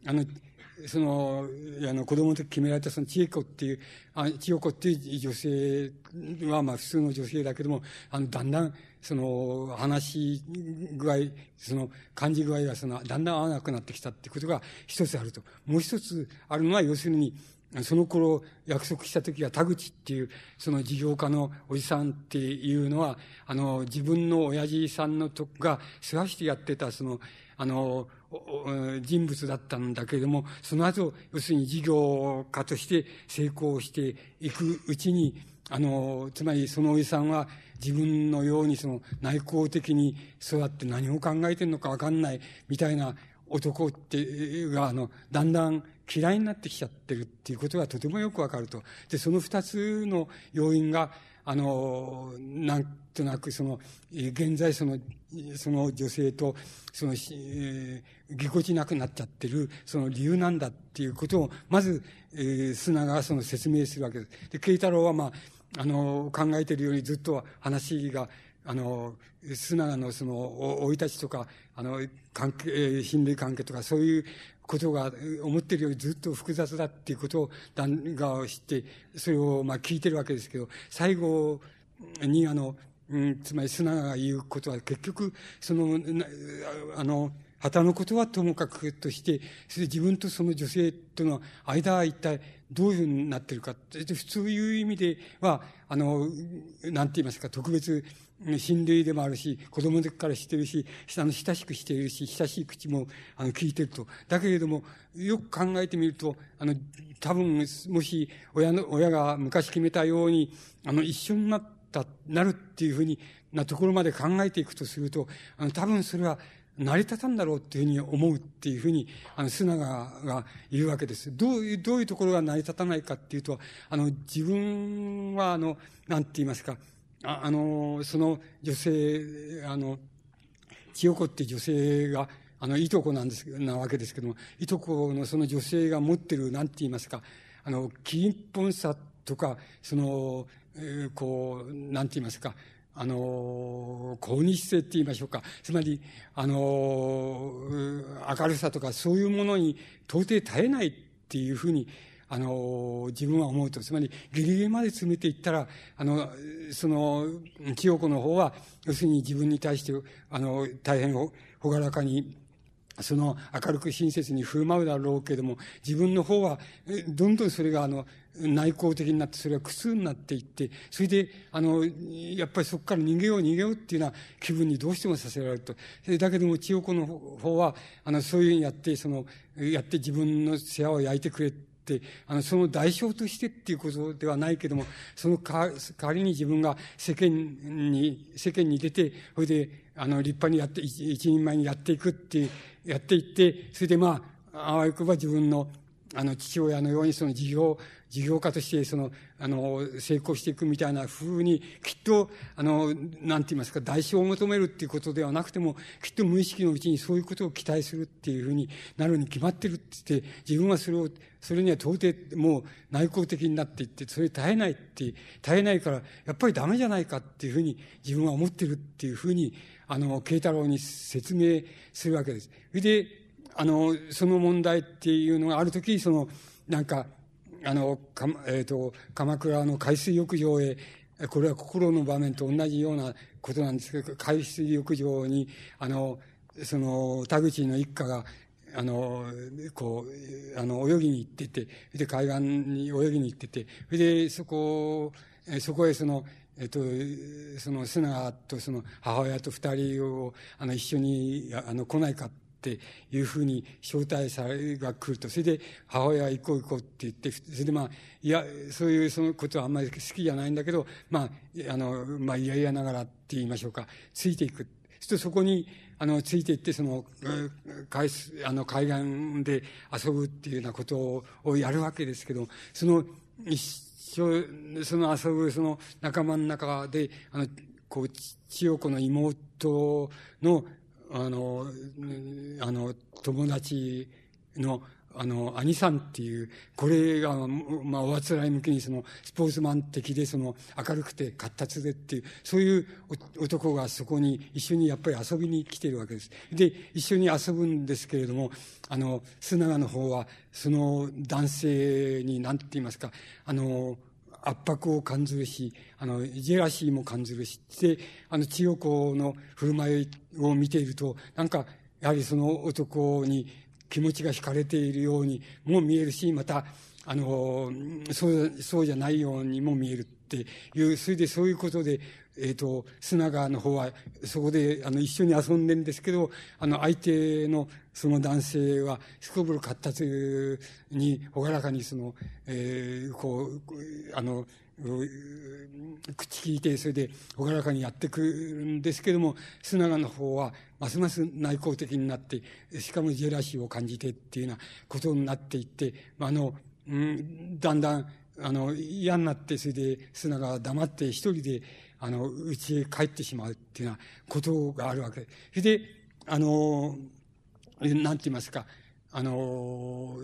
あの、その、あの、子供の時決められたその千恵子っていう、あ千代子っていう女性は、まあ普通の女性だけども、あの、だんだん、その、話具合、その、感じ具合が、その、だんだん合わなくなってきたってことが一つあると。もう一つあるのは、要するに、その頃約束した時は田口っていう、その事業家のおじさんっていうのは、あの、自分の親父さんのとこが世話してやってた、その、あの、人物だったんだけれども、その後、要するに事業家として成功していくうちに、あの、つまりそのおじさんは自分のようにその内向的に育って何を考えてるのかわかんないみたいな男ってが、あの、だんだん嫌いになってきちゃってるっていうことがとてもよくわかると。で、その二つの要因が、あの、なんとなくその、現在その、その女性と、その、えー、ぎこちなくなっちゃってる、その理由なんだっていうことを、まず、えー、砂がその説明するわけです。で、慶太郎はまあ、あの、考えてるようにずっと話が、あの、砂川のその、生い立ちとか、あの、関係、親類関係とか、そういうことが思ってるよりずっと複雑だっていうことを、旦が知って、それをまあ聞いてるわけですけど、最後にあの、うん、つまり砂が言うことは結局、その、あの、旗のことはともかくとして、それで自分とその女性との間は一体どういうふうになってるか。普通いう意味では、あの、なんて言いますか、特別、親類でもあるし、子供の時から知ってるし、あの、親しくしているし、親しい口も、あの、聞いてると。だけれども、よく考えてみると、あの、多分、もし、親の、親が昔決めたように、あの、一緒になった、なるっていうふうになところまで考えていくとすると、あの、多分それは、成り立たんだろうっていうふうに思うっていうふうに、あの、砂川が言うわけです。どういう、どういうところが成り立たないかっていうと、あの、自分は、あの、なんて言いますか、ああの、その女性、あの、千代子って女性が、あの、いとこなんです、なわけですけども、いとこのその女性が持ってる、なんて言いますか、あの、金本さとか、その、えー、こう、なんて言いますか、あの、高日性って言いましょうか。つまり、あの、明るさとかそういうものに到底耐えないっていうふうに、あの、自分は思うと。つまり、ギリギリまで詰めていったら、あの、その、千代子の方は、要するに自分に対して、あの、大変ほがらかに、その明るく親切に振る舞うだろうけれども、自分の方は、どんどんそれが、あの、内向的になって、それは苦痛になっていって、それで、あの、やっぱりそこから逃げよう逃げようっていうような気分にどうしてもさせられると。だけども、千代子の方は、あの、そういうふうにやって、その、やって自分の世話を焼いてくれて、あの、その代償としてっていうことではないけども、その代わりに自分が世間に、世間に出て、それで、あの、立派にやって、一人前にやっていくって、やっていって、それでまあ、あわよくば自分の、あの、父親のようにその事業、事業家としてその、あの、成功していくみたいな風に、きっと、あの、なんて言いますか、代償を求めるっていうことではなくても、きっと無意識のうちにそういうことを期待するっていうふうになるに決まってるって言って、自分はそれを、それには到底もう内向的になっていって、それ耐えないって、耐えないから、やっぱりダメじゃないかっていうふうに自分は思ってるっていうふうに、あの、慶太郎に説明するわけです。それで、あの、その問題っていうのがあるとき、その、なんか、あの、かえっ、ー、と、鎌倉の海水浴場へ、これは心の場面と同じようなことなんですけど、海水浴場に、あの、その、田口の一家が、あの、こう、あの、泳ぎに行ってて、で、海岸に泳ぎに行ってて、で、そこ、そこへその、えっと、その、須永とその母親と二人を、あの、一緒に、あの、来ないかっていうふうに招待されが来ると、それで母親は行こう行こうって言って、それでまあ、いや、そういうそのことはあんまり好きじゃないんだけど、まあ、あの、まあ、いやいやながらって言いましょうか、ついていく。するとそこに、あの、ついていって、その、海あの、海岸で遊ぶっていうようなことをやるわけですけど、その、一緒、その遊ぶ、その仲間の中で、あの、こう、千代子の妹の、あの、あの、友達の、あの、兄さんっていう、これが、まあ、おあつらい向きにその、スポーツマン的で、その、明るくて活発でっていう、そういう男がそこに一緒にやっぱり遊びに来てるわけです。で、一緒に遊ぶんですけれども、あの、須永の方は、その男性に、なんて言いますか、あの、圧迫を感じるし、あの、ジェラシーも感じるし、で、あの、千代子の振る舞いを見ていると、なんか、やはりその男に気持ちが惹かれているようにも見えるし、また、あの、そう、そうじゃないようにも見えるっていう、それでそういうことで、えっ、ー、と、砂川の方は、そこで、あの、一緒に遊んでるんですけど、あの、相手の、その男性は、すこぶる活発に、ほがらかに、その、えー、こう、あの、口聞いて、それで、ほがらかにやってくるんですけども、砂川の方は、ますます内向的になって、しかもジェラシーを感じてっていうようなことになっていって、あの、うん、だんだん、あの、嫌になって、それで、砂川黙って一人で、あの、家へ帰ってしまうっていうようなことがあるわけ。それで、あの、なんて言いますか、あの、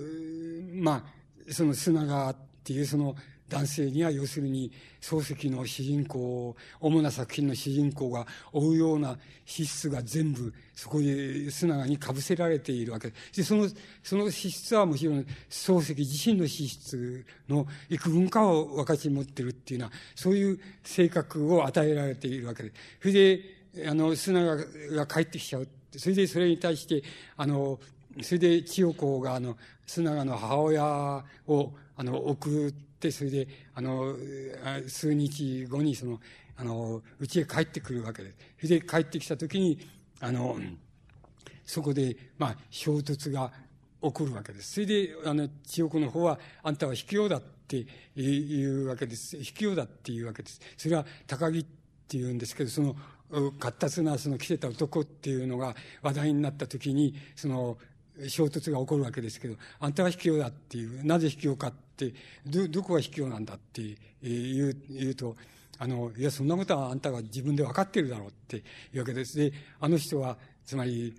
まあ、その砂川っていうその男性には要するに漱石の主人公、主な作品の主人公が追うような資質が全部そこで砂川に被せられているわけで、その、その資質はもちろん漱石自身の資質の幾分かを分かち持ってるっていうのは、そういう性格を与えられているわけで。それで、あの、砂川が帰ってきちゃう。それでそれに対して、あの、それで千代子があの、砂川の母親を、あの、送っ、それで、あの、数日後にその、あの、家へ帰ってくるわけです。それで帰ってきた時に、あの、そこで、まあ、衝突が起こるわけです。それで、あの、千代子の方は、あんたは卑怯だっていうわけです。卑怯だっていうわけです。それは高木っていうんですけど、その、活発なその着てた男っていうのが話題になった時に、その、衝突が起こるわけですけど、あんたは卑怯だっていう、なぜ卑怯かって、ど、どこが卑怯なんだって言う、言うと、あの、いや、そんなことはあんたが自分で分かってるだろうっていうわけです。で、あの人は、つまり、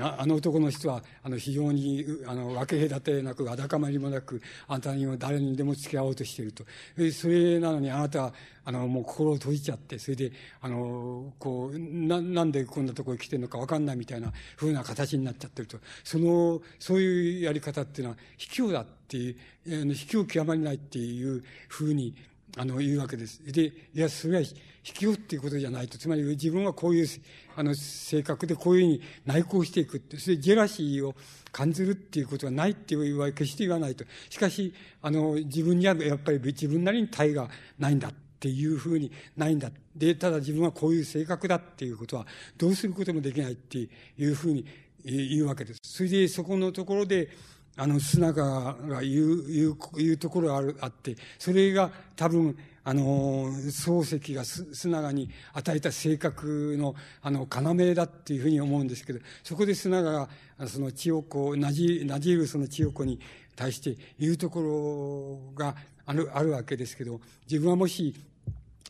あの男の人は、あの、非常に、あの、分け隔てなく、あだかまりもなく、あんたにも誰にでも付き合おうとしていると。それなのに、あなたは、あの、もう心を閉じちゃって、それで、あの、こう、な、なんでこんなところに来てるのか分かんないみたいな風な形になっちゃってると。その、そういうやり方っていうのは、卑怯だっていう、あの卑怯極まりないっていう風に、あの、言うわけです。で、いや、それは、引き寄っていうことじゃないと。つまり自分はこういう、あの、性格でこういうふうに内向していくって、それでジェラシーを感じるっていうことはないっていうは決して言わないと。しかし、あの、自分にはやっぱり自分なりに体がないんだっていうふうにないんだ。で、ただ自分はこういう性格だっていうことはどうすることもできないっていうふうに言うわけです。それでそこのところで、あの、砂川が言う、言う、言うところがある、あって、それが多分、あの、漱石が須長に与えた性格の、あの、要だっていうふうに思うんですけど、そこで須長が、その千代子、なじ、なじるその千代子に対して言うところがある、あるわけですけど、自分はもし、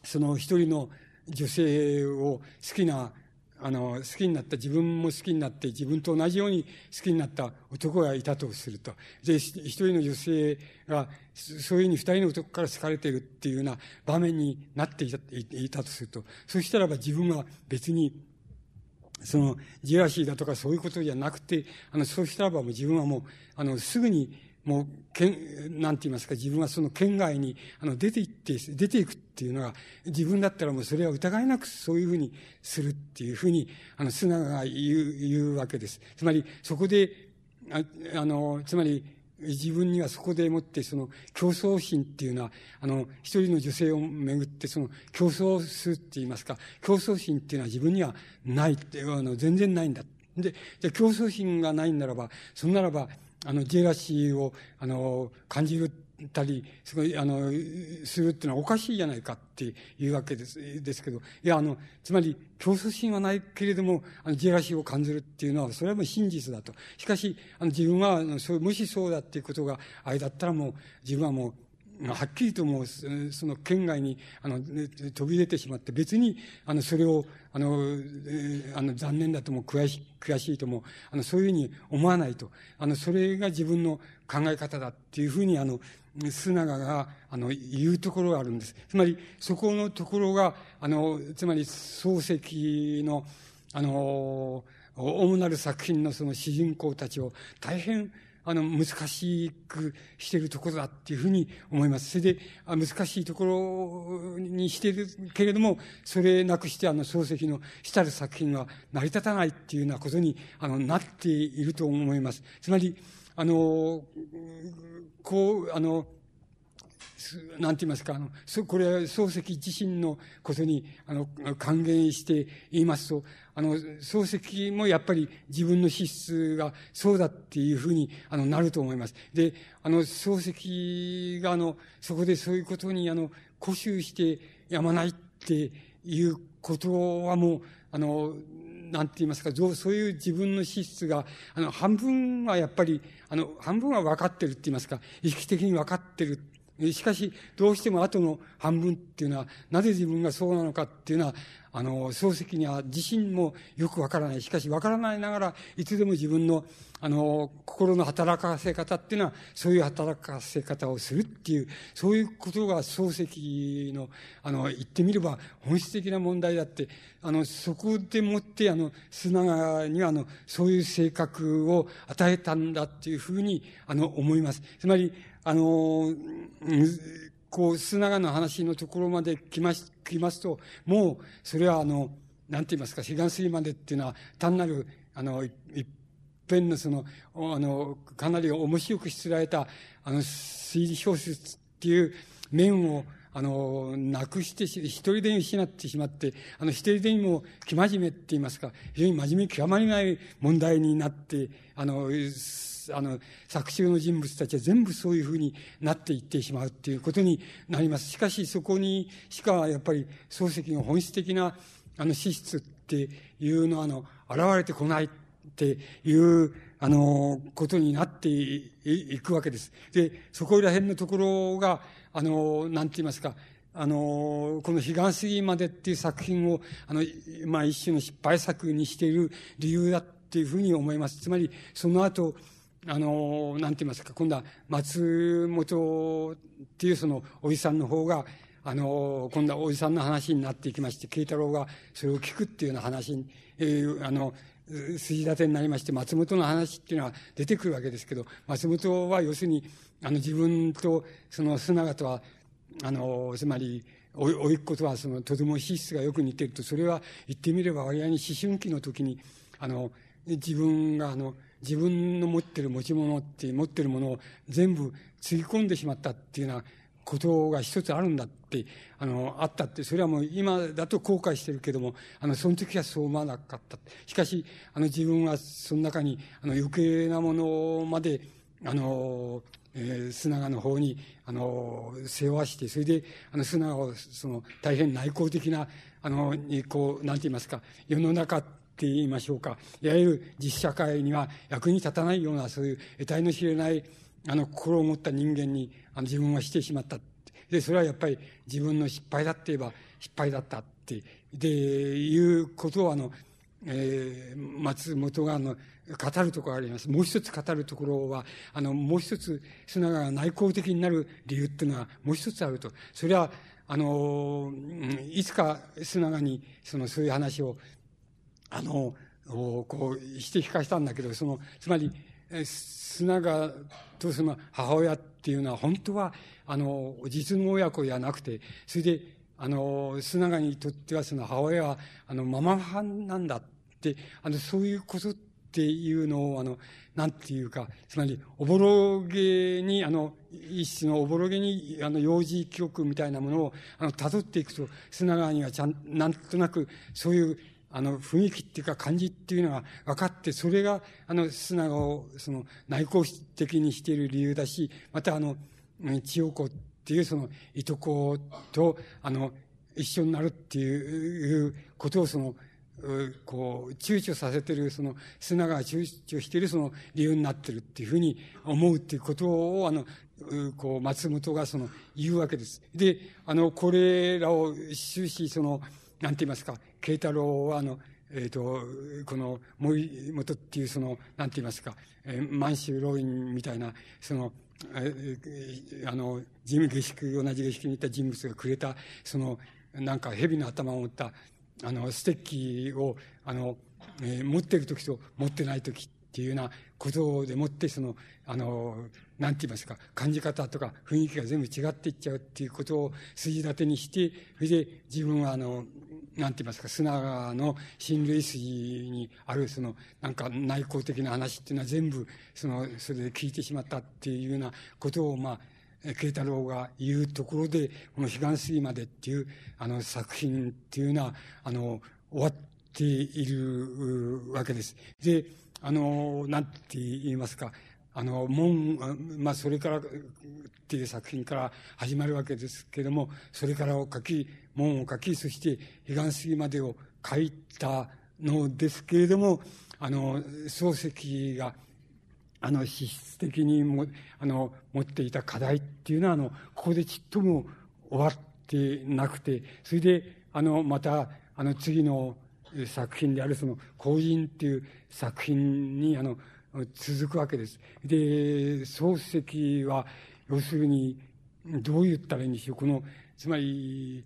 その一人の女性を好きなあの、好きになった、自分も好きになって、自分と同じように好きになった男がいたとすると。で、一人の女性が、そういうふうに二人の男から好かれているっていうような場面になっていたいたとすると、そしたらば自分は別に、その、ジェラシーだとかそういうことじゃなくて、あの、そうしたらばもう自分はもう、あの、すぐに、もう、県、なんて言いますか、自分はその県外に、あの、出て行って、出ていくっていうのは、自分だったらもうそれは疑いなくそういうふうにするっていうふうに、あの、砂が言う、言うわけです。つまり、そこで、ああの、つまり、自分にはそこでもってその競争心っていうのは、あの、一人の女性をめぐってその競争するって言いますか、競争心っていうのは自分にはないって、あの、全然ないんだ。で、じゃ競争心がないならば、そんならば、あの、ジェラシーを、あの、感じるたり、すごい、あの、するっていうのはおかしいじゃないかっていうわけです、ですけど、いや、あの、つまり、競争心はないけれども、あの、ジェラシーを感じるっていうのは、それはもう真実だと。しかし、あの、自分は、あの、そう、もしそうだっていうことが、あれだったらもう、自分はもう、はっきりともう、その県外に、あの、飛び出てしまって、別に、あの、それを、あの、あの、残念だとも悔し、悔しいとも、あの、そういうふうに思わないと。あの、それが自分の考え方だっていうふうに、あの、須永が、あの、言うところがあるんです。つまり、そこのところが、あの、つまり、漱石の、あの、主なる作品のその主人公たちを大変あの、難しくしているところだっていうふうに思います。それで、あ難しいところにしているけれども、それなくしてあの、漱石のしたる作品は成り立たないっていうようなことに、あの、なっていると思います。つまり、あの、こう、あの、なんて言いますか、あの、そ、これは漱石自身のことに、あの、還元して言いますと、あの、漱石もやっぱり自分の資質がそうだっていうふうに、あの、なると思います。で、あの、漱石が、あの、そこでそういうことに、あの、固執してやまないっていうことはもう、あの、なんて言いますか、そういう自分の資質が、あの、半分はやっぱり、あの、半分は分かってるって言いますか、意識的に分かってるしかし、どうしても後の半分っていうのは、なぜ自分がそうなのかっていうのは、あの、漱石には自身もよくわからない。しかし、わからないながら、いつでも自分の、あの、心の働かせ方っていうのは、そういう働かせ方をするっていう、そういうことが漱石の、あの、言ってみれば本質的な問題だって、あの、そこでもって、あの、砂川には、あの、そういう性格を与えたんだっていうふうに、あの、思います。つまり、あの、こう、須長の話のところまで来ます、来ますと、もう、それはあの、なんて言いますか、彼岸水までっていうのは、単なる、あの、一遍のその、あの、かなり面白くしつられた、あの、推理小説っていう面を、あの、なくして、一人で失ってしまって、あの、一人でにも、生真面目って言いますか、非常に真面目極まりない問題になって、あの、あの、作中の人物たちは全部そういうふうになっていってしまうっていうことになります。しかし、そこにしか、やっぱり、漱石の本質的な、あの、資質っていうのは、あの、現れてこないっていう、あの、ことになっていくわけです。で、そこら辺のところが、あの、なんて言いますか、あの、この彼岸過ぎまでっていう作品を、あの、まあ一種の失敗作にしている理由だっていうふうに思います。つまり、その後、あの、なんて言いますか、今度は松本っていうそのおじさんの方が、あの、今度はおじさんの話になっていきまして、慶太郎がそれを聞くっていうような話に、えー、あの、筋立てになりまして、松本の話っていうのは出てくるわけですけど、松本は要するに、あの、自分とその砂形は、あの、つまり、お、おいっ子とはその、とても資質がよく似てると、それは言ってみれば割合に思春期の時に、あの、自分があの、自分の持ってる持ち物って持ってるものを全部つぎ込んでしまったっていうようなことが一つあるんだって、あの、あったって、それはもう今だと後悔してるけども、あの、その時はそう思わなかった。しかし、あの、自分はその中に、あの、余計なものまで、あの、えー、須長の方に、あの、世話して、それで、あの、須長を、その、大変内向的な、あの、に、こう、なんて言いますか、世の中って言いましょうか、いわゆる実社会には役に立たないような、そういう得体の知れない、あの、心を持った人間に、あの、自分はしてしまった。で、それはやっぱり自分の失敗だって言えば失敗だったって、で、いうことを、あの、えー、松本があの、語るところがあります。もう一つ語るところは、あの、もう一つ、砂川が内向的になる理由っていうのはもう一つあると。それは、あの、いつか砂川に、その、そういう話を、あの、こう、して聞かしたんだけど、その、つまり、砂川とその母親っていうのは、本当は、あの、実の親子じゃなくて、それで、あの、砂川にとってはその母親は、あの、ママ派なんだって、あの、そういうことっていうのを、あの、なんていうか、つまり、おぼろげに、あの、一種のおぼろげに、あの、幼児記憶みたいなものを、あの、辿っていくと、砂川にはちゃん、なんとなく、そういう、あの、雰囲気っていうか感じっていうのが分かって、それが、あの、砂川を、その、内向的にしている理由だし、また、あの、千代子っていう、その、いとこと、あの、一緒になるっていうことを、その、こう、躊躇させてる、その、砂が躊躇してるその理由になってるっていうふうに思うっていうことを、あの、こう、松本がその、言うわけです。で、あの、これらを終始、その、なんて言いますか、慶太郎は、あの、えっ、ー、と、この、森本っていうその、なんて言いますか、えー、満州老院みたいな、その、えー、あの、地味下宿、同じ下宿にいた人物がくれた、その、なんか蛇の頭を持った、あの、ステッキを、あの、えー、持ってる時と持ってない時っていうようなことでもって、その、あの、なんて言いますか、感じ方とか雰囲気が全部違っていっちゃうっていうことを筋立てにして、それで自分はあの、なんて言いますか、砂川の親類筋にある、その、なんか内向的な話っていうのは全部、その、それで聞いてしまったっていうようなことを、まあ、慶太郎が言うところで、この彼岸過ぎまでっていう、あの、作品っていうのは、あの、終わっているわけです。で、あの、なんて言いますか、あの、門、まあ、それからっていう作品から始まるわけですけれども、それからを書き、門を書き、そして彼岸過ぎまでを書いたのですけれども、あの、漱石が、あの、資質的にも、あの、持っていた課題っていうのは、あの、ここでちっとも終わってなくて、それで、あの、また、あの、次の作品である、その、後人っていう作品に、あの、続くわけです。で、漱石は、要するに、どう言ったらいいんでしょう。この、つまり、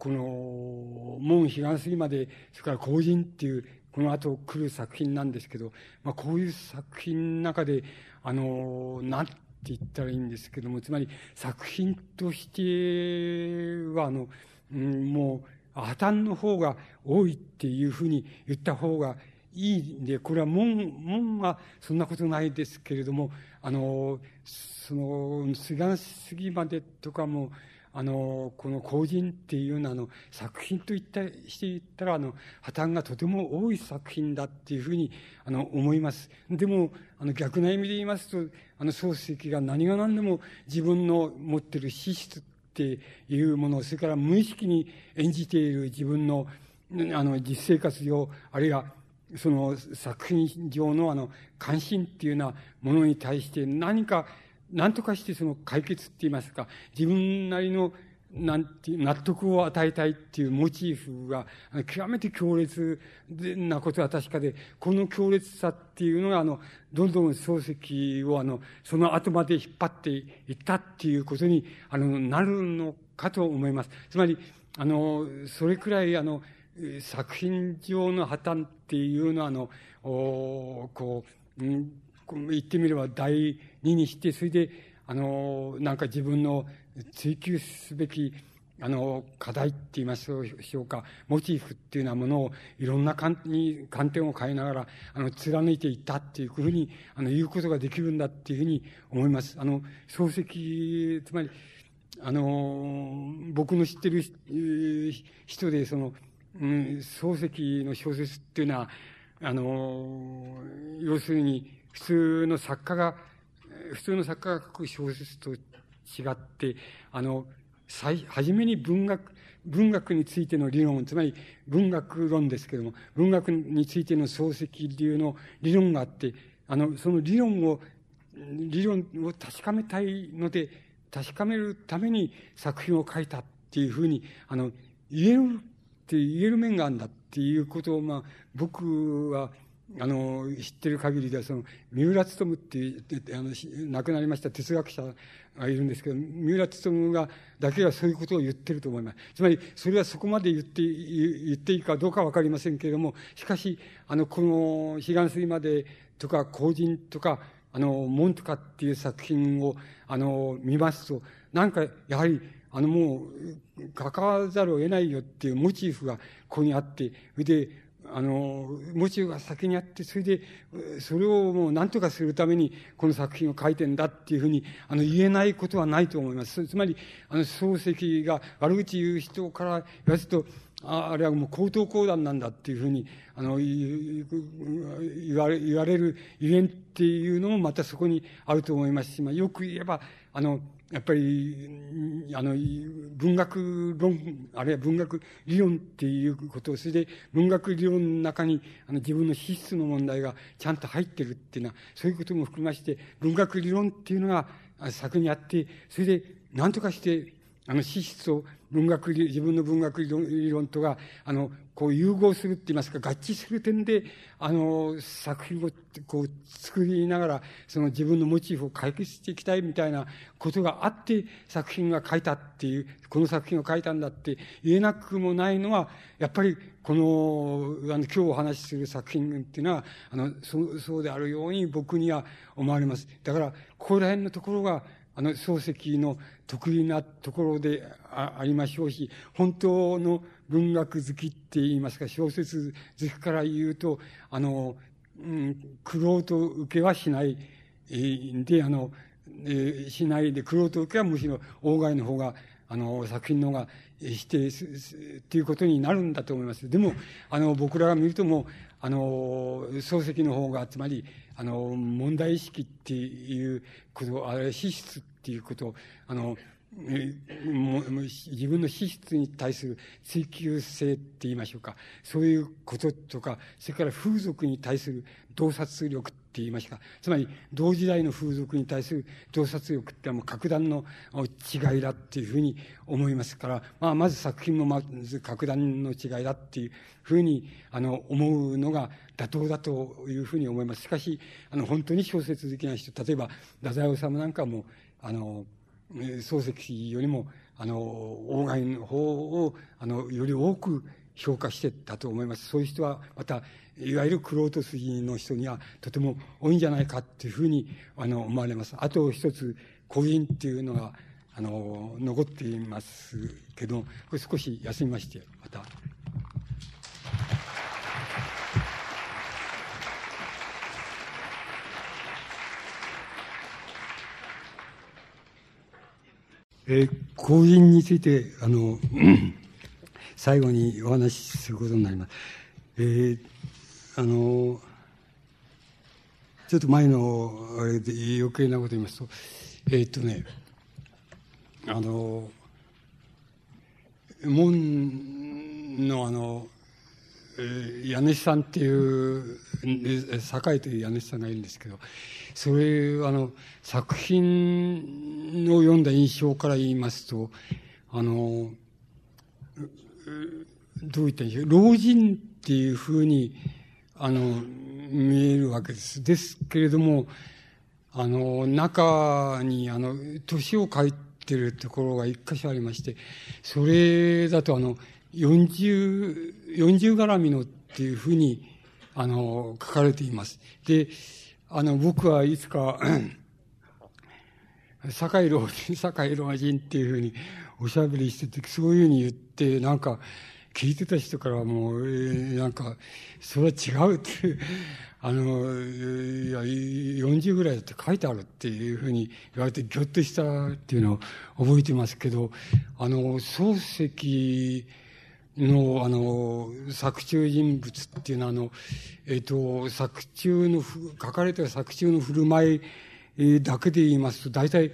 この、門彼岸過ぎまで、それから後人っていう、この後来る作品なんですけど、まあ、こういう作品の中で、あの、なんて言ったらいいんですけども、つまり作品としては、あの、うん、もう、破綻の方が多いっていうふうに言った方がいいんで、これは門、門はそんなことないですけれども、あの、その、菅過ぎまでとかも、あの、この後人っていうようなあの作品といったして言ったら、あの、破綻がとても多い作品だっていうふうに、あの、思います。でも、あの、逆な意味で言いますと、あの、漱石が何が何でも自分の持ってる資質っていうもの、それから無意識に演じている自分の、あの、実生活上、あるいは、その作品上のあの、関心っていうようなものに対して何か何とかしてその解決って言いますか、自分なりのなんて納得を与えたいっていうモチーフが極めて強烈なことは確かで、この強烈さっていうのが、あの、どんどん漱石をあの、その後まで引っ張っていったっていうことに、あの、なるのかと思います。つまり、あの、それくらいあの、作品上の破綻っていうのは、あの、おこう、うん言ってみれば第二にして、それで、あの、なんか自分の追求すべき、あの、課題って言いましょうか、モチーフっていうようなものをいろんな観に観点を変えながら、あの、貫いていったっていうふうに、あの、言うことができるんだっていうふうに思います。あの、漱石、つまり、あの、僕の知ってる人で、その、うん、漱石の小説っていうのは、あの、要するに、普通の作家が普通の作家が書く小説と違って、あの、最、初めに文学、文学についての理論、つまり文学論ですけども、文学についての漱石流の理論があって、あの、その理論を、理論を確かめたいので、確かめるために作品を書いたっていうふうに、あの、言えるって言える面があるんだっていうことを、まあ、僕は、あの、知ってる限りでは、その、三浦努っていう、あの、亡くなりました哲学者がいるんですけど、三浦努が、だけはそういうことを言ってると思います。つまり、それはそこまで言って、言っていいかどうかわかりませんけれども、しかし、あの、この、彼岸水までとか、後人とか、あの、門とかっていう作品を、あの、見ますと、なんか、やはり、あの、もう、関わらざるを得ないよっていうモチーフがここにあって、それで、あの、モチーフが先にあって、それで、それをもう何とかするために、この作品を書いてんだっていうふうに、あの、言えないことはないと思います。つまり、あの、漱石が悪口言う人から言わせると、ああれはもう高等講談なんだっていうふうに、あの、言われ、言われるゆえんっていうのもまたそこにあると思いますし、まあ、よく言えば、あの、やっぱり、あの、文学論、あるいは文学理論っていうことを、それで文学理論の中に、あの、自分の資質の問題がちゃんと入ってるっていうのは、そういうことも含めまして、文学理論っていうのが作にあって、それでなんとかして、あの、資質を文学理、自分の文学理論とが、あの、こう融合するって言いますか、合致する点で、あの、作品をこう作りながら、その自分のモチーフを解決していきたいみたいなことがあって、作品が書いたっていう、この作品を書いたんだって言えなくもないのは、やっぱりこの、あの、今日お話しする作品っていうのは、あの、そう、そうであるように僕には思われます。だから、ここら辺のところが、あの、漱石の得意なところでありましょうし、本当の文学好きって言いますか、小説好きから言うと、あの、うん、苦労と受けはしない、え、で、あの、えー、しないで、苦労と受けはむしろ、外の方が、あの、作品の方が否定す、っていうことになるんだと思います。でも、あの、僕らが見るとも、あの、漱石の方が、つまり、あの、問題意識っていうこと、あれ、資質っていうことを、あの、自分の資質に対する追求性って言いましょうか。そういうこととか、それから風俗に対する洞察力って言いましょうか。つまり、同時代の風俗に対する洞察力ってはもう格段の違いだっていうふうに思いますから、まあ、まず作品もまず格段の違いだっていうふうに、あの、思うのが妥当だというふうに思います。しかし、あの、本当に小説的な人、例えば、太宰治なんかも、あの、漱石よりも、あの、外の方を、あの、より多く評価してたと思います。そういう人は、また、いわゆる玄人筋の人にはとても多いんじゃないかっていうふうに、あの、思われます。あと一つ、婚姻っていうのが、あの、残っていますけど、これ少し休みまして、また。えー、婚姻について、あの、最後にお話しすることになります。えー、あの、ちょっと前の、あれで余計なこと言いますと、えー、っとね、あの、門のあの、家主さんっていう、堺という家主さんがいるんですけど、それ、あの、作品を読んだ印象から言いますと、あの、どう言ったらいいでしょう、老人っていうふうに、あの、見えるわけです。ですけれども、あの、中に、あの、年を書いてるところが一箇所ありまして、それだと、あの、四十、四十絡みのっていうふうに、あの、書かれています。で、あの、僕はいつか、堺老人、堺老人っていうふうにおしゃべりしてて、そういうふうに言って、なんか、聞いてた人からもう、えー、なんか、それは違うっていう、あの、いや、40ぐらいだって書いてあるっていうふうに言われて、ぎょっとしたっていうのを覚えてますけど、あの、漱石、の、あの、作中人物っていうのは、あの、えっ、ー、と、作中の、書かれた作中の振る舞いだけで言いますと、大体、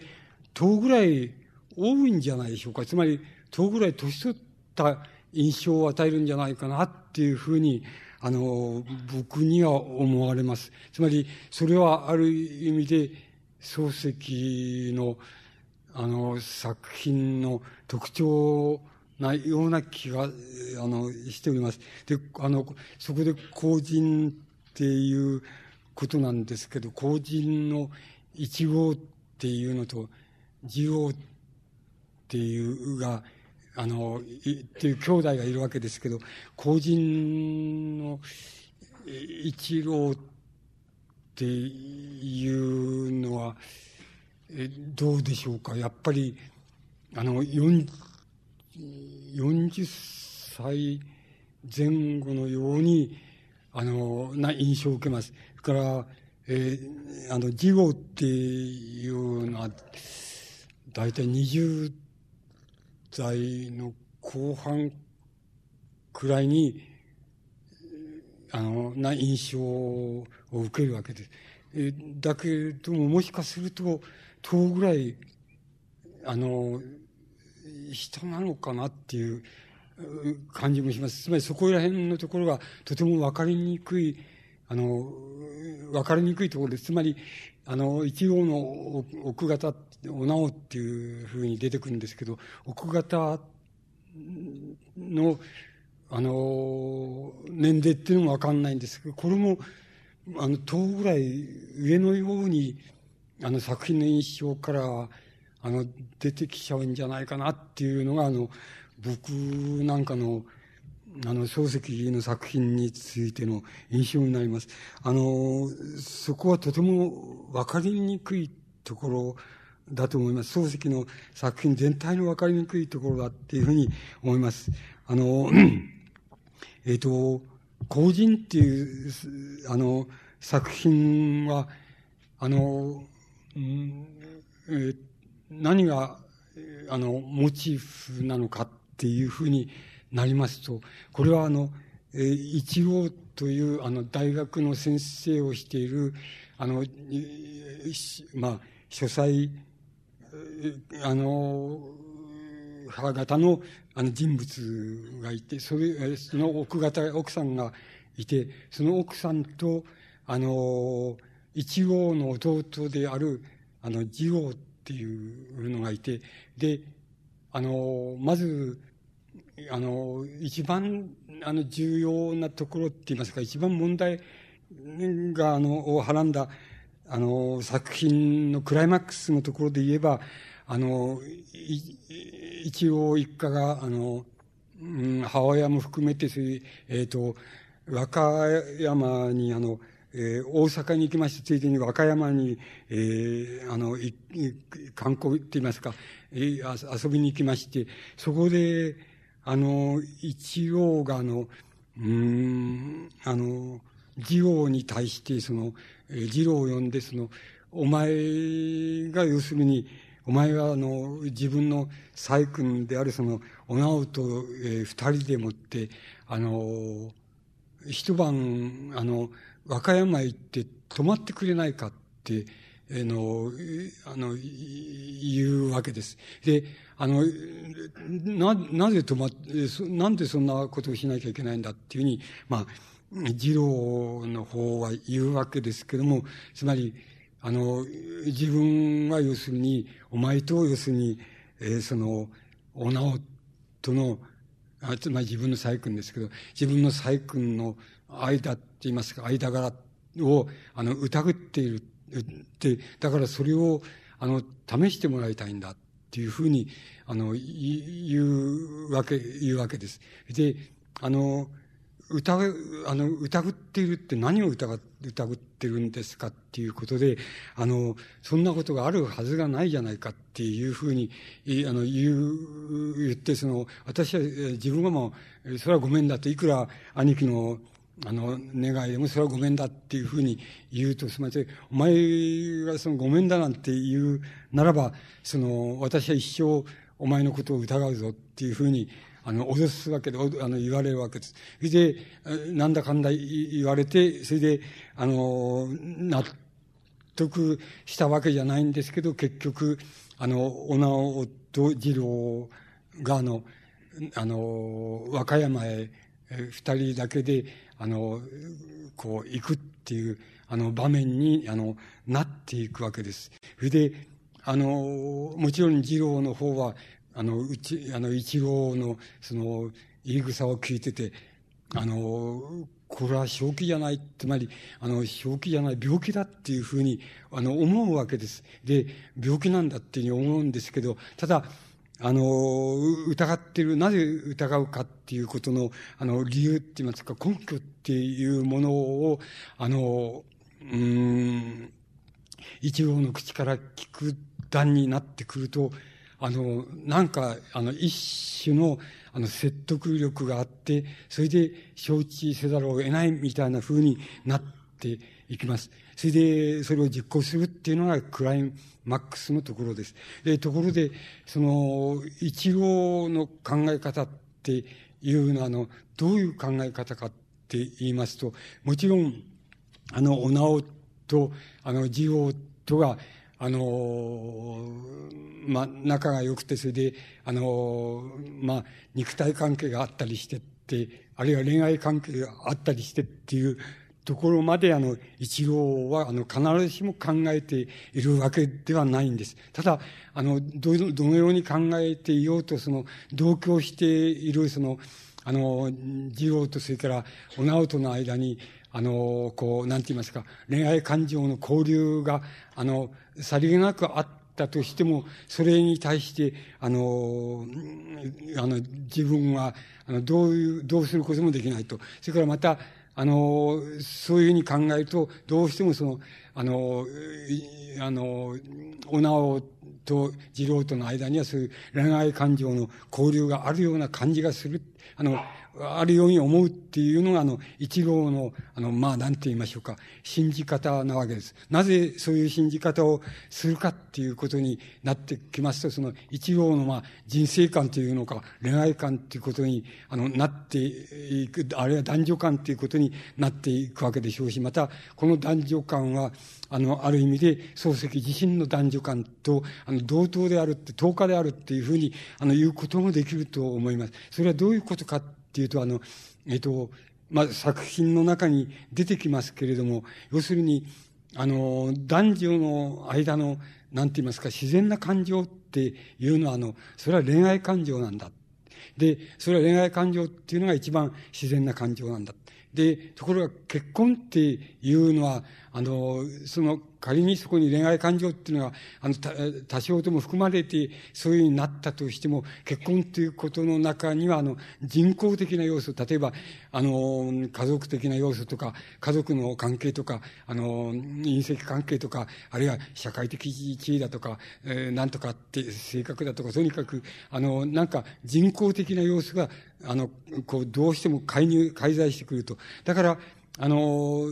10ぐらい多いんじゃないでしょうか。つまり、10ぐらい年取った印象を与えるんじゃないかなっていうふうに、あの、僕には思われます。つまり、それはある意味で、漱石の、あの、作品の特徴なような気が、あの、しております。で、あの、そこで公人っていうことなんですけど、公人の一号っていうのと、二号っていうが、あの、っていう兄弟がいるわけですけど、公人の一郎っていうのは、どうでしょうか？やっぱり、あの、40 40歳前後のように、あの、な印象を受けます。それから、えー、あの、事後っていうのは、大体20代の後半くらいに、あの、な印象を受けるわけです。えだけども、もしかすると、10ぐらい、あの、人なのかなっていう感じもします。つまりそこら辺のところがとても分かりにくい、あの、分かりにくいところです。つまり、あの、一応の奥方、おなおっていうふうに出てくるんですけど、奥方の、あの、年齢っていうのも分かんないんですけど、これも、あの、10ぐらい上のように、あの、作品の印象からあの、出てきちゃうんじゃないかなっていうのが、あの、僕なんかの、あの、漱石の作品についての印象になります。あの、そこはとても分かりにくいところだと思います。漱石の作品全体の分かりにくいところだっていうふうに思います。あの、えっ、と、後人っていう、あの、作品は、あの、うん、えっー、何が、あの、モチーフなのかっていうふうになりますと、これはあの、えー、一応というあの大学の先生をしている、あの、まあ、書斎、あの、母方のあの人物がいて、それ、その奥方、奥さんがいて、その奥さんと、あの、一王の弟である、あの、次王っていうのがいて、で、あの、まず、あの、一番、あの、重要なところって言いますか、一番問題が、あの、をはらんだ、あの、作品のクライマックスのところで言えば、あの、一応一家が、あの、うん、母親も含めて、そういう、えっ、ー、と、和歌山に、あの、えー、大阪に行きまして、ついでに和歌山に、えー、あの、観光って言いますか、えー、遊びに行きまして、そこで、あの、一王が、あの、うん、あの、二王に対して、その、二郎を呼んで、その、お前が要するに、お前はあの、自分の細君であるその、お直と、えー、二人でもって、あの、一晩、あの、和歌山行って泊まってくれないかって、えの、あの、言うわけです。で、あの、な、なぜ泊まって、なんでそんなことをしなきゃいけないんだっていうふうに、まあ、二郎の方は言うわけですけども、つまり、あの、自分は要するに、お前と要するに、えー、その、お直との、あつまり自分の細君ですけど、自分の細君の間言いますか、間柄を、あの、疑っている。で、だからそれを、あの、試してもらいたいんだっていうふうに、あの、言うわけ、言うわけです。で、あの、疑、あの、疑っているって何を疑疑ってるんですかっていうことで、あの、そんなことがあるはずがないじゃないかっていうふうに、あの、言う、言って、その、私は自分がもう、それはごめんだと、いくら兄貴の、あの、願いでもそれはごめんだっていうふうに言うと、すみません、お前がそのごめんだなんて言うならば、その、私は一生お前のことを疑うぞっていうふうに、あの、脅すわけで、あの、言われるわけです。それで、なんだかんだ言われて、それで、あの、納得したわけじゃないんですけど、結局、あの、お直と次郎が、あの、あの、和歌山へ、二人だけで、あの、こう、行くっていう、あの、場面に、あの、なっていくわけです。それで、あの、もちろん次郎の方は、あの、うち、あの、一郎の、その、言い草を聞いてて、あの、これは正気じゃない、つまり、あの、正気じゃない、病気だっていうふうに、あの、思うわけです。で、病気なんだっていうふうに思うんですけど、ただ、あの、疑ってる、なぜ疑うかっていうことの、あの、理由って言いますか、根拠っていうものを、あの、うん、一郎の口から聞く段になってくると、あの、なんか、あの、一種の、あの、説得力があって、それで承知せざるを得ないみたいな風になっていきます。それで、それを実行するっていうのがクライマックスのところです。で、ところで、その、一郎の考え方っていうのは、あの、どういう考え方かって言いますと、もちろん、あの、お直と、あの、次郎とが、あのまあ、仲が良くて、それで、あのまあ、肉体関係があったりしてって、あるいは恋愛関係があったりしてっていうところまで、あの、一郎は、あの、必ずしも考えているわけではないんです。ただ、あの、ど、どのように考えていようと、その、同居している、その、あの、次郎とそれから、お直との間に、あの、こう、なんて言いますか、恋愛感情の交流が、あの、さりげなくあったとしても、それに対して、あの、あの、自分は、あの、どういう、どうすることもできないと。それからまた、あの、そういうふうに考えると、どうしてもその、あの、あの、おなおと次郎との間にはそういう恋愛感情の交流があるような感じがする。あの、あるように思うっていうのが、あの、一郎の、あの、まあ、なんて言いましょうか、信じ方なわけです。なぜそういう信じ方をするかっていうことになってきますと、その一郎の、まあ、人生観というのか、恋愛観っていうことに、あの、なっていく、あるいは男女観っていうことになっていくわけでしょうし、また、この男女観は、あの、ある意味で、漱石自身の男女観と、あの、同等であるって、等価であるっていうふうに、あの、言うこともできると思います。それはどういうことかっていうと、あの、えっと、まあ、作品の中に出てきますけれども、要するに、あの、男女の間の、なんて言いますか、自然な感情っていうのは、あの、それは恋愛感情なんだ。で、それは恋愛感情っていうのが一番自然な感情なんだ。で、ところが結婚っていうのは、あの、その、仮にそこに恋愛感情っていうのが、あの、多少でも含まれて、そういうふうになったとしても、結婚ということの中には、あの、人工的な要素、例えば、あの、家族的な要素とか、家族の関係とか、あの、隕石関係とか、あるいは社会的地位だとか、えー、なんとかって性格だとか、とにかく、あの、なんか人工的な要素が、あの、こう、どうしても介入、介在してくると。だから、あの、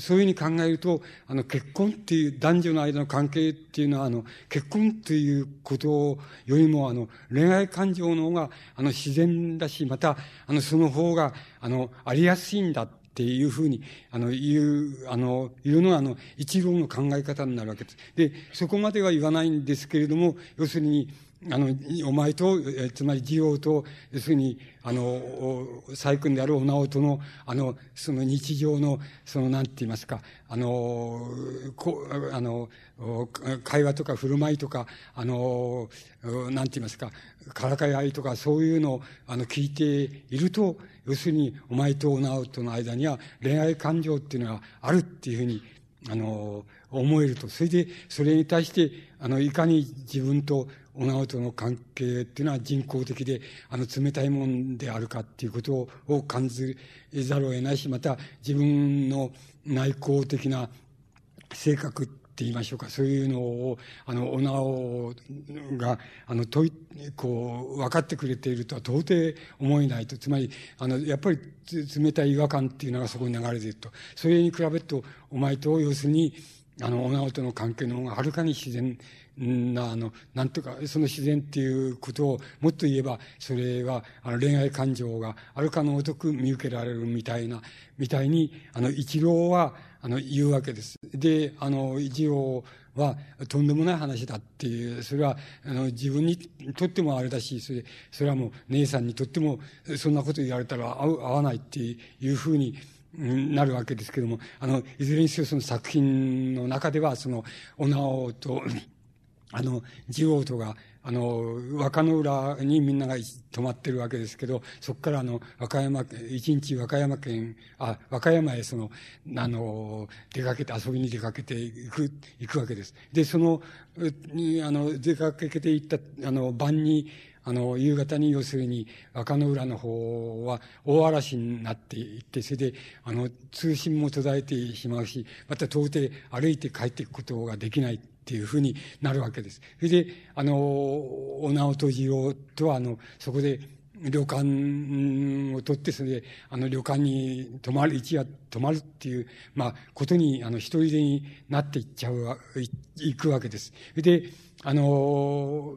そういうふうに考えると、あの、結婚っていう、男女の間の関係っていうのは、あの、結婚ということよりも、あの、恋愛感情の方が、あの、自然だし、また、あの、その方が、あの、ありやすいんだっていうふうに、あの、言う、あの、言うのは、あの、一郎の考え方になるわけです。で、そこまでは言わないんですけれども、要するに、あの、お前と、えつまり次郎と、要するに、あの、細君であるお直との、あの、その日常の、その、なんて言いますか、あの、こあの、会話とか振る舞いとか、あの、なんて言いますか、からかい合いとか、そういうのを、あの、聞いていると、要するに、お前とお直との間には恋愛感情っていうのがあるっていうふうに、あの、思えると。それで、それに対して、あの、いかに自分とお直との関係っていうのは人工的で、あの、冷たいもんであるかっていうことを感じざるを得ないし、また自分の内向的な性格って言いましょうか、そういうのを、あの、お直が、あの、とい、こう、分かってくれているとは到底思えないと。つまり、あの、やっぱり冷たい違和感っていうのがそこに流れていると。それに比べると、お前と、要するに、あの、女との関係の方がはるかに自然な、あの、なんとか、その自然っていうことを、もっと言えば、それは、あの、恋愛感情があるかのごとく見受けられるみたいな、みたいに、あの、一郎は、あの、言うわけです。で、あの、一郎は、とんでもない話だっていう、それは、あの、自分にとってもあれだし、それ、それはもう、姉さんにとっても、そんなこと言われたら合う、合わないっていうふうに、なるわけですけども、あの、いずれにせよその作品の中では、その、おなおと、あの、ジオートが、あの、若野浦にみんなが泊まってるわけですけど、そこからあの、和歌山、一日和歌山県、あ、和歌山へその、あの、出かけて、遊びに出かけていく、行くわけです。で、その、に、あの、出かけて行った、あの、晩に、あの、夕方に要するに、若野浦の方は大嵐になっていって、それで、あの、通信も途絶えてしまうし、また到底歩いて帰っていくことができない。っていうふうになるわけです。それで、あの、お直と次郎とは、あの、そこで、旅館を取って、それで、あの、旅館に泊まる、一夜泊まるっていう、まあ、ことに、あの、一人でになっていっちゃう、い、くわけです。それで、あの、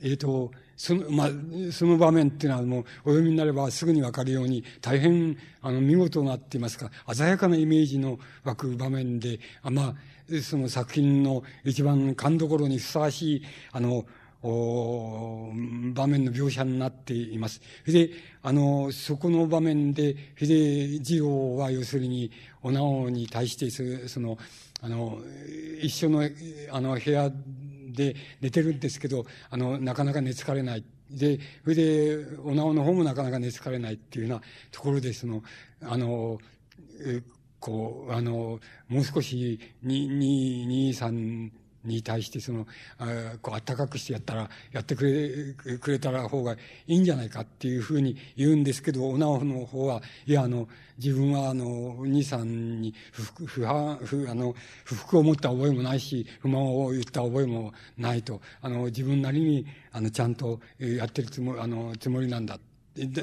えっ、ー、と、その、まあ、その場面っていうのはもう、お読みになればすぐにわかるように、大変、あの、見事なって言いますか、鮮やかなイメージの湧く場面で、あまあ、その作品の一番勘どころにふさわしい、あの、場面の描写になっています。で、あの、そこの場面で、秀次郎は要するに、お直に対して、その、あの、一緒の、あの、部屋で寝てるんですけど、あの、なかなか寝つかれない。で、それで、お直の方もなかなか寝つかれないっていうようなところで、その、あの、こう、あの、もう少し、に、に、に、さんに対して、その、あこう、あったかくしてやったら、やってくれ、くれたら方がいいんじゃないかっていうふうに言うんですけど、おなおの方は、いや、あの、自分は、あの、兄さんに不服、不安、不、あの、不服を持った覚えもないし、不満を言った覚えもないと、あの、自分なりに、あの、ちゃんとやってるつもり、あの、つもりなんだ。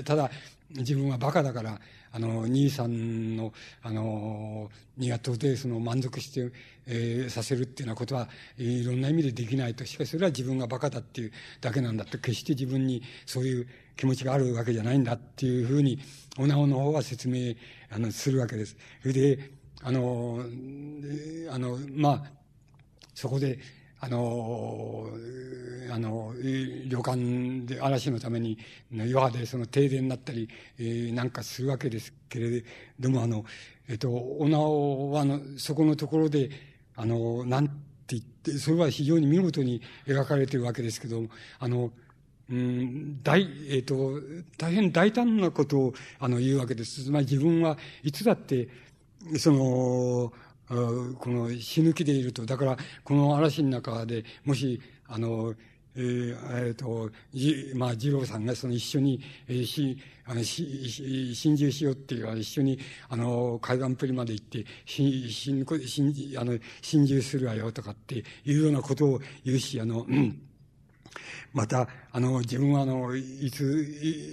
ただ、自分は馬鹿だから、あの、兄さんの、あの、には到底その満足して、えー、させるっていうようなことは、いろんな意味でできないと。しかしそれは自分が馬鹿だっていうだけなんだって、決して自分にそういう気持ちがあるわけじゃないんだっていうふうに、おなおの方は説明、あの、するわけです。それで、あの、あの、まあ、そこで、あの、あの、旅館で嵐のために、余波でその停電になったり、えー、なんかするわけですけれども、あの、えっと、おなおは、あの、そこのところで、あの、なんて言って、それは非常に見事に描かれているわけですけども、あの、うん、大、えっ、と、大変大胆なことを、あの、言うわけです。つまり自分はいつだって、その、この死ぬ気でいると。だから、この嵐の中で、もし、あの、えー、えー、と、じ、まあ、二郎さんがその一緒に、えー、し、あの、し、し、心中しようっていう、一緒に、あの、海岸プリまで行って、し、しん、しん、あの、心中するわよとかっていうようなことを言うし、あの、うんまた、あの、自分はあの、いつ、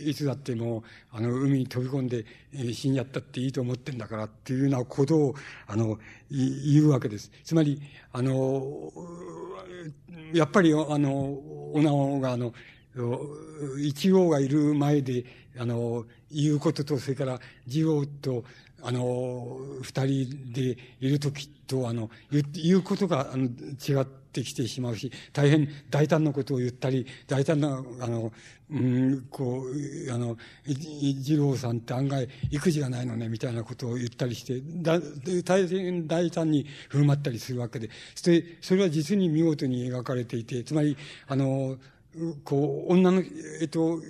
いつだってもあの、海に飛び込んで、死んじゃったっていいと思ってんだからっていうようなことを、あの、言うわけです。つまり、あの、やっぱり、あの、おなおがあの、一王がいる前で、あの、言うことと、それから、二王と、あの、二人でいるときと、あの、言うことが、あの、違っててきてしまうし、大変大胆なことを言ったり、大胆な、あの、うん、こう、あの、二郎さんって案外、育児がないのね、みたいなことを言ったりして、だ大変大胆に振る舞ったりするわけで、そして、それは実に見事に描かれていて、つまり、あの、こう、女の、えっと、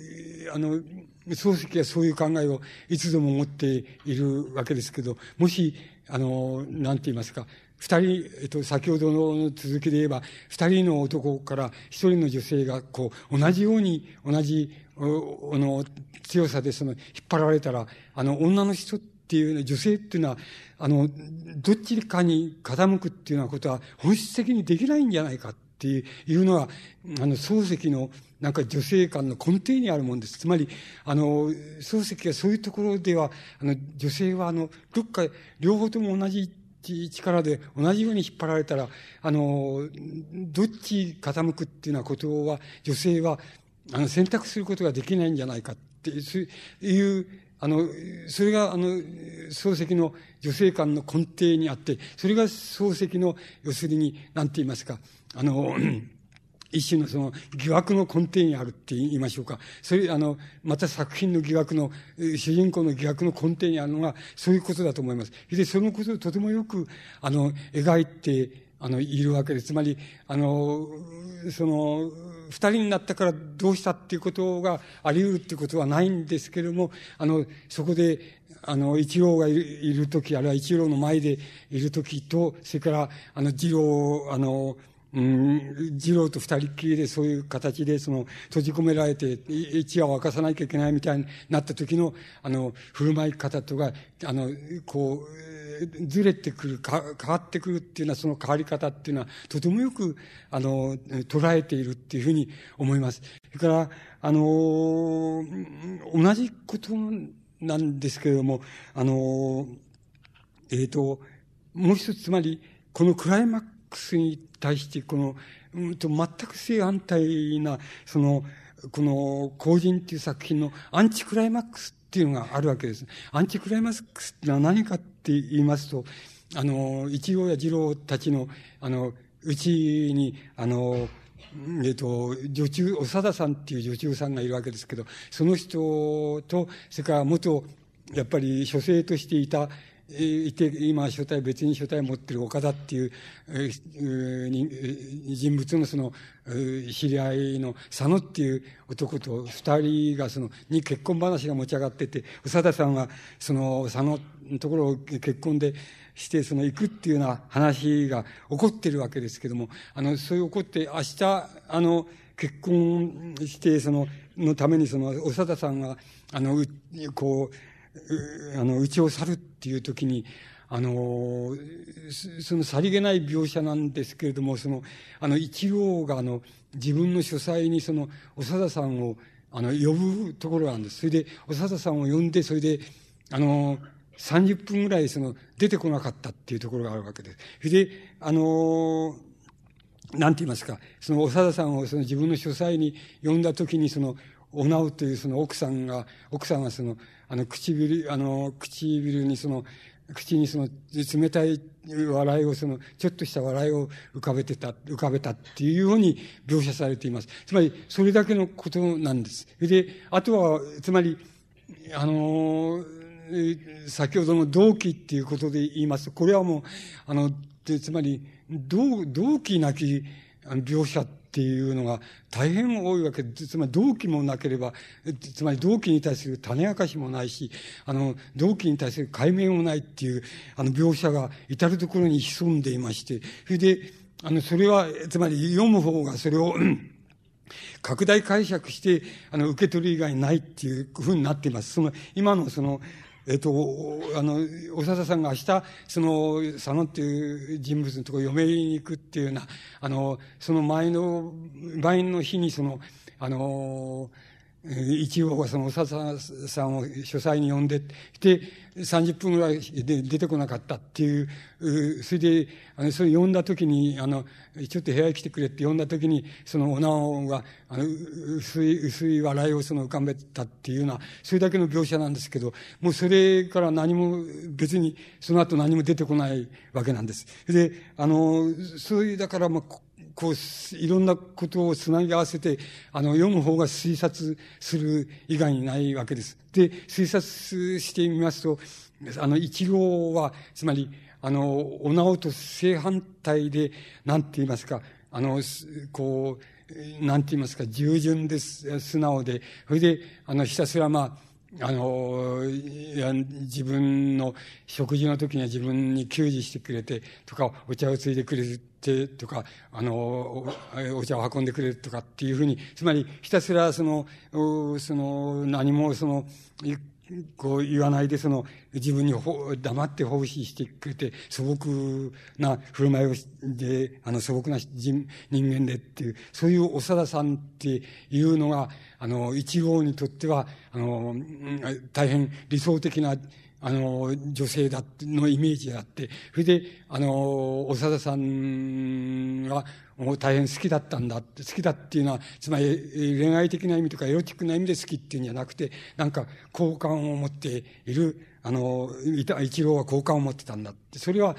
あの、漱石はそういう考えをいつでも持っているわけですけど、もし、あの、なんて言いますか、二人、えっと、先ほどの続きで言えば、二人の男から一人の女性が、こう、同じように、同じ、あの、強さでその、引っ張られたら、あの、女の人っていうのは、女性っていうのは、あの、どっちかに傾くっていうようなことは、本質的にできないんじゃないかっていうのは、あの、漱石の、なんか女性観の根底にあるもんです。つまり、あの、漱石はそういうところでは、あの、女性はあの、どっか両方とも同じ力で同じように引っ張られたら、あの、どっち傾くっていうようなことは、女性は、あの、選択することができないんじゃないかっていう、あの、それが、あの、漱石の女性観の根底にあって、それが漱石の、要するに、なんて言いますか、あの、一種のその疑惑の根底にあるって言いましょうか。それ、あの、また作品の疑惑の、主人公の疑惑の根底にあるのが、そういうことだと思います。で、そのことをとてもよく、あの、描いて、あの、いるわけです。つまり、あの、その、二人になったからどうしたっていうことがあり得るっていうことはないんですけれども、あの、そこで、あの、一郎がいるとき、あるいは一郎の前でいるときと、それから、あの、二郎、あの、うん、二郎と二人きりでそういう形でその閉じ込められて一夜を明かさなきゃいけないみたいになった時のあの振る舞い方とかあのこうずれてくるか変わってくるっていうのはその変わり方っていうのはとてもよくあの捉えているっていうふうに思います。それからあの同じことなんですけれどもあのえっ、ー、ともう一つつまりこのクライマックに対して、この、うんと、全く正反対な、その、この、後人っていう作品のアンチクライマックスっていうのがあるわけです。アンチクライマックスってのは何かって言いますと、あの、一郎や二郎たちの、あの、うちに、あの、えっと、女中、長田さんっていう女中さんがいるわけですけど、その人と、それから元、やっぱり書生としていた、いて、今書体、別に書体持ってる岡田っていう、人物のその、知り合いの佐野っていう男と二人がその、に結婚話が持ち上がってて、長田さんはその佐野のところを結婚でして、その行くっていうような話が起こってるわけですけども、あの、そういう起こって、明日、あの、結婚して、その、のためにその、長田さんが、あの、こう、あの、家を去るっていう時に、あの、そのさりげない描写なんですけれども、その、あの、一郎があの、自分の書斎にその、長田さんを、あの、呼ぶところなんです。それで、長田さんを呼んで、それで、あの、30分ぐらいその、出てこなかったっていうところがあるわけです。それで、あの、なんて言いますか、その長田さんをその自分の書斎に呼んだ時にその、おなうというその奥さんが、奥さんがその、あの、唇、あの、唇にその、口にその、冷たい笑いを、その、ちょっとした笑いを浮かべてた、浮かべたっていうように描写されています。つまり、それだけのことなんです。で、あとは、つまり、あの、先ほどの動機っていうことで言いますと、これはもう、あの、つまり、動、動機なき描写っっていうのが大変多いわけで、つまり動機もなければ、つまり動機に対する種明かしもないし、あの、動機に対する解明もないっていう、あの、描写が至るところに潜んでいまして、それで、あの、それは、つまり読む方がそれを、拡大解釈して、あの、受け取る以外ないっていうふうになっています。その、今のその、えっと、あの、おさささんが明日、その、佐野っていう人物のところ嫁に行くっていうような、あの、その前の、前の日にその、あの、一応その長田さんを書斎に呼んで、で、30分ぐらいで出てこなかったっていう、それで、あの、それ呼んだ時に、あの、ちょっと部屋に来てくれって呼んだ時に、そのおなおが、あの、薄い、薄い笑いをその浮かべたっていうような、それだけの描写なんですけど、もうそれから何も、別に、その後何も出てこないわけなんです。で、あの、そういう、だから、まあ、こう、いろんなことをつなぎ合わせて、あの、読む方が推察する以外にないわけです。で、推察してみますと、あの、一郎は、つまり、あの、お直と正反対で、なんて言いますか、あの、こう、なんて言いますか、従順です、素直で、それで、あの、ひたすらまあ、あの、や自分の食事の時には自分に給仕してくれてとか、お茶をついでくれるてとか、あの、お茶を運んでくれるとかっていうふうに、つまりひたすらその、その、何もその、こう言わないで、その、自分に黙って奉仕してくれて、素朴な振る舞いをして、あの、素朴な人人間でっていう、そういう長田さんっていうのが、あの、一号にとっては、あの、大変理想的な、あの、女性だってのイメージがあって、それで、あの、長田さんが、もう大変好きだったんだって、好きだっていうのは、つまり恋愛的な意味とかエロティックな意味で好きっていうんじゃなくて、なんか好感を持っている、あの、一郎は好感を持ってたんだって。それは、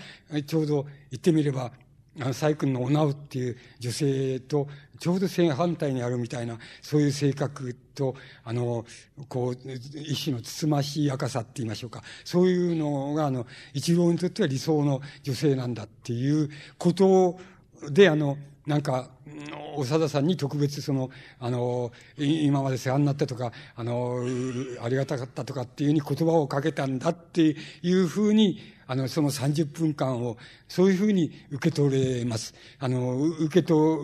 ちょうど言ってみれば、細君のおなうっていう女性とちょうど正反対にあるみたいな、そういう性格と、あの、こう、一種のつつましい赤さって言いましょうか。そういうのが、あの、一郎にとっては理想の女性なんだっていうことで、あの、なんか、長田さんに特別その、あの、今まで世話になったとか、あの、ありがたかったとかっていうふうに言葉をかけたんだっていうふうに、あの、その30分間を、そういうふうに受け取れます。あの、受けと、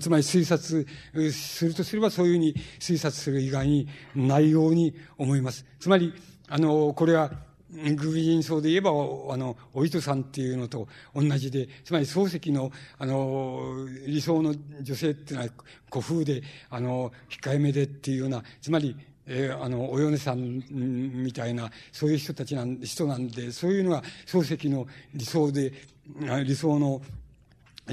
つまり推察するとすれば、そういうふうに推察する以外にないように思います。つまり、あの、これは、偶人層で言えば、あの、お糸さんっていうのと同じで、つまり漱石の、あの、理想の女性っていうのは古風で、あの、控えめでっていうような、つまり、えー、あの、お米さんみたいな、そういう人たちなん、人なんで、そういうのが漱石の理想で、理想の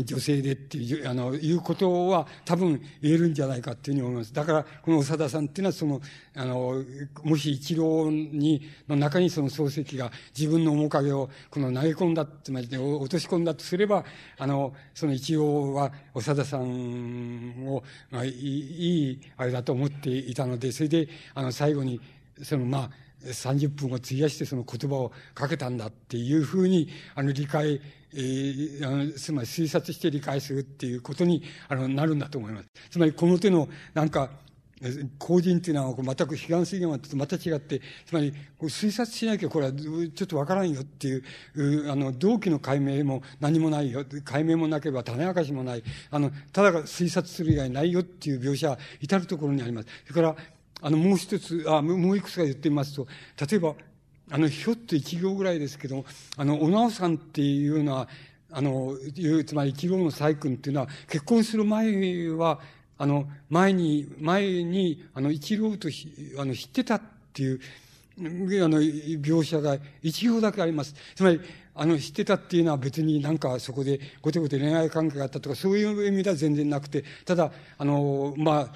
女性でっていう、あの、いうことは多分言えるんじゃないかっていうふうに思います。だから、この長田さんっていうのはその、あの、もし一郎に、の中にその漱石が自分の面影をこの投げ込んだ、つまり落とし込んだとすれば、あの、その一郎は長田さんを、まあ、いい、あれだと思っていたので、それで、あの、最後に、その、まあ、30分を費やしてその言葉をかけたんだっていうふうに、あの、理解えー、あのつまり推察して理解するっていうことにあのなるんだと思います。つまりこの手のなんか公人っていうのは全く悲願水源とまた違って、つまり推察しなきゃこれはちょっとわからんよっていう、あの、動機の解明も何もないよ。解明もなければ種明かしもない。あの、ただが推察する以外ないよっていう描写は至るところにあります。それから、あの、もう一つ、あ、もういくつか言ってみますと、例えば、あの、ひょっと一行ぐらいですけど、あの、おなおさんっていうのは、あの、つまり一行の細君っていうのは、結婚する前は、あの、前に、前に、あの、一郎とあの、知ってたっていう、あの、描写が一行だけあります。つまり、あの、知ってたっていうのは別になんかそこでごてごて恋愛関係があったとか、そういう意味では全然なくて、ただ、あの、まあ、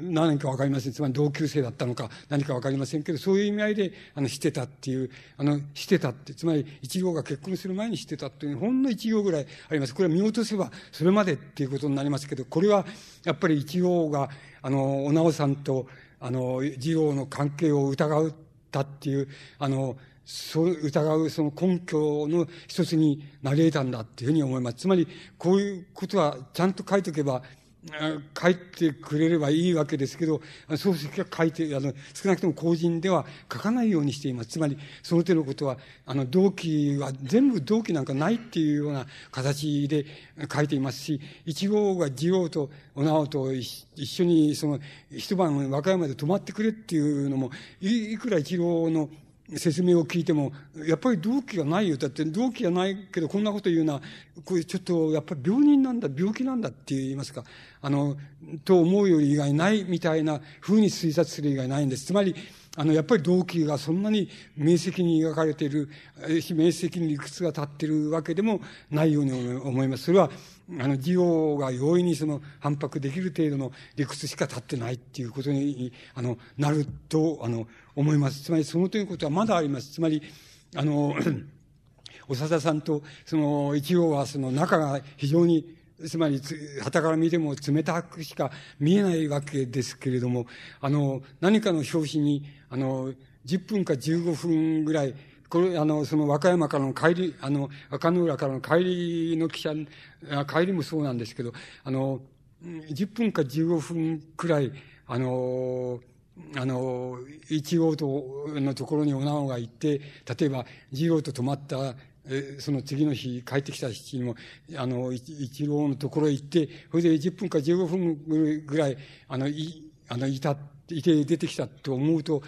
何年かわかりません。つまり同級生だったのか何かわかりませんけど、そういう意味合いで、あの、知ってたっていう、あの、知ってたって、つまり一行が結婚する前に知ってたっていう、ほんの一行ぐらいあります。これは見落とせばそれまでっていうことになりますけど、これはやっぱり一行が、あの、お直さんと、あの、次郎の関係を疑うたっていう、あの、そう疑うその根拠の一つになり得たんだっていうふうに思います。つまり、こういうことはちゃんと書いておけば、書いてくれればいいわけですけど、漱石が書いて、あの、少なくとも公人では書かないようにしています。つまり、その手のことは、あの、動機は全部動機なんかないっていうような形で書いていますし、一号が次郎とお直と一緒に、その、一晩和歌山で泊まってくれっていうのも、いくら一郎の説明を聞いても、やっぱり動機がないよ。だって動機がないけどこんなこと言うのは、これちょっとやっぱり病人なんだ、病気なんだって言いますか、あの、と思うより以外ないみたいな風に推察する以外ないんです。つまり、あの、やっぱり動機がそんなに明晰に描かれている、明晰に理屈が立っているわけでもないように思います。それは、あの、需要が容易にその反発できる程度の理屈しか立ってないっていうことに、あの、なると、あの、思います。つまりそのということはまだあります。つまり、あの、長田さんと、その、一応はその仲が非常に、つまり、旗から見ても冷たくしか見えないわけですけれども、あの、何かの表紙に、あの、10分か15分ぐらい、これ、あの、その和歌山からの帰り、あの、赤野浦からの帰りの汽車、帰りもそうなんですけど、あの、10分か15分くらい、あの、あの、一号とのところにおなおが行って、例えば、二号と泊まった、えその次の日帰ってきた日にも、あの、一郎のところへ行って、それで10分か15分ぐらい、あの、い、あの、いた、いて出てきたと思うと、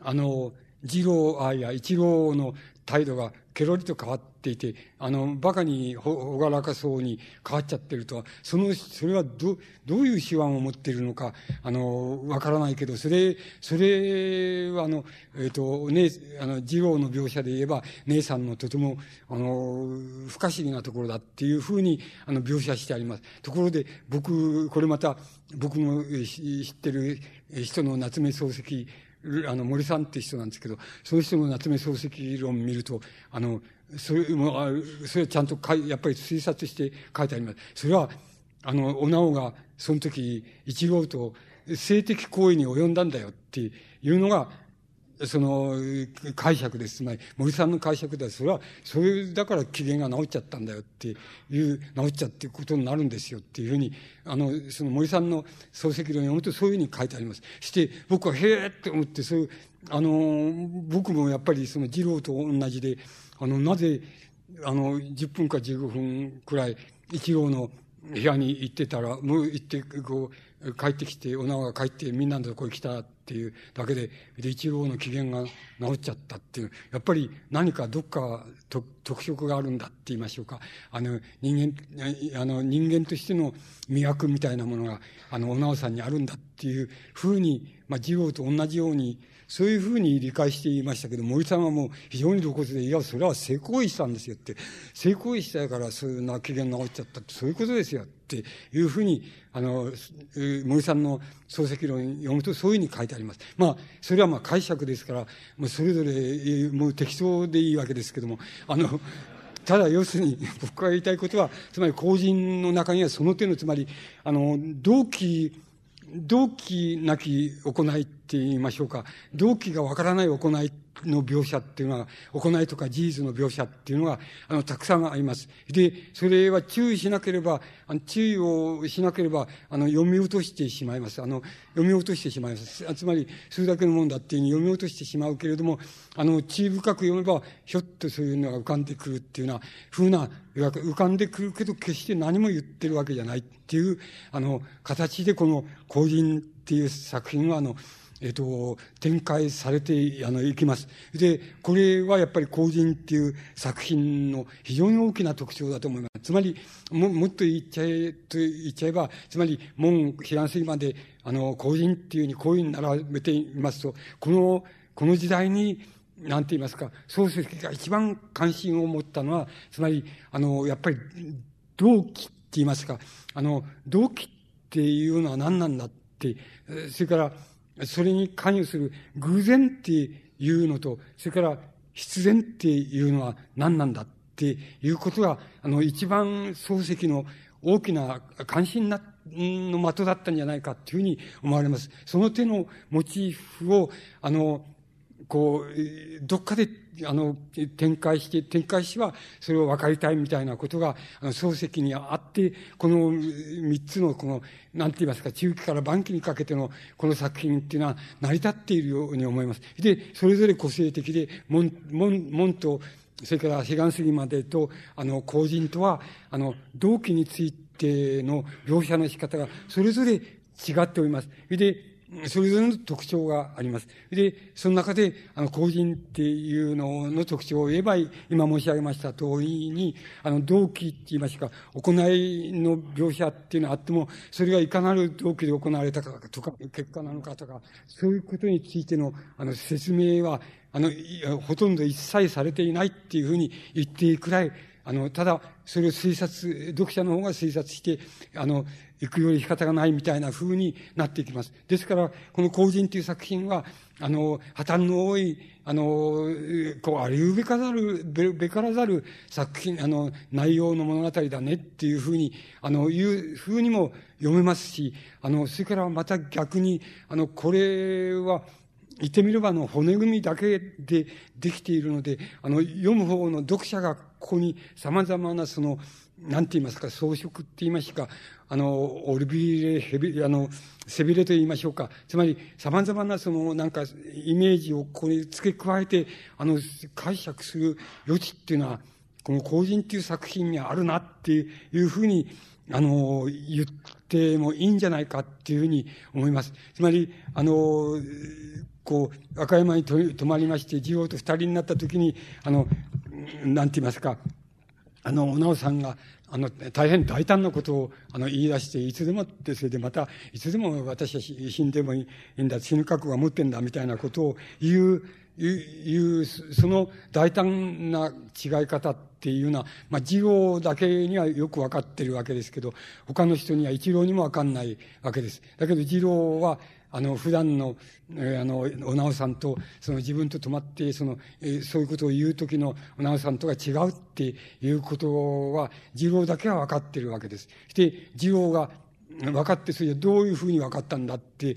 あの、二郎、あ、いや、一郎の態度がケロリと変わっていて、あの、馬鹿にほ、ほがらかそうに変わっちゃってるとは、その、それはど、どういう手腕を持っているのか、あの、わからないけど、それ、それは、あの、えっ、ー、と、ね、あの、二郎の描写で言えば、姉さんのとても、あの、不可思議なところだっていうふうに、あの、描写してあります。ところで、僕、これまた、僕の知ってる人の夏目漱石あの、森さんって人なんですけど、その人の夏目漱石論見ると、あの、それも、あそれちゃんとかい、やっぱり推察して書いてあります。それは、あの、おなおが、その時、一郎と性的行為に及んだんだよっていうのが、その解釈です。つまり、森さんの解釈では、それは、それだから機嫌が治っちゃったんだよっていう、治っちゃっていうことになるんですよっていうふうに、あの、その森さんの漱石論を読むとそういうふうに書いてあります。して、僕はへえって思って、そういう、あの、僕もやっぱりその二郎と同じで、あの、なぜ、あの、10分か15分くらい、一郎の部屋に行ってたら、もう行って、こう、帰ってきて、お縄が帰って、みんなのとこに来たっていうだけで、で、一郎の機嫌が治っちゃったっていう、やっぱり何かどっか特色があるんだって言いましょうか。あの、人間、あの、人間としての魅惑みたいなものが、あの、お直さんにあるんだっていうふうに、まあ、二郎と同じように、そういうふうに理解していましたけど、森さんはもう非常に露骨で、いや、それは性行為したんですよって、性行為したからそういうな機嫌治っちゃったって、そういうことですよっていうふうに、あの、森さんの漱石論読むとそういうふうに書いてあります。まあ、それはまあ解釈ですから、もうそれぞれ、もう適当でいいわけですけども、あの、ただ要するに僕が言いたいことは、つまり公人の中にはその手の、つまり、あの、動機、同期なき行いって言いましょうか、同期がわからない行いの描写っていうのは、行いとか事実の描写っていうのが、あの、たくさんあります。で、それは注意しなければ、あの注意をしなければ、あの、読み落としてしまいます。あの、読み落としてしまいます。つまり、それだけのもんだっていうふうに読み落としてしまうけれども、あの、注意深く読めば、ひょっとそういうのが浮かんでくるっていうような、ふうな、浮かんでくるけど、決して何も言ってるわけじゃないっていう、あの、形でこの、公人っていう作品は、あの、えっ、と、展開されて、あの、いきます。で、これはやっぱり後人っていう作品の非常に大きな特徴だと思います。つまり、も、もっと言っちゃえ、と言っちゃえば、つまり、門、批判水まで、あの、後人っていうふうにこういうに並べていますと、この、この時代に、なんて言いますか、漱石が一番関心を持ったのは、つまり、あの、やっぱり、動機って言いますか、あの、動機っていうのは何なんだって、それから、それに関与する偶然っていうのと、それから必然っていうのは何なんだっていうことが、あの、一番漱石の大きな関心な、の的だったんじゃないかっていうふうに思われます。その手のモチーフを、あの、こう、どっかで、あの、展開して、展開しは、それを分かりたいみたいなことが、あの、漱石にあって、この三つの、この、なんて言いますか、中期から晩期にかけての、この作品っていうのは、成り立っているように思います。で、それぞれ個性的で、門、門、門と、それから彼岸過ぎまでと、あの、後人とは、あの、同期についての描写の仕方が、それぞれ違っております。で、それぞれの特徴があります。で、その中で、あの、公人っていうのの特徴を言えば、今申し上げました通りに、あの、動機って言いますか、行いの描写っていうのがあっても、それがいかなる動機で行われたかとか、結果なのかとか、そういうことについての、あの、説明は、あの、ほとんど一切されていないっていうふうに言っていいくらい、あの、ただ、それを推察、読者の方が推察して、あの、行くより仕方がないみたいな風になっていきます。ですから、この後人という作品は、あの、破綻の多い、あの、こう、ありうべかざる、べからざる作品、あの、内容の物語だねっていうふうに、あの、いうふうにも読めますし、あの、それからまた逆に、あの、これは、言ってみれば、あの、骨組みだけでできているので、あの、読む方の読者がここに様々なその、なんて言いますか、装飾って言いますか、あの、オルビレ、ヘビ、あの、背びれと言いましょうか。つまり、様々なその、なんか、イメージをここに付け加えて、あの、解釈する余地っていうのは、この後人っていう作品にあるなっていうふうに、あの、言ってもいいんじゃないかっていうふうに思います。つまり、あの、こう、和歌山に泊まりまして、次郎と二人になった時に、あの、なんて言いますか、あの、お直さんが、あの、大変大胆なことを、あの、言い出して、いつでもって、それでまた、いつでも私は死んでもいいんだ、死ぬ覚悟は持ってんだ、みたいなことを言う、いう、その大胆な違い方っていうのは、まあ、二郎だけにはよくわかってるわけですけど、他の人には一郎にもわかんないわけです。だけど二郎は、あの、普段の、えー、あの、お直さんと、その自分と泊まって、その、えー、そういうことを言う時のお直さんとが違うっていうことは、二郎だけは分かってるわけです。して、二郎が分かって、それでどういうふうに分かったんだって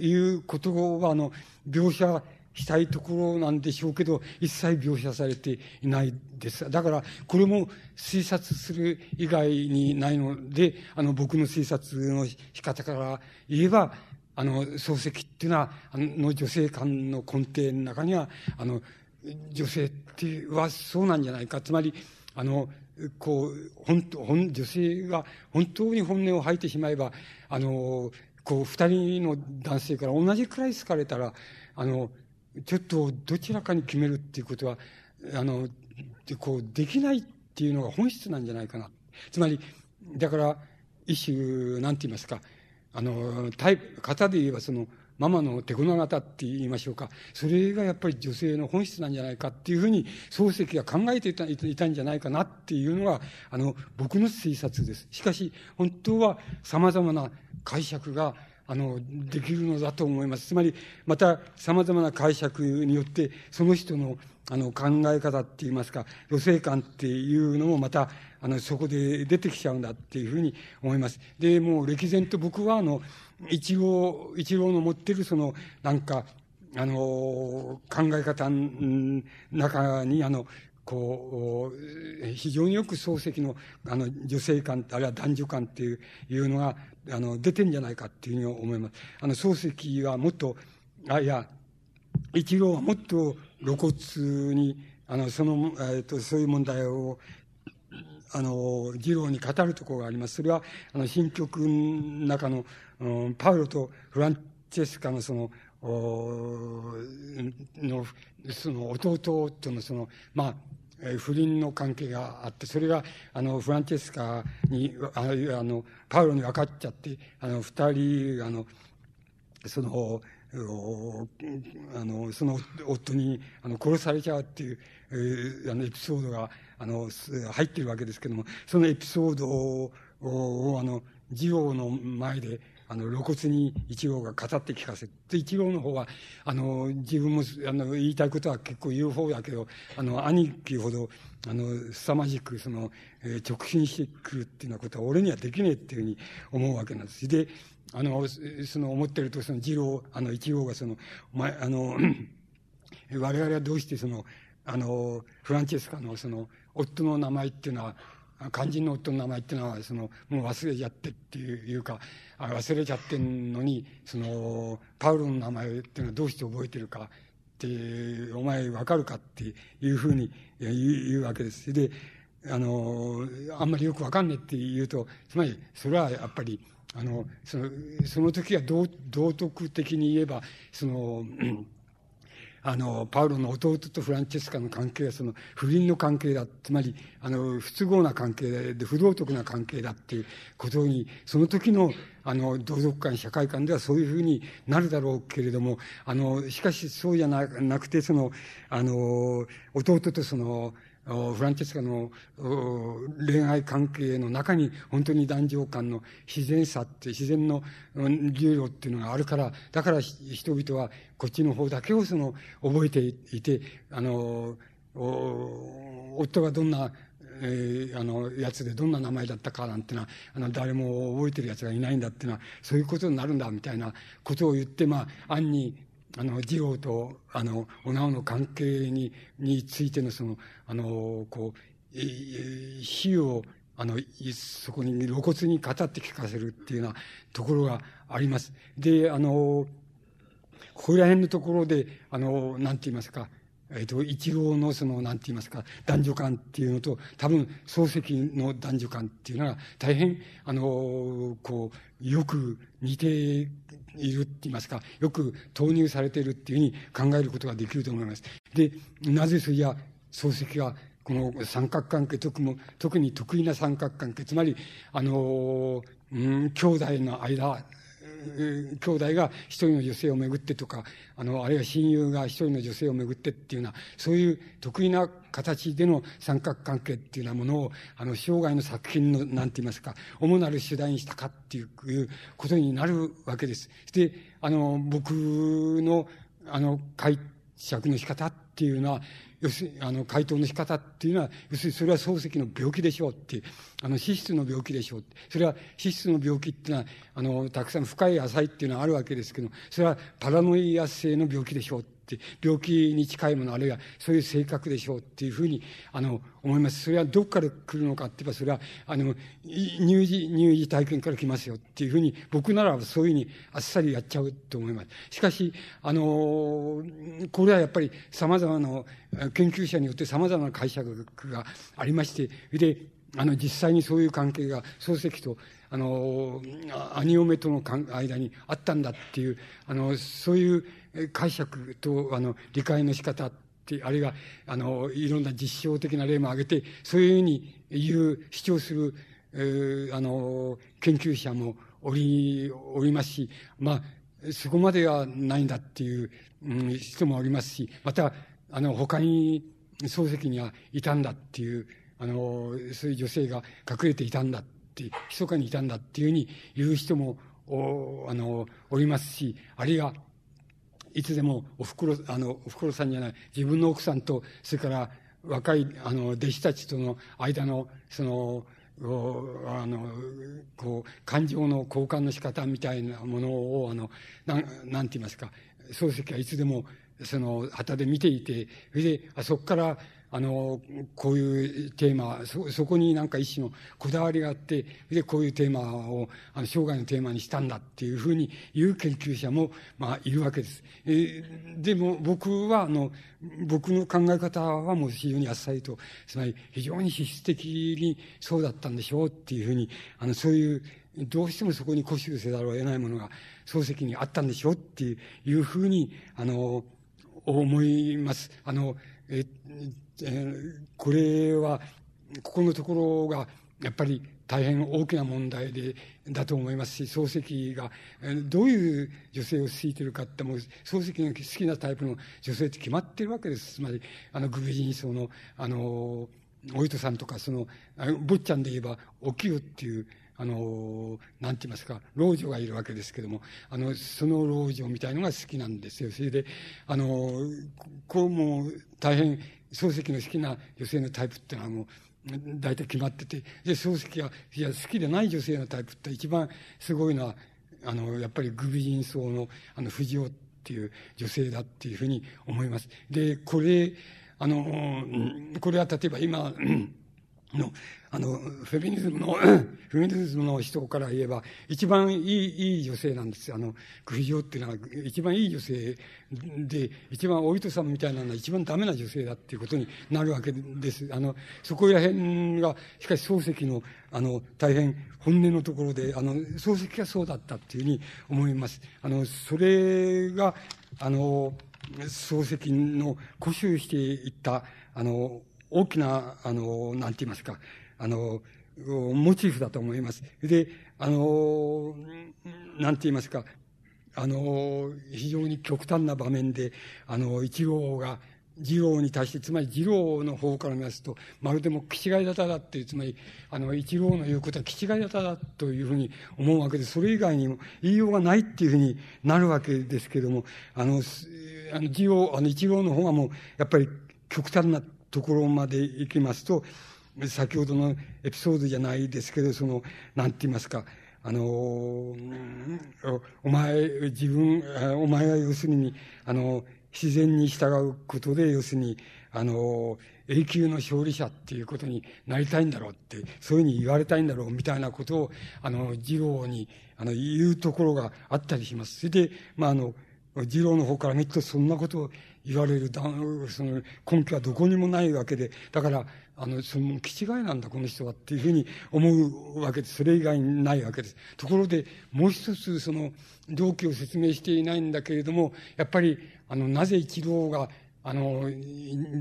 いうことは、あの、描写したいところなんでしょうけど、一切描写されていないです。だから、これも推察する以外にないので、あの、僕の推察の仕方から言えば、あの、漱石っていうのは、あの女性観の根底の中には、あの、女性ってはそうなんじゃないか。つまり、あの、こう、本当、本、女性が本当に本音を吐いてしまえば、あの、こう、二人の男性から同じくらい好かれたら、あの、ちょっとどちらかに決めるっていうことは、あの、こう、できないっていうのが本質なんじゃないかな。つまり、だから、一種、なんて言いますか、あの、タイプ、型で言えばその、ママの手こな型って言いましょうか。それがやっぱり女性の本質なんじゃないかっていうふうに、漱石が考えていたいたんじゃないかなっていうのが、あの、僕の推察です。しかし、本当は様々な解釈が、あの、できるのだと思います。つまり、また様々な解釈によって、その人の、あの、考え方って言いますか、女性観っていうのもまた、あの、そこで出てきちゃうんだっていうふうに思います。で、もう歴然と僕は、あの、一郎、一郎の持ってるその、なんか、あの、考え方の中に、あの、こう、非常によく漱石の、あの、女性観、あるいは男女観っていう、いうのが、あの、出てんじゃないかっていうふうに思います。あの、漱石はもっと、あ、いや、一郎はもっと露骨に、あの、その、えっ、と、そういう問題をあの、議論に語るところがあります。それは、あの、新曲の中の、うん、パウロとフランチェスカのその、おの、その弟とのその、まあ、不倫の関係があって、それが、あの、フランチェスカに、あの、パウロに分かっちゃって、あの、二人、あの、その、あの、その夫に、あの、殺されちゃうっていう、えー、あの、エピソードが、あの、入ってるわけですけども、そのエピソードを、をあの、次郎の前で、あの、露骨に一郎が語って聞かせて、一郎の方は、あの、自分も、あの、言いたいことは結構言う方だけど、あの、兄貴ほど、あの、凄まじく、その、えー、直進してくるっていうようなことは俺にはできねえっていうふうに思うわけなんです。で、あの、その思ってると、その次郎、あの、一郎がその、お前、あの、我々はどうしてその、あの、フランチェスカのその、夫の名前っていうのは、肝心の夫の名前っていうのは、その、もう忘れちゃってっていうか、忘れちゃってんのに、その、パウロの名前っていうのはどうして覚えてるかって、お前わかるかっていうふうに言うわけです。で、あの、あんまりよくわかんねえって言うと、つまり、それはやっぱり、あの、その、その時は道道徳的に言えば、その、あの、パウロの弟とフランチェスカの関係はその不倫の関係だ。つまり、あの、不都合な関係で、不道徳な関係だっていうことに、その時の、あの、道徳観、社会観ではそういうふうになるだろうけれども、あの、しかしそうじゃなくて、その、あの、弟とその、フランチェスカの恋愛関係の中に本当に男女間の自然さって自然の流路っていうのがあるから、だから人々はこっちの方だけをその覚えていて、あの、夫がどんなえー、あの、やつでどんな名前だったかなんてのは、あの、誰も覚えてるやつがいないんだっていうのは、そういうことになるんだみたいなことを言って、まあ、暗にあの、次郎と、あの、おなおの関係に、についてのその、あの、こう、死を、あの、そこに露骨に語って聞かせるっていうようなところがあります。で、あの、ここら辺のところで、あの、なんて言いますか、えっ、ー、と、一郎のその、なんて言いますか、男女観っていうのと、多分、漱石の男女観っていうのが、大変、あの、こう、よく似ているって言いますか、よく投入されているっていうふうに考えることができると思います。で、なぜそれや、漱石が、この三角関係、特も特に得意な三角関係、つまり、あの、うん、兄弟の間、兄弟が一人の女性をめぐってとか、あの、あるいは親友が一人の女性をめぐってっていうような、そういう得意な形での三角関係っていうようなものを、あの、生涯の作品の、なんて言いますか、主なる主題にしたかっていうことになるわけです。で、あの、僕の、あの、解釈の仕方っていうのは、要するに、あの、回答の仕方っていうのは、要するにそれは漱石の病気でしょうっていう、あの、脂質の病気でしょう。それは脂質の病気っていうのは、あの、たくさん深い浅いっていうのはあるわけですけど、それはパラノイア性の病気でしょう。病気に近いもの、あるいはそういう性格でしょうっていうふうに、あの、思います。それはどこから来るのかって言えば、それは、あの、乳児、乳児体験から来ますよっていうふうに、僕ならそういうふうにあっさりやっちゃうと思います。しかし、あの、これはやっぱり様々な研究者によって様々な解釈がありまして、で、あの、実際にそういう関係が漱石とあの、兄嫁との間にあったんだっていう、あの、そういう解釈と、あの、理解の仕方って、あるいは、あの、いろんな実証的な例も挙げて、そういうふうに言う、主張する、えー、あの、研究者もおり、おりますし、まあ、そこまではないんだっていう、うん、人もおりますし、また、あの、他に漱石にはいたんだっていう、あの、そういう女性が隠れていたんだって密かにいたんだっていうふうに言う人もおあのおりますしあるいはいつでもおふくろあのおふくろさんじゃない自分の奥さんとそれから若いあの弟子たちとの間のそのあのこう感情の交換の仕方みたいなものをあのなんなんて言いますか漱石はいつでもその旗で見ていてそれであそこからあの、こういうテーマ、そ、そこになんか一種のこだわりがあって、で、こういうテーマを、あの、生涯のテーマにしたんだっていうふうに言う研究者も、まあ、いるわけです。えー、でも、僕は、あの、僕の考え方はもう非常にあっさりと、つまり非常に質的にそうだったんでしょうっていうふうに、あの、そういう、どうしてもそこに固執せざるを得ないものが漱石にあったんでしょうっていうふうに、あの、思います。あの、えこれは、ここのところが、やっぱり大変大きな問題で、だと思いますし、漱石が、どういう女性を好いてるかって、もう、漱石が好きなタイプの女性って決まってるわけです。つまり、あの、偶人層の、あの、お糸さんとか、その、坊ちゃんで言えば、おきよっていう、あの、なんて言いますか、老女がいるわけですけども、あの、その老女みたいのが好きなんですよ。それで、あの、こうも大変、漱石の好きな女性のタイプっていうのはもう、大体決まってて、で、漱石が、いや、好きでない女性のタイプって一番すごいのは、あの、やっぱりグビジン層の、あの、藤尾っていう女性だっていうふうに思います。で、これ、あの、これは例えば今、の、あの、フェミニズムの、フェミニズムの人から言えば、一番いい、いい女性なんです。あの、グリジョっていうのは、一番いい女性で、一番お糸さんみたいなのは一番ダメな女性だっていうことになるわけです。あの、そこら辺が、しかし漱石の、あの、大変本音のところで、あの、漱石がそうだったっていうふうに思います。あの、それが、あの、漱石の固執していった、あの、大きな、あの、なんて言いますか、あの、モチーフだと思います。で、あの、なんて言いますか、あの、非常に極端な場面で、あの、一郎が、二郎に対して、つまり二郎の方から見ますと、まるでも気違いだただっていう、つまり、あの、一郎の言うことは気違いだただというふうに思うわけで、それ以外にも言いようがないっていうふうになるわけですけれども、あの、あの、二郎、あの、一郎の方がもう、やっぱり極端なところまで行きますと、先ほどのエピソードじゃないですけど、その、なんて言いますか、あの、お前、自分、お前は要するに、あの、自然に従うことで、要するに、あの、永久の勝利者っていうことになりたいんだろうって、そういうふうに言われたいんだろうみたいなことを、あの、次郎に、あの、言うところがあったりします。それで、まあ、あの、次郎の方から見るとそんなことを言われるだその根拠はどこにもないわけで、だから、あの、その、気違いなんだ、この人はっていうふうに思うわけです。それ以外にないわけです。ところで、もう一つ、その、動機を説明していないんだけれども、やっぱり、あの、なぜ一郎が、あの、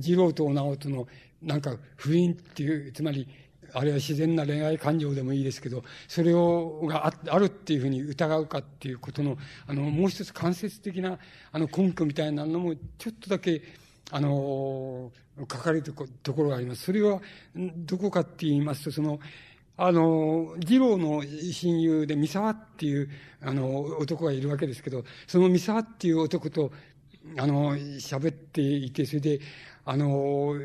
次郎と直人の、なんか、不倫っていう、つまり、あるいは自然な恋愛感情でもいいですけど、それを、があるっていうふうに疑うかっていうことの、あの、もう一つ間接的な、あの、根拠みたいなのも、ちょっとだけ、あの、書かれてるところがあります。それは、どこかって言いますと、その、あの、二郎の親友で三沢っていう、あの、男がいるわけですけど、その三沢っていう男と、あの、喋っていて、それで、あの、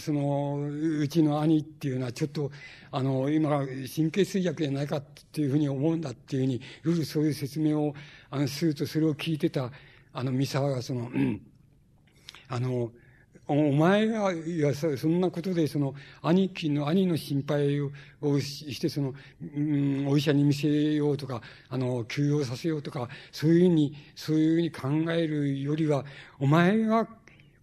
その、うちの兄っていうのはちょっと、あの、今、神経衰弱じゃないかっていうふうに思うんだっていうふうに、夜そういう説明を、あの、すると、それを聞いてた、あの、三沢が、その、うん、あの、お前が、いや、そんなことで、その、兄貴の、兄の心配をして、その、うん、お医者に見せようとか、あの、休養させようとか、そういうふうに、そういうふうに考えるよりは、お前が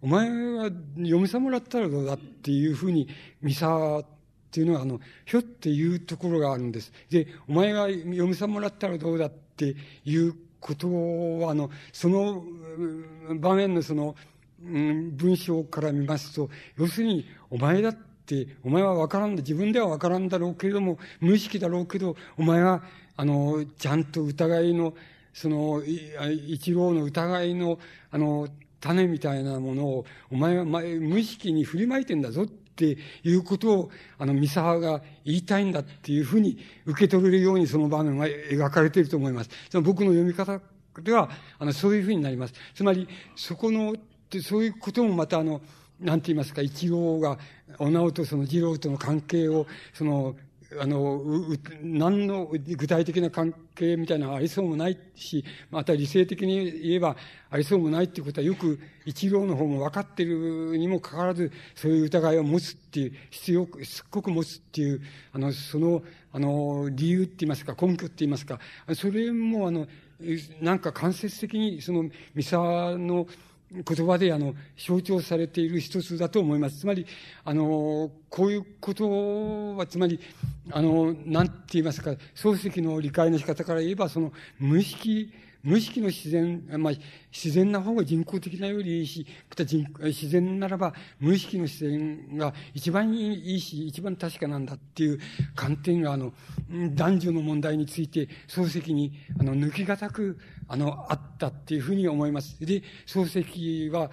お前は嫁さんもらったらどうだっていうふうに、ミサっていうのは、あの、ひょっていうところがあるんです。で、お前が嫁さんもらったらどうだっていうことは、あの、その場面のその、うん、文章から見ますと、要するに、お前だって、お前はわからんだ、自分ではわからんだろうけれども、無意識だろうけど、お前は、あの、ちゃんと疑いの、その、一郎の疑いの、あの、種みたいなものを、お前は無意識に振りまいてんだぞっていうことを、あの、三沢が言いたいんだっていうふうに受け取れるようにその場面が描かれていると思います。その僕の読み方では、あの、そういうふうになります。つまり、そこの、そういうこともまたあの、なんて言いますか、一郎が、お直とその二郎との関係を、その、あの、何の具体的な関係みたいなのがありそうもないし、また理性的に言えばありそうもないっていうことはよく一郎の方も分かってるにもかかわらず、そういう疑いを持つっていう、必要、すっごく持つっていう、あの、その、あの、理由って言いますか、根拠って言いますか、それもあの、なんか間接的にその三沢の言葉であの、象徴されている一つだと思います。つまり、あの、こういうことは、つまり、あの、なんて言いますか、漱石の理解の仕方から言えば、その、無意識、無意識の自然、まあ、自然な方が人工的なよりいいし、また自然ならば無意識の自然が一番いいし、一番確かなんだっていう観点が、あの、男女の問題について、漱石に、あの、抜き難く、あの、あったっていうふうに思います。で、漱石は、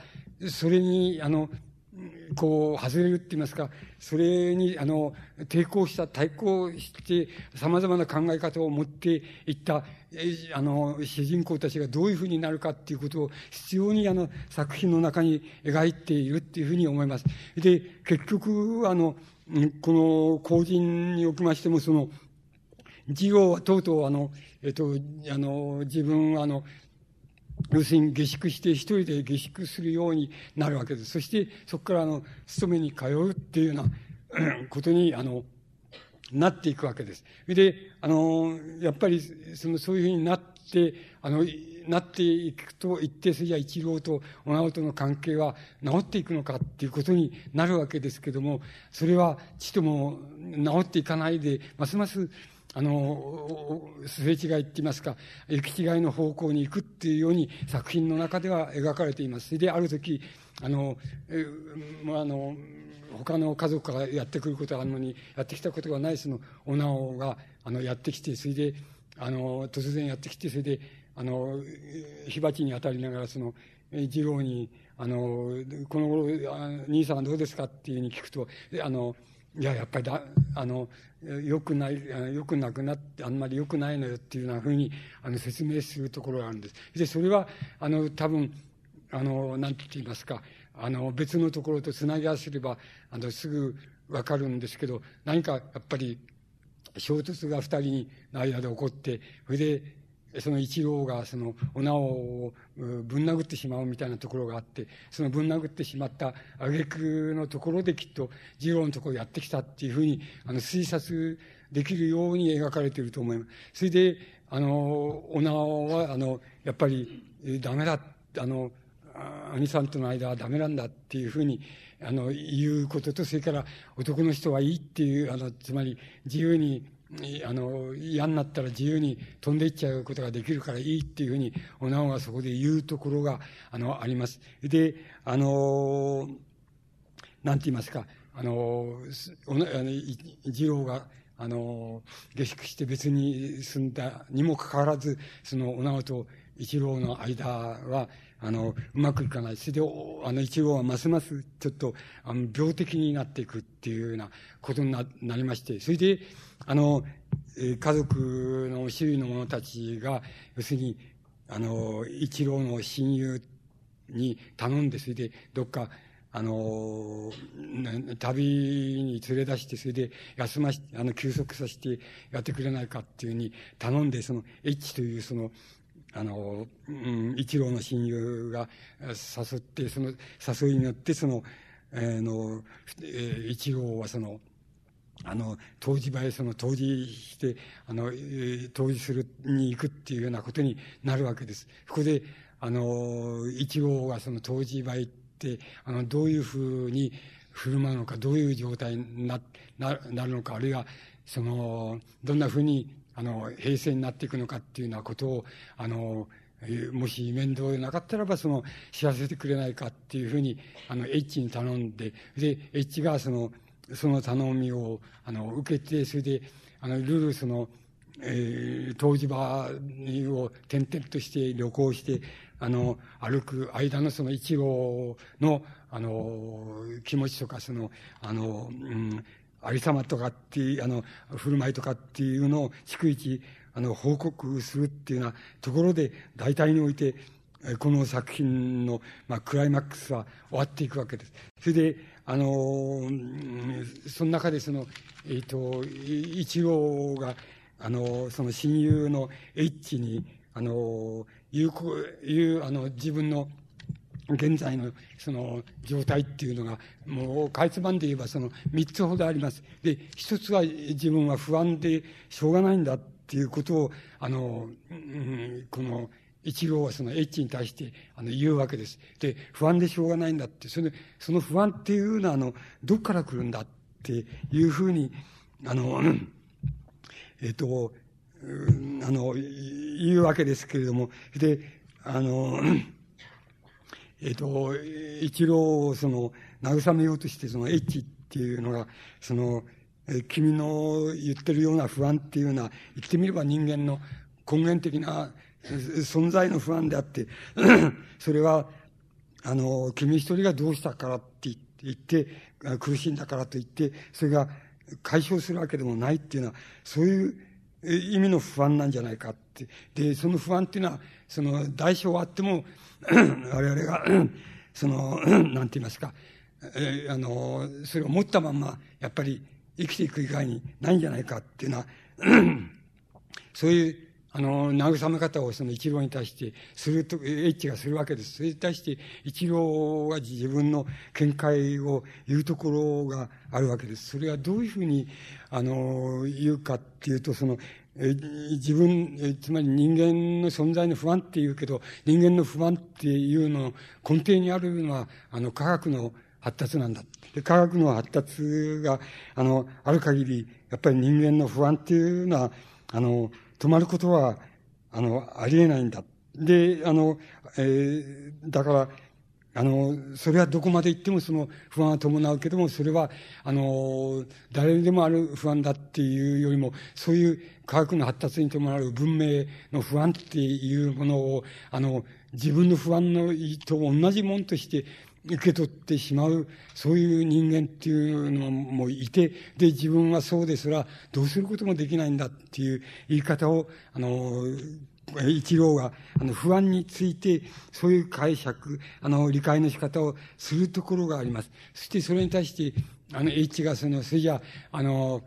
それに、あの、こう、外れるって言いますか、それに、あの、抵抗した、対抗して、様々な考え方を持っていった、あの、主人公たちがどういうふうになるかっていうことを必要に、あの、作品の中に描いているっていうふうに思います。で、結局、あの、この後人におきましても、その、事業はとうとう、あの、えっと、あの、自分は、あの、要するに下宿して一人で下宿するようになるわけです。そしてそこからあの、勤めに通うっていうようなことに、あの、なっていくわけです。で、あの、やっぱり、その、そういうふうになって、あの、なっていくと言って、それじゃ一郎とお直との関係は治っていくのかっていうことになるわけですけども、それはちとも治っていかないで、ますますあの、すれ違いって言いますか、行き違いの方向に行くっていうように作品の中では描かれています。で、ある時、あの、えまあ、あの、他の家族がやってくることがあるのに、やってきたことがないその、お直が、あの、やってきて、それで、あの、突然やってきて、それで、あの、火鉢に当たりながら、その、次郎に、あの、この頃、兄さんはどうですかっていうふうに聞くと、あの、いや、やっぱりだ、あの、良くない、良くなくなって、あんまり良くないのよっていうようなふうに、あの、説明するところがあるんです。で、それは、あの、多分、あの、なんて言いますか、あの、別のところとつなぎ合わせれば、あの、すぐわかるんですけど、何かやっぱり、衝突が二人の間で起こって、それで、その一郎がそのお直をぶん殴ってしまうみたいなところがあって、そのぶん殴ってしまった挙句のところできっと二郎のところやってきたっていうふうに、あの推察できるように描かれていると思います。それで、あの、お直は、あの、やっぱり、ダメだ、あの、兄さんとの間はダメなんだっていうふうに、あの、言うことと、それから男の人はいいっていう、あの、つまり自由に、あの、嫌になったら自由に飛んでいっちゃうことができるからいいっていうふうに、おなおがそこで言うところが、あの、あります。で、あの、なんて言いますか、あの、おな、あの、一郎が、あの、下宿して別に住んだにもかかわらず、その、おなおと一郎の間は、あの、うまくいかない。それで、あの、一郎はますますちょっと、あの、病的になっていくっていうようなことになりまして、それで、あの、家族の周囲の者たちが、要するに、あの、一郎の親友に頼んで、それで、どっか、あの、旅に連れ出して、それで休まし、あの、休息させてやってくれないかっていうふうに頼んで、その、H というその、あの、うん、一郎の親友が誘って、その誘いによって、その、えー、の、えー、一郎はその、あの、当時場へその当時して、あの、当時するに行くっていうようなことになるわけです。ここで、あの、一郎がその当時場へ行って、あの、どういうふうに振る舞うのか、どういう状態にな、な、なるのか、あるいは、その、どんなふうにあの、平成になっていくのかっていうようなことを、あの、もし面倒でなかったらば、その、知らせてくれないかっていうふうに、あの、H に頼んで、で、H がその、その頼みを、あの、受けて、それで、あの、いろいろその、えー、湯治場を転々として旅行して、あの、歩く間のその一号の、あの、気持ちとか、その、あの、うん、ありさまとかっていう、あの、振る舞いとかっていうのを逐一、あの、報告するっていうようなところで、大体において、この作品の、まあ、クライマックスは終わっていくわけです。それで、あの、その中でその、えっ、ー、と、一郎が、あの、その親友の H に、あの、言う、言う、あの、自分の、現在のその状態っていうのが、もう、かいつまんで言えばその三つほどあります。で、一つは自分は不安でしょうがないんだっていうことを、あの、うん、この、一郎はその H に対してあの言うわけです。で、不安でしょうがないんだって、そのその不安っていうのは、あの、どっから来るんだっていうふうに、あの、えっと、あの、言うわけですけれども、で、あの、えっ、ー、と、一郎をその、慰めようとして、その、エッチっていうのが、その、え君の言ってるような不安っていうのは、生きてみれば人間の根源的な存在の不安であって、それは、あの、君一人がどうしたからって言って、苦しんだからと言って、それが解消するわけでもないっていうのは、そういう意味の不安なんじゃないかって。で、その不安っていうのは、その代償はあっても、我々が、その、なんて言いますか、えー、あの、それを持ったまんま、やっぱり生きていく以外にないんじゃないかっていうのは、そういう、あの、慰め方をその一郎に対してすると、エッチがするわけです。それに対して一郎が自分の見解を言うところがあるわけです。それはどういうふうに、あの、言うかっていうと、その、自分、つまり人間の存在の不安っていうけど、人間の不安っていうの根底にあるのは、あの、科学の発達なんだ。で、科学の発達が、あの、ある限り、やっぱり人間の不安っていうのは、あの、止まることは、あの、ありえないんだ。で、あの、えー、だから、あの、それはどこまで行ってもその不安は伴うけども、それは、あの、誰にでもある不安だっていうよりも、そういう科学の発達に伴う文明の不安っていうものを、あの、自分の不安のと同じもんとして受け取ってしまう、そういう人間っていうのもいて、で、自分はそうですら、どうすることもできないんだっていう言い方を、あの、一郎が、あの、不安について、そういう解釈、あの、理解の仕方をするところがあります。そしてそれに対して、あの、H がその、それじゃあ、あの、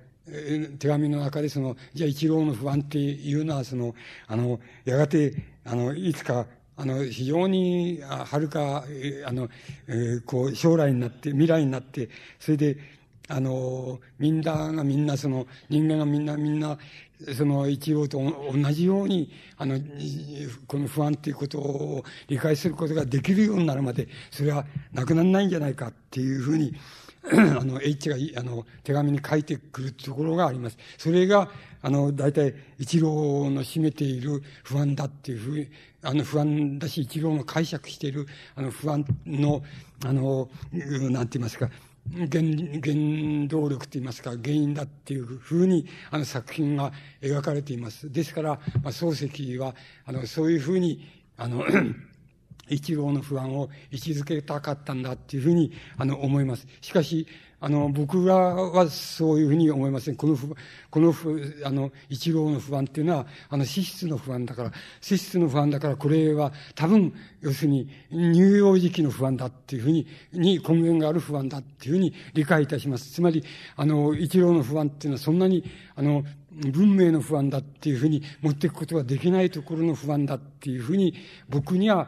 手紙の中でその、じゃあ一郎の不安っていうのは、その、あの、やがて、あの、いつか、あの、非常に、はるか、あの、えー、こう、将来になって、未来になって、それで、あの、みんながみんなその、人間がみんなみんな、その一応と同じように、あの、この不安っていうことを理解することができるようになるまで、それはなくならないんじゃないかっていうふうに、あの、H が、あの、手紙に書いてくるところがあります。それが、あの、大体、一郎の占めている不安だっていうふうに、あの、不安だし、一郎の解釈している、あの、不安の、あの、なんて言いますか、原、原動力と言いますか、原因だっていうふうに、あの作品が描かれています。ですから、まあ、漱石は、あの、そういうふうに、あの、一郎の不安を位置づけたかったんだっていうふうに、あの、思います。しかし、あの、僕らはそういうふうに思いません。この不、この不、あの、一郎の不安っていうのは、あの、資質の不安だから、資質の不安だから、これは多分、要するに、乳幼児期の不安だっていうふうに、に根源がある不安だっていうふうに理解いたします。つまり、あの、一郎の不安っていうのはそんなに、あの、文明の不安だっていうふうに持っていくことができないところの不安だっていうふうに、僕には、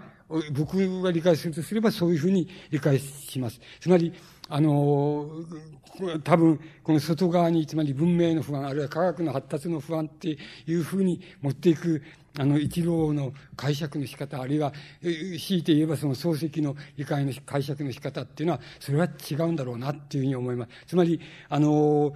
僕が理解するとすればそういうふうに理解します。つまり、あの、多分、この外側に、つまり文明の不安、あるいは科学の発達の不安っていうふうに持っていく、あの、一郎の解釈の仕方、あるいは、強いて言えばその漱石の理解の解釈の仕方っていうのは、それは違うんだろうなっていうふうに思います。つまり、あの、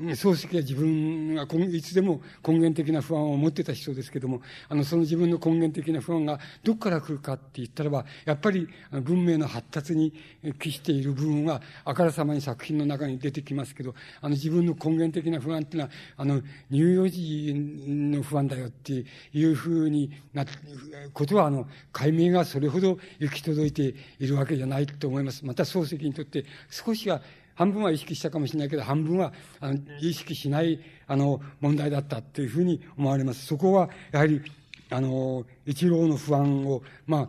漱石は自分がいつでも根源的な不安を持ってた人ですけども、あの、その自分の根源的な不安がどこから来るかって言ったらば、やっぱり文明の発達に帰している部分は、あからさまに作品の中に出てきますけど、あの、自分の根源的な不安っていうのは、あの、乳幼児の不安だよっていうふうにな、ことは、あの、解明がそれほど行き届いているわけじゃないと思います。また漱石にとって少しは半分は意識したかもしれないけど、半分は、あの、意識しない、あの、問題だったっていうふうに思われます。そこは、やはり、あの、一郎の不安を、ま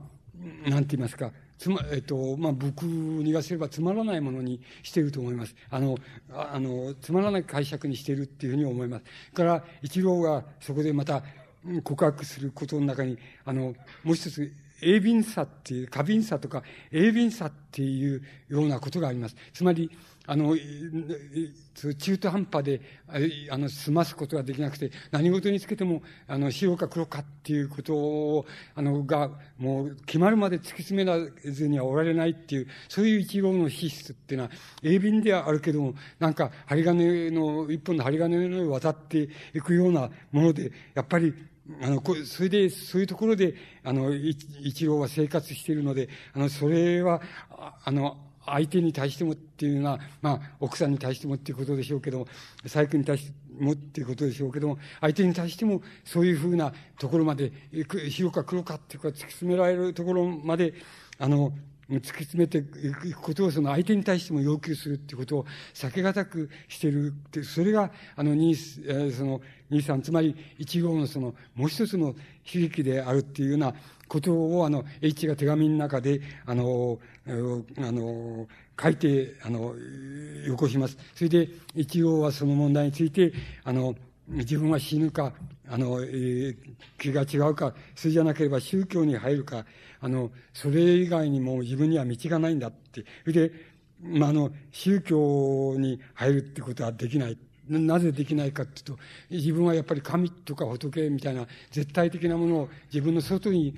あ、なんて言いますか、つま、えっと、まあ、僕に言わせればつまらないものにしていると思います。あの、あの、つまらない解釈にしているっていうふうに思います。から、一郎がそこでまた告白することの中に、あの、もう一つ、鋭敏さっていう、過敏さとか、鋭敏さっていうようなことがあります。つまり、あの、中途半端で、あの、済ますことができなくて、何事につけても、あの、白か黒かっていうことを、あの、が、もう、決まるまで突き詰めらずにはおられないっていう、そういう一号の資質っていうのは、鋭敏ではあるけども、なんか、針金の、一本の針金のように渡っていくようなもので、やっぱり、あの、それで、そういうところで、あの、一郎は生活しているので、あの、それは、あの、相手に対してもっていうのは、まあ、奥さんに対してもっていうことでしょうけども、細工に対してもっていうことでしょうけども、相手に対してもそういうふうなところまで、白か黒かっていうか突き詰められるところまで、あの、突き詰めていくことをその相手に対しても要求するっていうことを避けがたくしているって、それが、あの、ニー、その、兄さん、つまり一号のその、もう一つの悲劇であるっていうようなことを、あの、H が手紙の中で、あの、あの、書いて、あの、よこします。それで、一号はその問題について、あの、自分は死ぬか、あの、えー、気が違うか、それじゃなければ宗教に入るか、あの、それ以外にも自分には道がないんだって。それで、まあ、あの、宗教に入るってことはできない。なぜできないかっていうと、自分はやっぱり神とか仏みたいな絶対的なものを自分の外に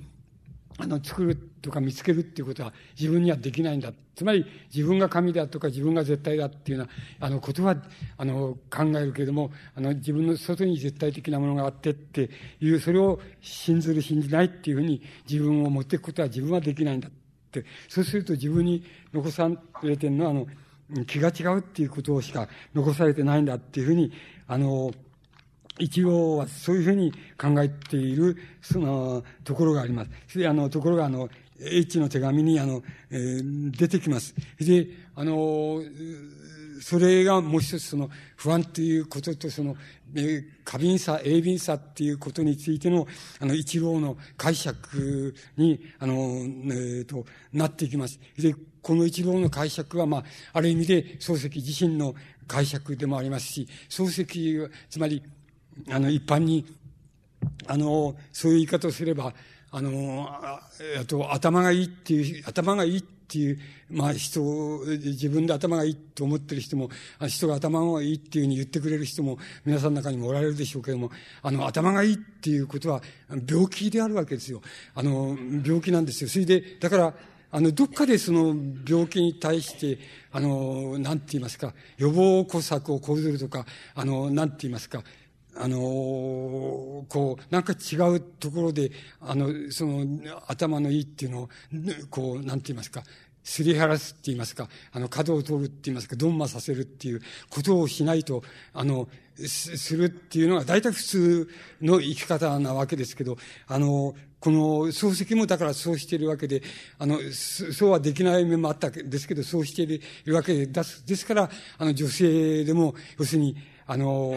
あの、作るとか見つけるっていうことは自分にはできないんだ。つまり、自分が神だとか自分が絶対だっていうような、あの、ことは、あの、考えるけれども、あの、自分の外に絶対的なものがあってっていう、それを信ずる、信じないっていうふうに自分を持っていくことは自分はできないんだって。そうすると自分に残されてるのは、あの、気が違うっていうことしか残されてないんだっていうふうに、あの、一応はそういうふうに考えている、その、ところがあります。で、あの、ところが、あの、H の手紙に、あの、えー、出てきます。で、あの、それがもう一つ、その、不安ということと、その、えー、過敏さ、鋭敏さっていうことについての、あの、一郎の解釈に、あの、えー、と、なっていきます。で、この一郎の解釈は、まあ、ある意味で、漱石自身の解釈でもありますし、漱石、つまり、あの、一般に、あの、そういう言い方をすれば、あの、あと、頭がいいっていう、頭がいいっていう、まあ人、自分で頭がいいと思ってる人も、人が頭がいいっていうふうに言ってくれる人も皆さんの中にもおられるでしょうけれども、あの、頭がいいっていうことは病気であるわけですよ。あの、病気なんですよ。それで、だから、あの、どっかでその病気に対して、あの、なんて言いますか、予防工作を講ずるとか、あの、なんて言いますか、あのこう、なんか違うところで、あの、その、頭のいいっていうのを、こう、なんて言いますか、すり減らすって言いますか、あの、角を取るって言いますか、ドンマさせるっていうことをしないと、あの、するっていうのが大体普通の生き方なわけですけど、あの、この漱石もだからそうしているわけで、あの、そうはできない面もあったんですけど、そうしているわけ、です。ですから、あの、女性でも、要するに、あの、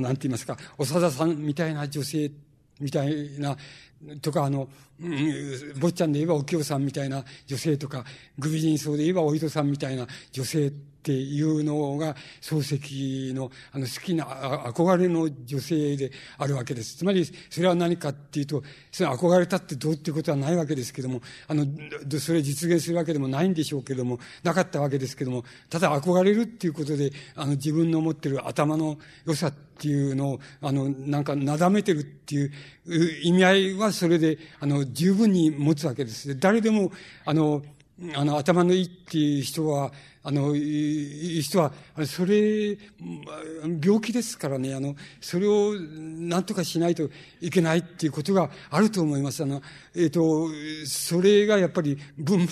なんて言いますか、長田さんみたいな女性みたいな、とか、あの、うん、坊ちゃんで言えばお清さんみたいな女性とか、グビジン層で言えばお糸さんみたいな女性っていうのが、漱石の、あの、好きな、憧れの女性であるわけです。つまり、それは何かっていうと、それ憧れたってどうっていうことはないわけですけども、あの、それ実現するわけでもないんでしょうけども、なかったわけですけども、ただ憧れるっていうことで、あの、自分の持ってる頭の良さっていうのを、あの、なんか、なだめてるっていう意味合いはそれで、あの、十分に持つわけです。誰でも、あの、あの、頭のいいっていう人は、あの、人は、それ、病気ですからね、あの、それを何とかしないといけないっていうことがあると思います。あの、えっ、ー、と、それがやっぱり文、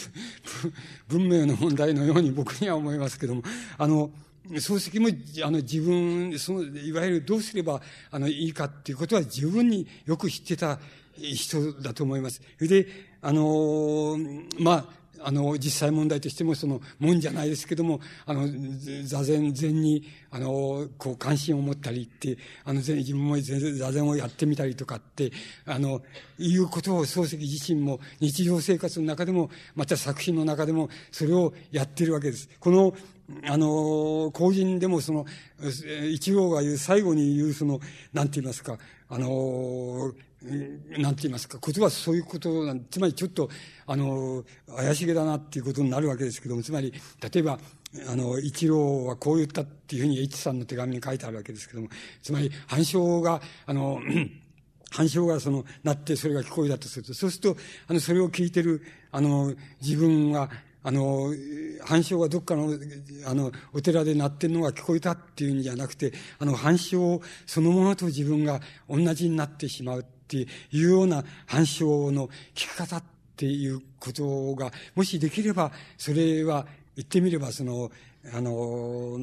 文明の問題のように僕には思いますけども、あの、漱石も、あの、自分、その、いわゆるどうすれば、あの、いいかっていうことは十分によく知ってた人だと思います。それで、あの、まあ、あの、実際問題としても、その、もんじゃないですけども、あの、座禅、禅に、あの、こう、関心を持ったりって、あの、自分も座禅をやってみたりとかって、あの、いうことを漱石自身も日常生活の中でも、また作品の中でも、それをやってるわけです。この、あの、後人でもその、一郎が言う、最後に言う、その、なんて言いますか、あの、なんて言いますか、ことはそういうことなん、つまりちょっと、あの、怪しげだなっていうことになるわけですけども、つまり、例えば、あの、一郎はこう言ったっていうふうに H さんの手紙に書いてあるわけですけども、つまり、反証が、あの、反証がその、なってそれが聞こえだとすると、そうすると、あの、それを聞いてる、あの、自分が、あの、反証がどっかの、あの、お寺で鳴ってるのが聞こえたっていうんじゃなくて、あの、反証そのものと自分が同じになってしまう。っていうような反証の聞き方っていうことが、もしできれば、それは、言ってみれば、その、あの、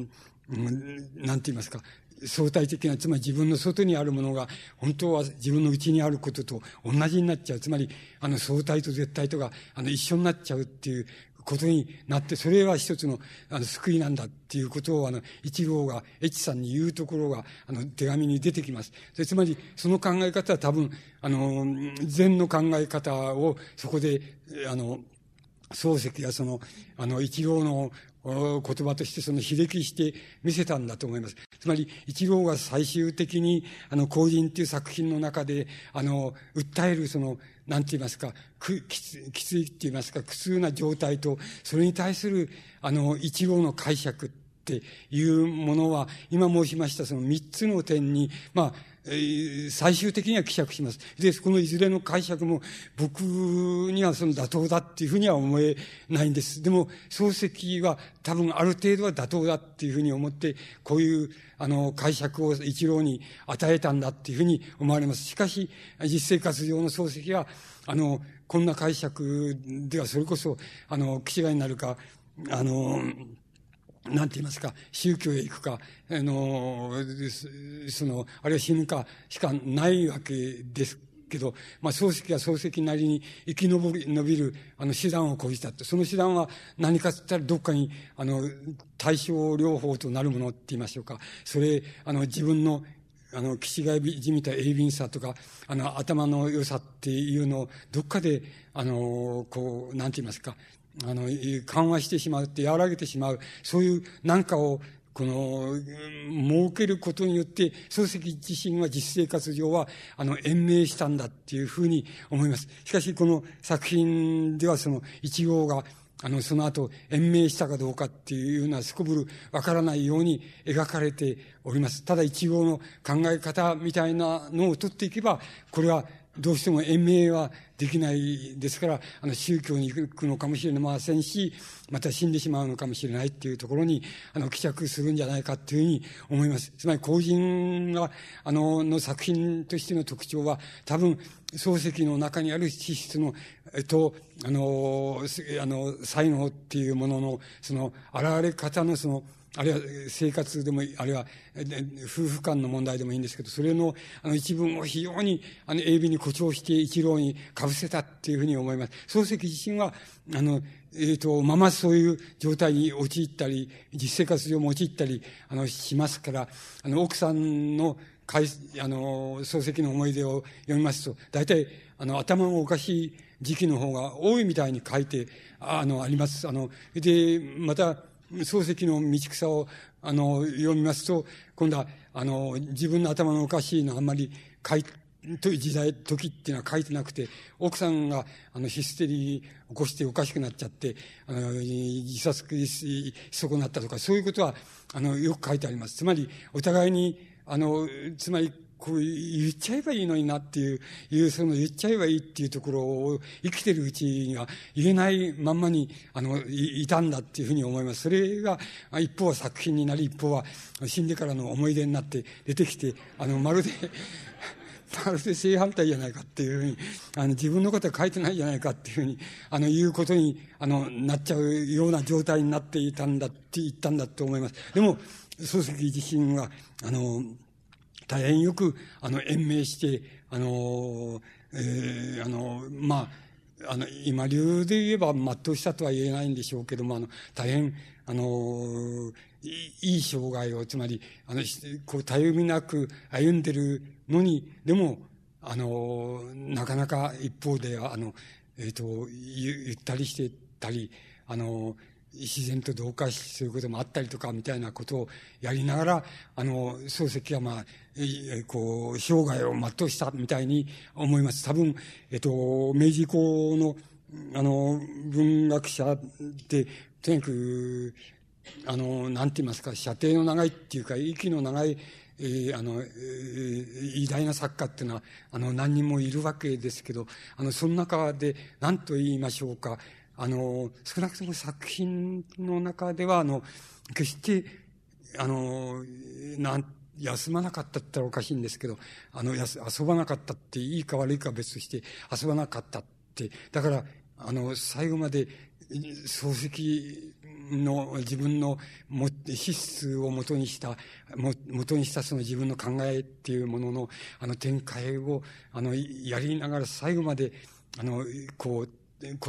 なんて言いますか、相対的な、つまり自分の外にあるものが、本当は自分の内にあることと同じになっちゃう。つまり、あの、相対と絶対とか、あの、一緒になっちゃうっていうことになって、それは一つの、あの、救いなんだっていうことを、あの、一郎が、越さんに言うところが、あの、手紙に出てきます。でつまり、その考え方は多分、あの、禅の考え方を、そこで、あの、漱石やその、あの、一郎の言葉としてその秀きして見せたんだと思います。つまり、一郎が最終的に、あの、後人っていう作品の中で、あの、訴えるその、なんて言いますか、きつきついって言いますか、苦痛な状態と、それに対する、あの、一号の解釈っていうものは、今申しましたその三つの点に、まあ、最終的には希釈します。で、このいずれの解釈も僕にはその妥当だっていうふうには思えないんです。でも、漱石は多分ある程度は妥当だっていうふうに思って、こういうあの解釈を一郎に与えたんだっていうふうに思われます。しかし、実生活上の漱石は、あの、こんな解釈ではそれこそ、あの、気違いになるか、あの、なんて言いますか、宗教へ行くか、あの、その、あるいは死ぬかしかないわけですけど、まあ、漱石は漱石なりに生き延び延びる、あの、手段を講じたと。その手段は何かって言ったら、どっかに、あの、対症療法となるものって言いましょうか。それ、あの、自分の、あの、気違いじみた鋭敏さとか、あの、頭の良さっていうのを、どっかで、あの、こう、なんて言いますか、あの、緩和してしまうって和らげてしまう、そういうなんかを、この、設けることによって、漱石自身は実生活上は、あの、延命したんだっていうふうに思います。しかし、この作品ではその、一号が、あの、その後、延命したかどうかっていうのはすこぶるわからないように描かれております。ただ一応の考え方みたいなのを取っていけば、これはどうしても延命はできないですから、あの、宗教に行くのかもしれませんし、また死んでしまうのかもしれないっていうところに、あの、帰着するんじゃないかっていうふうに思います。つまり、後人が、あの、の作品としての特徴は、多分、漱石の中にある資質の、えっと、あの、あの、才能っていうものの、その、現れ方のその、あるいは生活でも、あるいは夫婦間の問題でもいいんですけど、それのあの一文を非常にあの鋭敏に誇張して一郎に被せたっていうふうに思います。漱石自身は、あの、えっ、ー、と、ままそういう状態に陥ったり、実生活上も陥ったり、あの、しますから、あの、奥さんの、かい、あの、漱石の思い出を読みますと、大体、あの、頭がおかしい時期の方が多いみたいに書いて、あの、あります。あの、で、また、漱石の道草を、あの、読みますと、今度は、あの、自分の頭のおかしいのあんまり書いという時代、時っていうのは書いてなくて、奥さんが、あの、ヒステリー起こしておかしくなっちゃって、あの、自殺し損なったとか、そういうことは、あの、よく書いてあります。つまり、お互いに、あの、つまり、こう言っちゃえばいいのになっていう、いうその言っちゃえばいいっていうところを生きてるうちには言えないまんまに、あの、いたんだっていうふうに思います。それが、一方は作品になり、一方は死んでからの思い出になって出てきて、あの、まるでまるで正反対じゃないかっていうふうに、あの、自分のことは書いてないじゃないかっていうふうに、あの、言うことに、あの、なっちゃうような状態になっていたんだって言ったんだと思います。でも、漱石自身は、あの、大変よく、あの、延命して、あの、えー、あの、まあ、あの、今流で言えば全うしたとは言えないんでしょうけども、あの、大変、あの、いい障害を、つまり、あの、こう、たゆみなく歩んでるのに、でも、あの、なかなか一方で、あの、えっ、ー、と、ゆったりしてたり、あの、自然と同化することもあったりとかみたいなことをやりながら、あの、漱石はまあ、こう、生涯を全うしたみたいに思います。多分、えっと、明治以降の、あの、文学者で、とにかく、あの、なんて言いますか、射程の長いっていうか、息の長い、えー、あの、えー、偉大な作家っていうのは、あの、何人もいるわけですけど、あの、その中で、何と言いましょうか、あの、少なくとも作品の中では、あの、決して、あの、なん、休まなかったったらおかしいんですけど、あの、遊ばなかったっていいか悪いか別として遊ばなかったって、だから、あの、最後まで漱石の自分のも資質をもとにした、も、もとにしたその自分の考えっていうものの、あの展開を、あの、やりながら最後まで、あの、こう、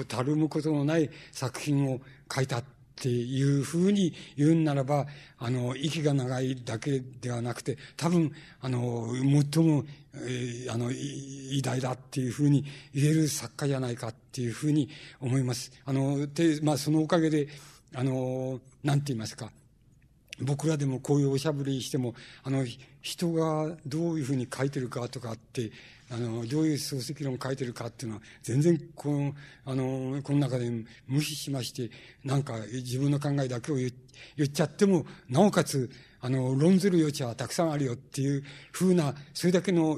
たるむことのない作品を書いたっていうふうに言うんならば、あの、息が長いだけではなくて、多分、あの、最も、えー、あの、偉大だっていうふうに言える作家じゃないかっていうふうに思います。あの、で、まあ、そのおかげで、あの、なんて言いますか、僕らでもこういうおしゃぶりしても、あの、人がどういうふうに書いてるかとかって、あの、どういう漱石論を書いてるかっていうのは、全然この、あの、この中で無視しまして、なんか自分の考えだけを言っちゃっても、なおかつ、あの、論ずる余地はたくさんあるよっていうふうな、それだけの、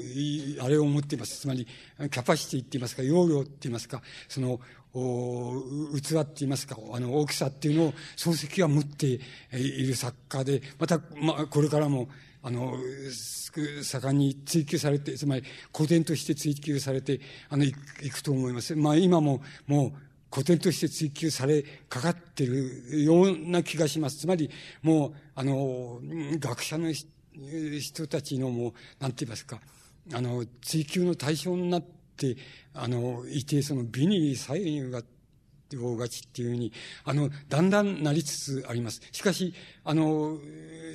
あれを持っています。つまり、キャパシティって言いますか、容量って言いますか、その、お器って言いますか、あの、大きさっていうのを漱石は持っている作家で、また、まあ、これからも、あの、盛んに追求されて、つまり古典として追求されて、あの、いくと思います。まあ今も、もう、古典として追求されかかってるような気がします。つまり、もう、あの、学者の人たちのもう、なんて言いますか、あの、追求の対象になって、あの、いて、その美に左右が大勝ちっていうふうに、あの、だんだんなりつつあります。しかし、あの、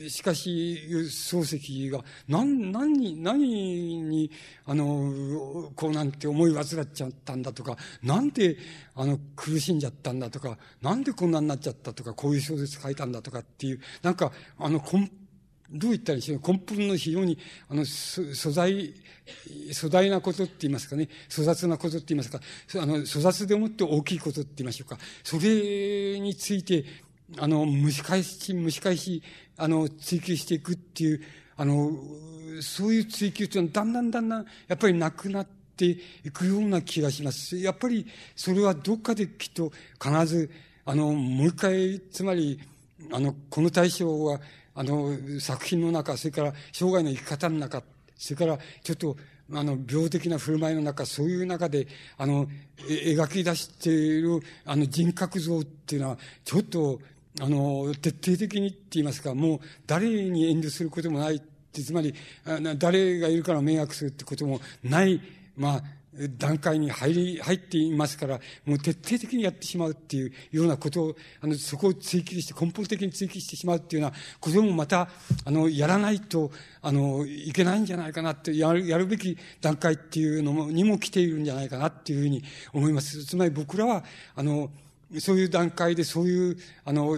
しかし、漱石が、何、何、何に、あの、こうなんて思い患っちゃったんだとか、なんで、あの、苦しんじゃったんだとか、なんでこんなになっちゃったとか、こういう小説書いたんだとかっていう、なんか、あの、根どう言ったらいいでしょう根本の非常に、あの、素材、粗大なことって言いますかね、粗雑なことって言いますか、あの、粗雑でもって大きいことって言いましょうか。それについて、あの、蒸し返し、蒸し返し、あの、追求していくっていう、あの、そういう追求っていうのはだんだんだんだん、やっぱりなくなっていくような気がします。やっぱり、それはどっかできっと必ず、あの、もう一回、つまり、あの、この対象は、あの、作品の中、それから生涯の生き方の中、それからちょっと、あの、病的な振る舞いの中、そういう中で、あの、描き出している、あの、人格像っていうのは、ちょっと、あの、徹底的にって言いますか、もう誰に遠慮することもないって、つまり、誰がいるから迷惑するってこともない、まあ、段階に入り、入っていますから、もう徹底的にやってしまうっていうようなことを、あの、そこを追求して、根本的に追求してしまうっていうようなこともまた、あの、やらないと、あの、いけないんじゃないかなって、やる、やるべき段階っていうのも、にも来ているんじゃないかなっていうふうに思います。つまり僕らは、あの、そういう段階でそういう、あの、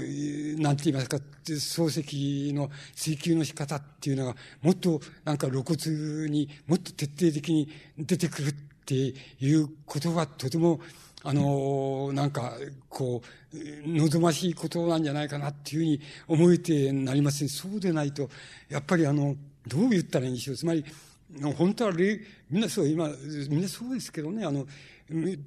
なんて言いますか、漱石の追求の仕方っていうのが、もっとなんか露骨に、もっと徹底的に出てくるっていうことがとても、あの、なんか、こう、望ましいことなんじゃないかなっていうふうに思えてなりません。そうでないと、やっぱりあの、どう言ったらいいんでしょう。つまり、本当はみんなそう、今、みんなそうですけどね、あの、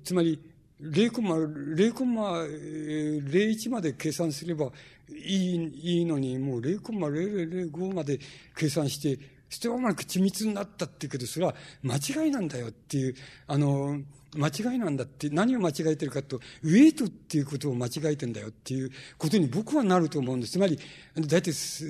つまり、0コマ、0コマ01まで計算すればいい、いいのに、もう0コマ0005まで計算して、してうまく緻密になったっていうけど、それは間違いなんだよっていう、あの、間違いなんだって、何を間違えてるかと、ウェイトっていうことを間違えてんだよっていうことに僕はなると思うんです。つまり、大体、そ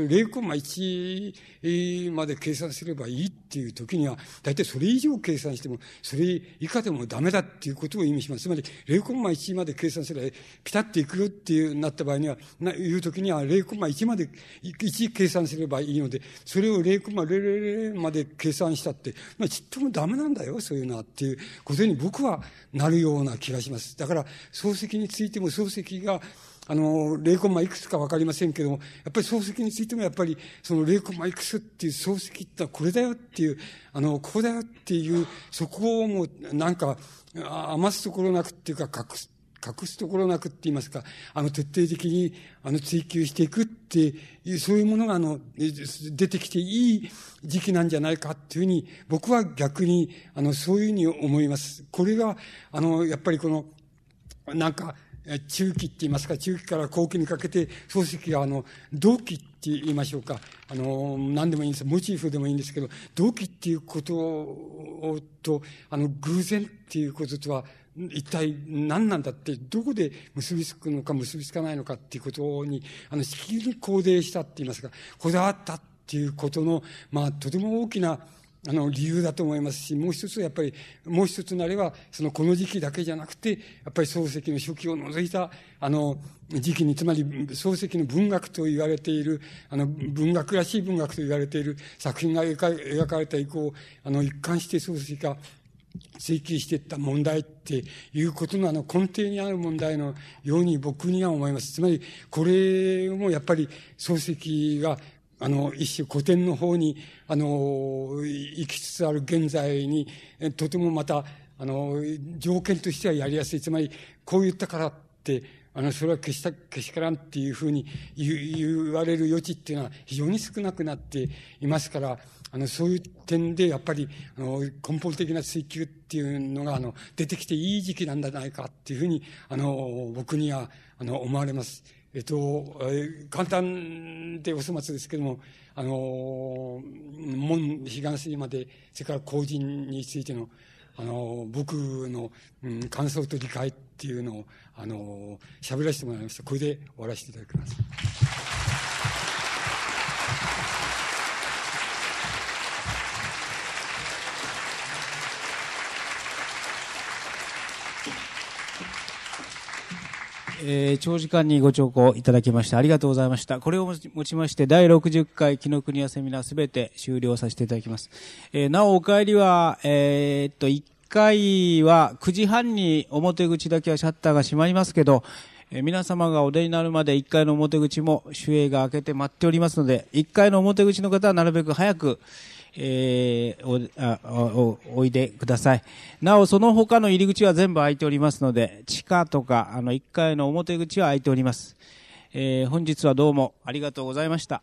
の0コマ1まで計算すればいいっていう時には、大体それ以上計算しても、それ以下でもダメだっていうことを意味します。つまり、0コマ1まで計算すれば、ピタッといくよっていうなった場合には、ないう時には0コマ1まで、1計算すればいいので、それを0コマ00まで計算したって、まあ、ちっともダメなんだよ、そういうのはっていうことに僕はなるような気がします。だから、漱石についても漱石が、あの、霊魂マいくつかわかりませんけども、やっぱり漱石についてもやっぱり、その霊魂マいくつっていう漱石ってのはこれだよっていう、あの、ここだよっていう、そこをもう、なんか、余すところなくっていうか、隠す、隠すところなくって言いますか、あの、徹底的に、あの、追求していくっていう、そういうものが、あの、出てきていい時期なんじゃないかっていうふうに、僕は逆に、あの、そういうふうに思います。これが、あの、やっぱりこの、なんか、中期って言いますか、中期から後期にかけて、漱石があの、同期って言いましょうか。あの、何でもいいんです。モチーフでもいいんですけど、同期っていうこと、と、あの、偶然っていうこととは、一体何なんだって、どこで結びつくのか結びつかないのかっていうことに、あの、しきりに肯定したって言いますか、こだわったっていうことの、まあ、とても大きな、あの、理由だと思いますし、もう一つはやっぱり、もう一つなれば、そのこの時期だけじゃなくて、やっぱり漱石の初期を除いた、あの、時期に、つまり漱石の文学と言われている、あの、文学らしい文学と言われている作品が描かれた以降、あの、一貫して漱石が追求していった問題っていうことのあの根底にある問題のように僕には思います。つまり、これもやっぱり漱石があの、一種古典の方に、あの、行きつつある現在に、とてもまた、あの、条件としてはやりやすい。つまり、こう言ったからって、あの、それはけした、けしからんっていうふうに言われる余地っていうのは非常に少なくなっていますから、あの、そういう点でやっぱり、あの、根本的な追求っていうのが、あの、出てきていい時期なんじゃないかっていうふうに、あの、僕には、あの、思われます。えっと、え簡単でお粗末ですけども、あの、門、彼岸水まで、それから後人についての、あの、僕の、うん、感想と理解っていうのを、あの、喋らせてもらいました。これで終わらせていただきます。えー、長時間にご聴講いただきましてありがとうございました。これをもちまして第60回紀ノ国屋セミナーすべて終了させていただきます。えー、なおお帰りは、えー、っと、1階は9時半に表口だけはシャッターが閉まりますけど、え皆様がお出になるまで1階の表口も守衛が開けて待っておりますので、1階の表口の方はなるべく早く、えー、おおおいでください。なお、その他の入り口は全部開いておりますので、地下とか、あの、1階の表口は開いております。えー、本日はどうもありがとうございました。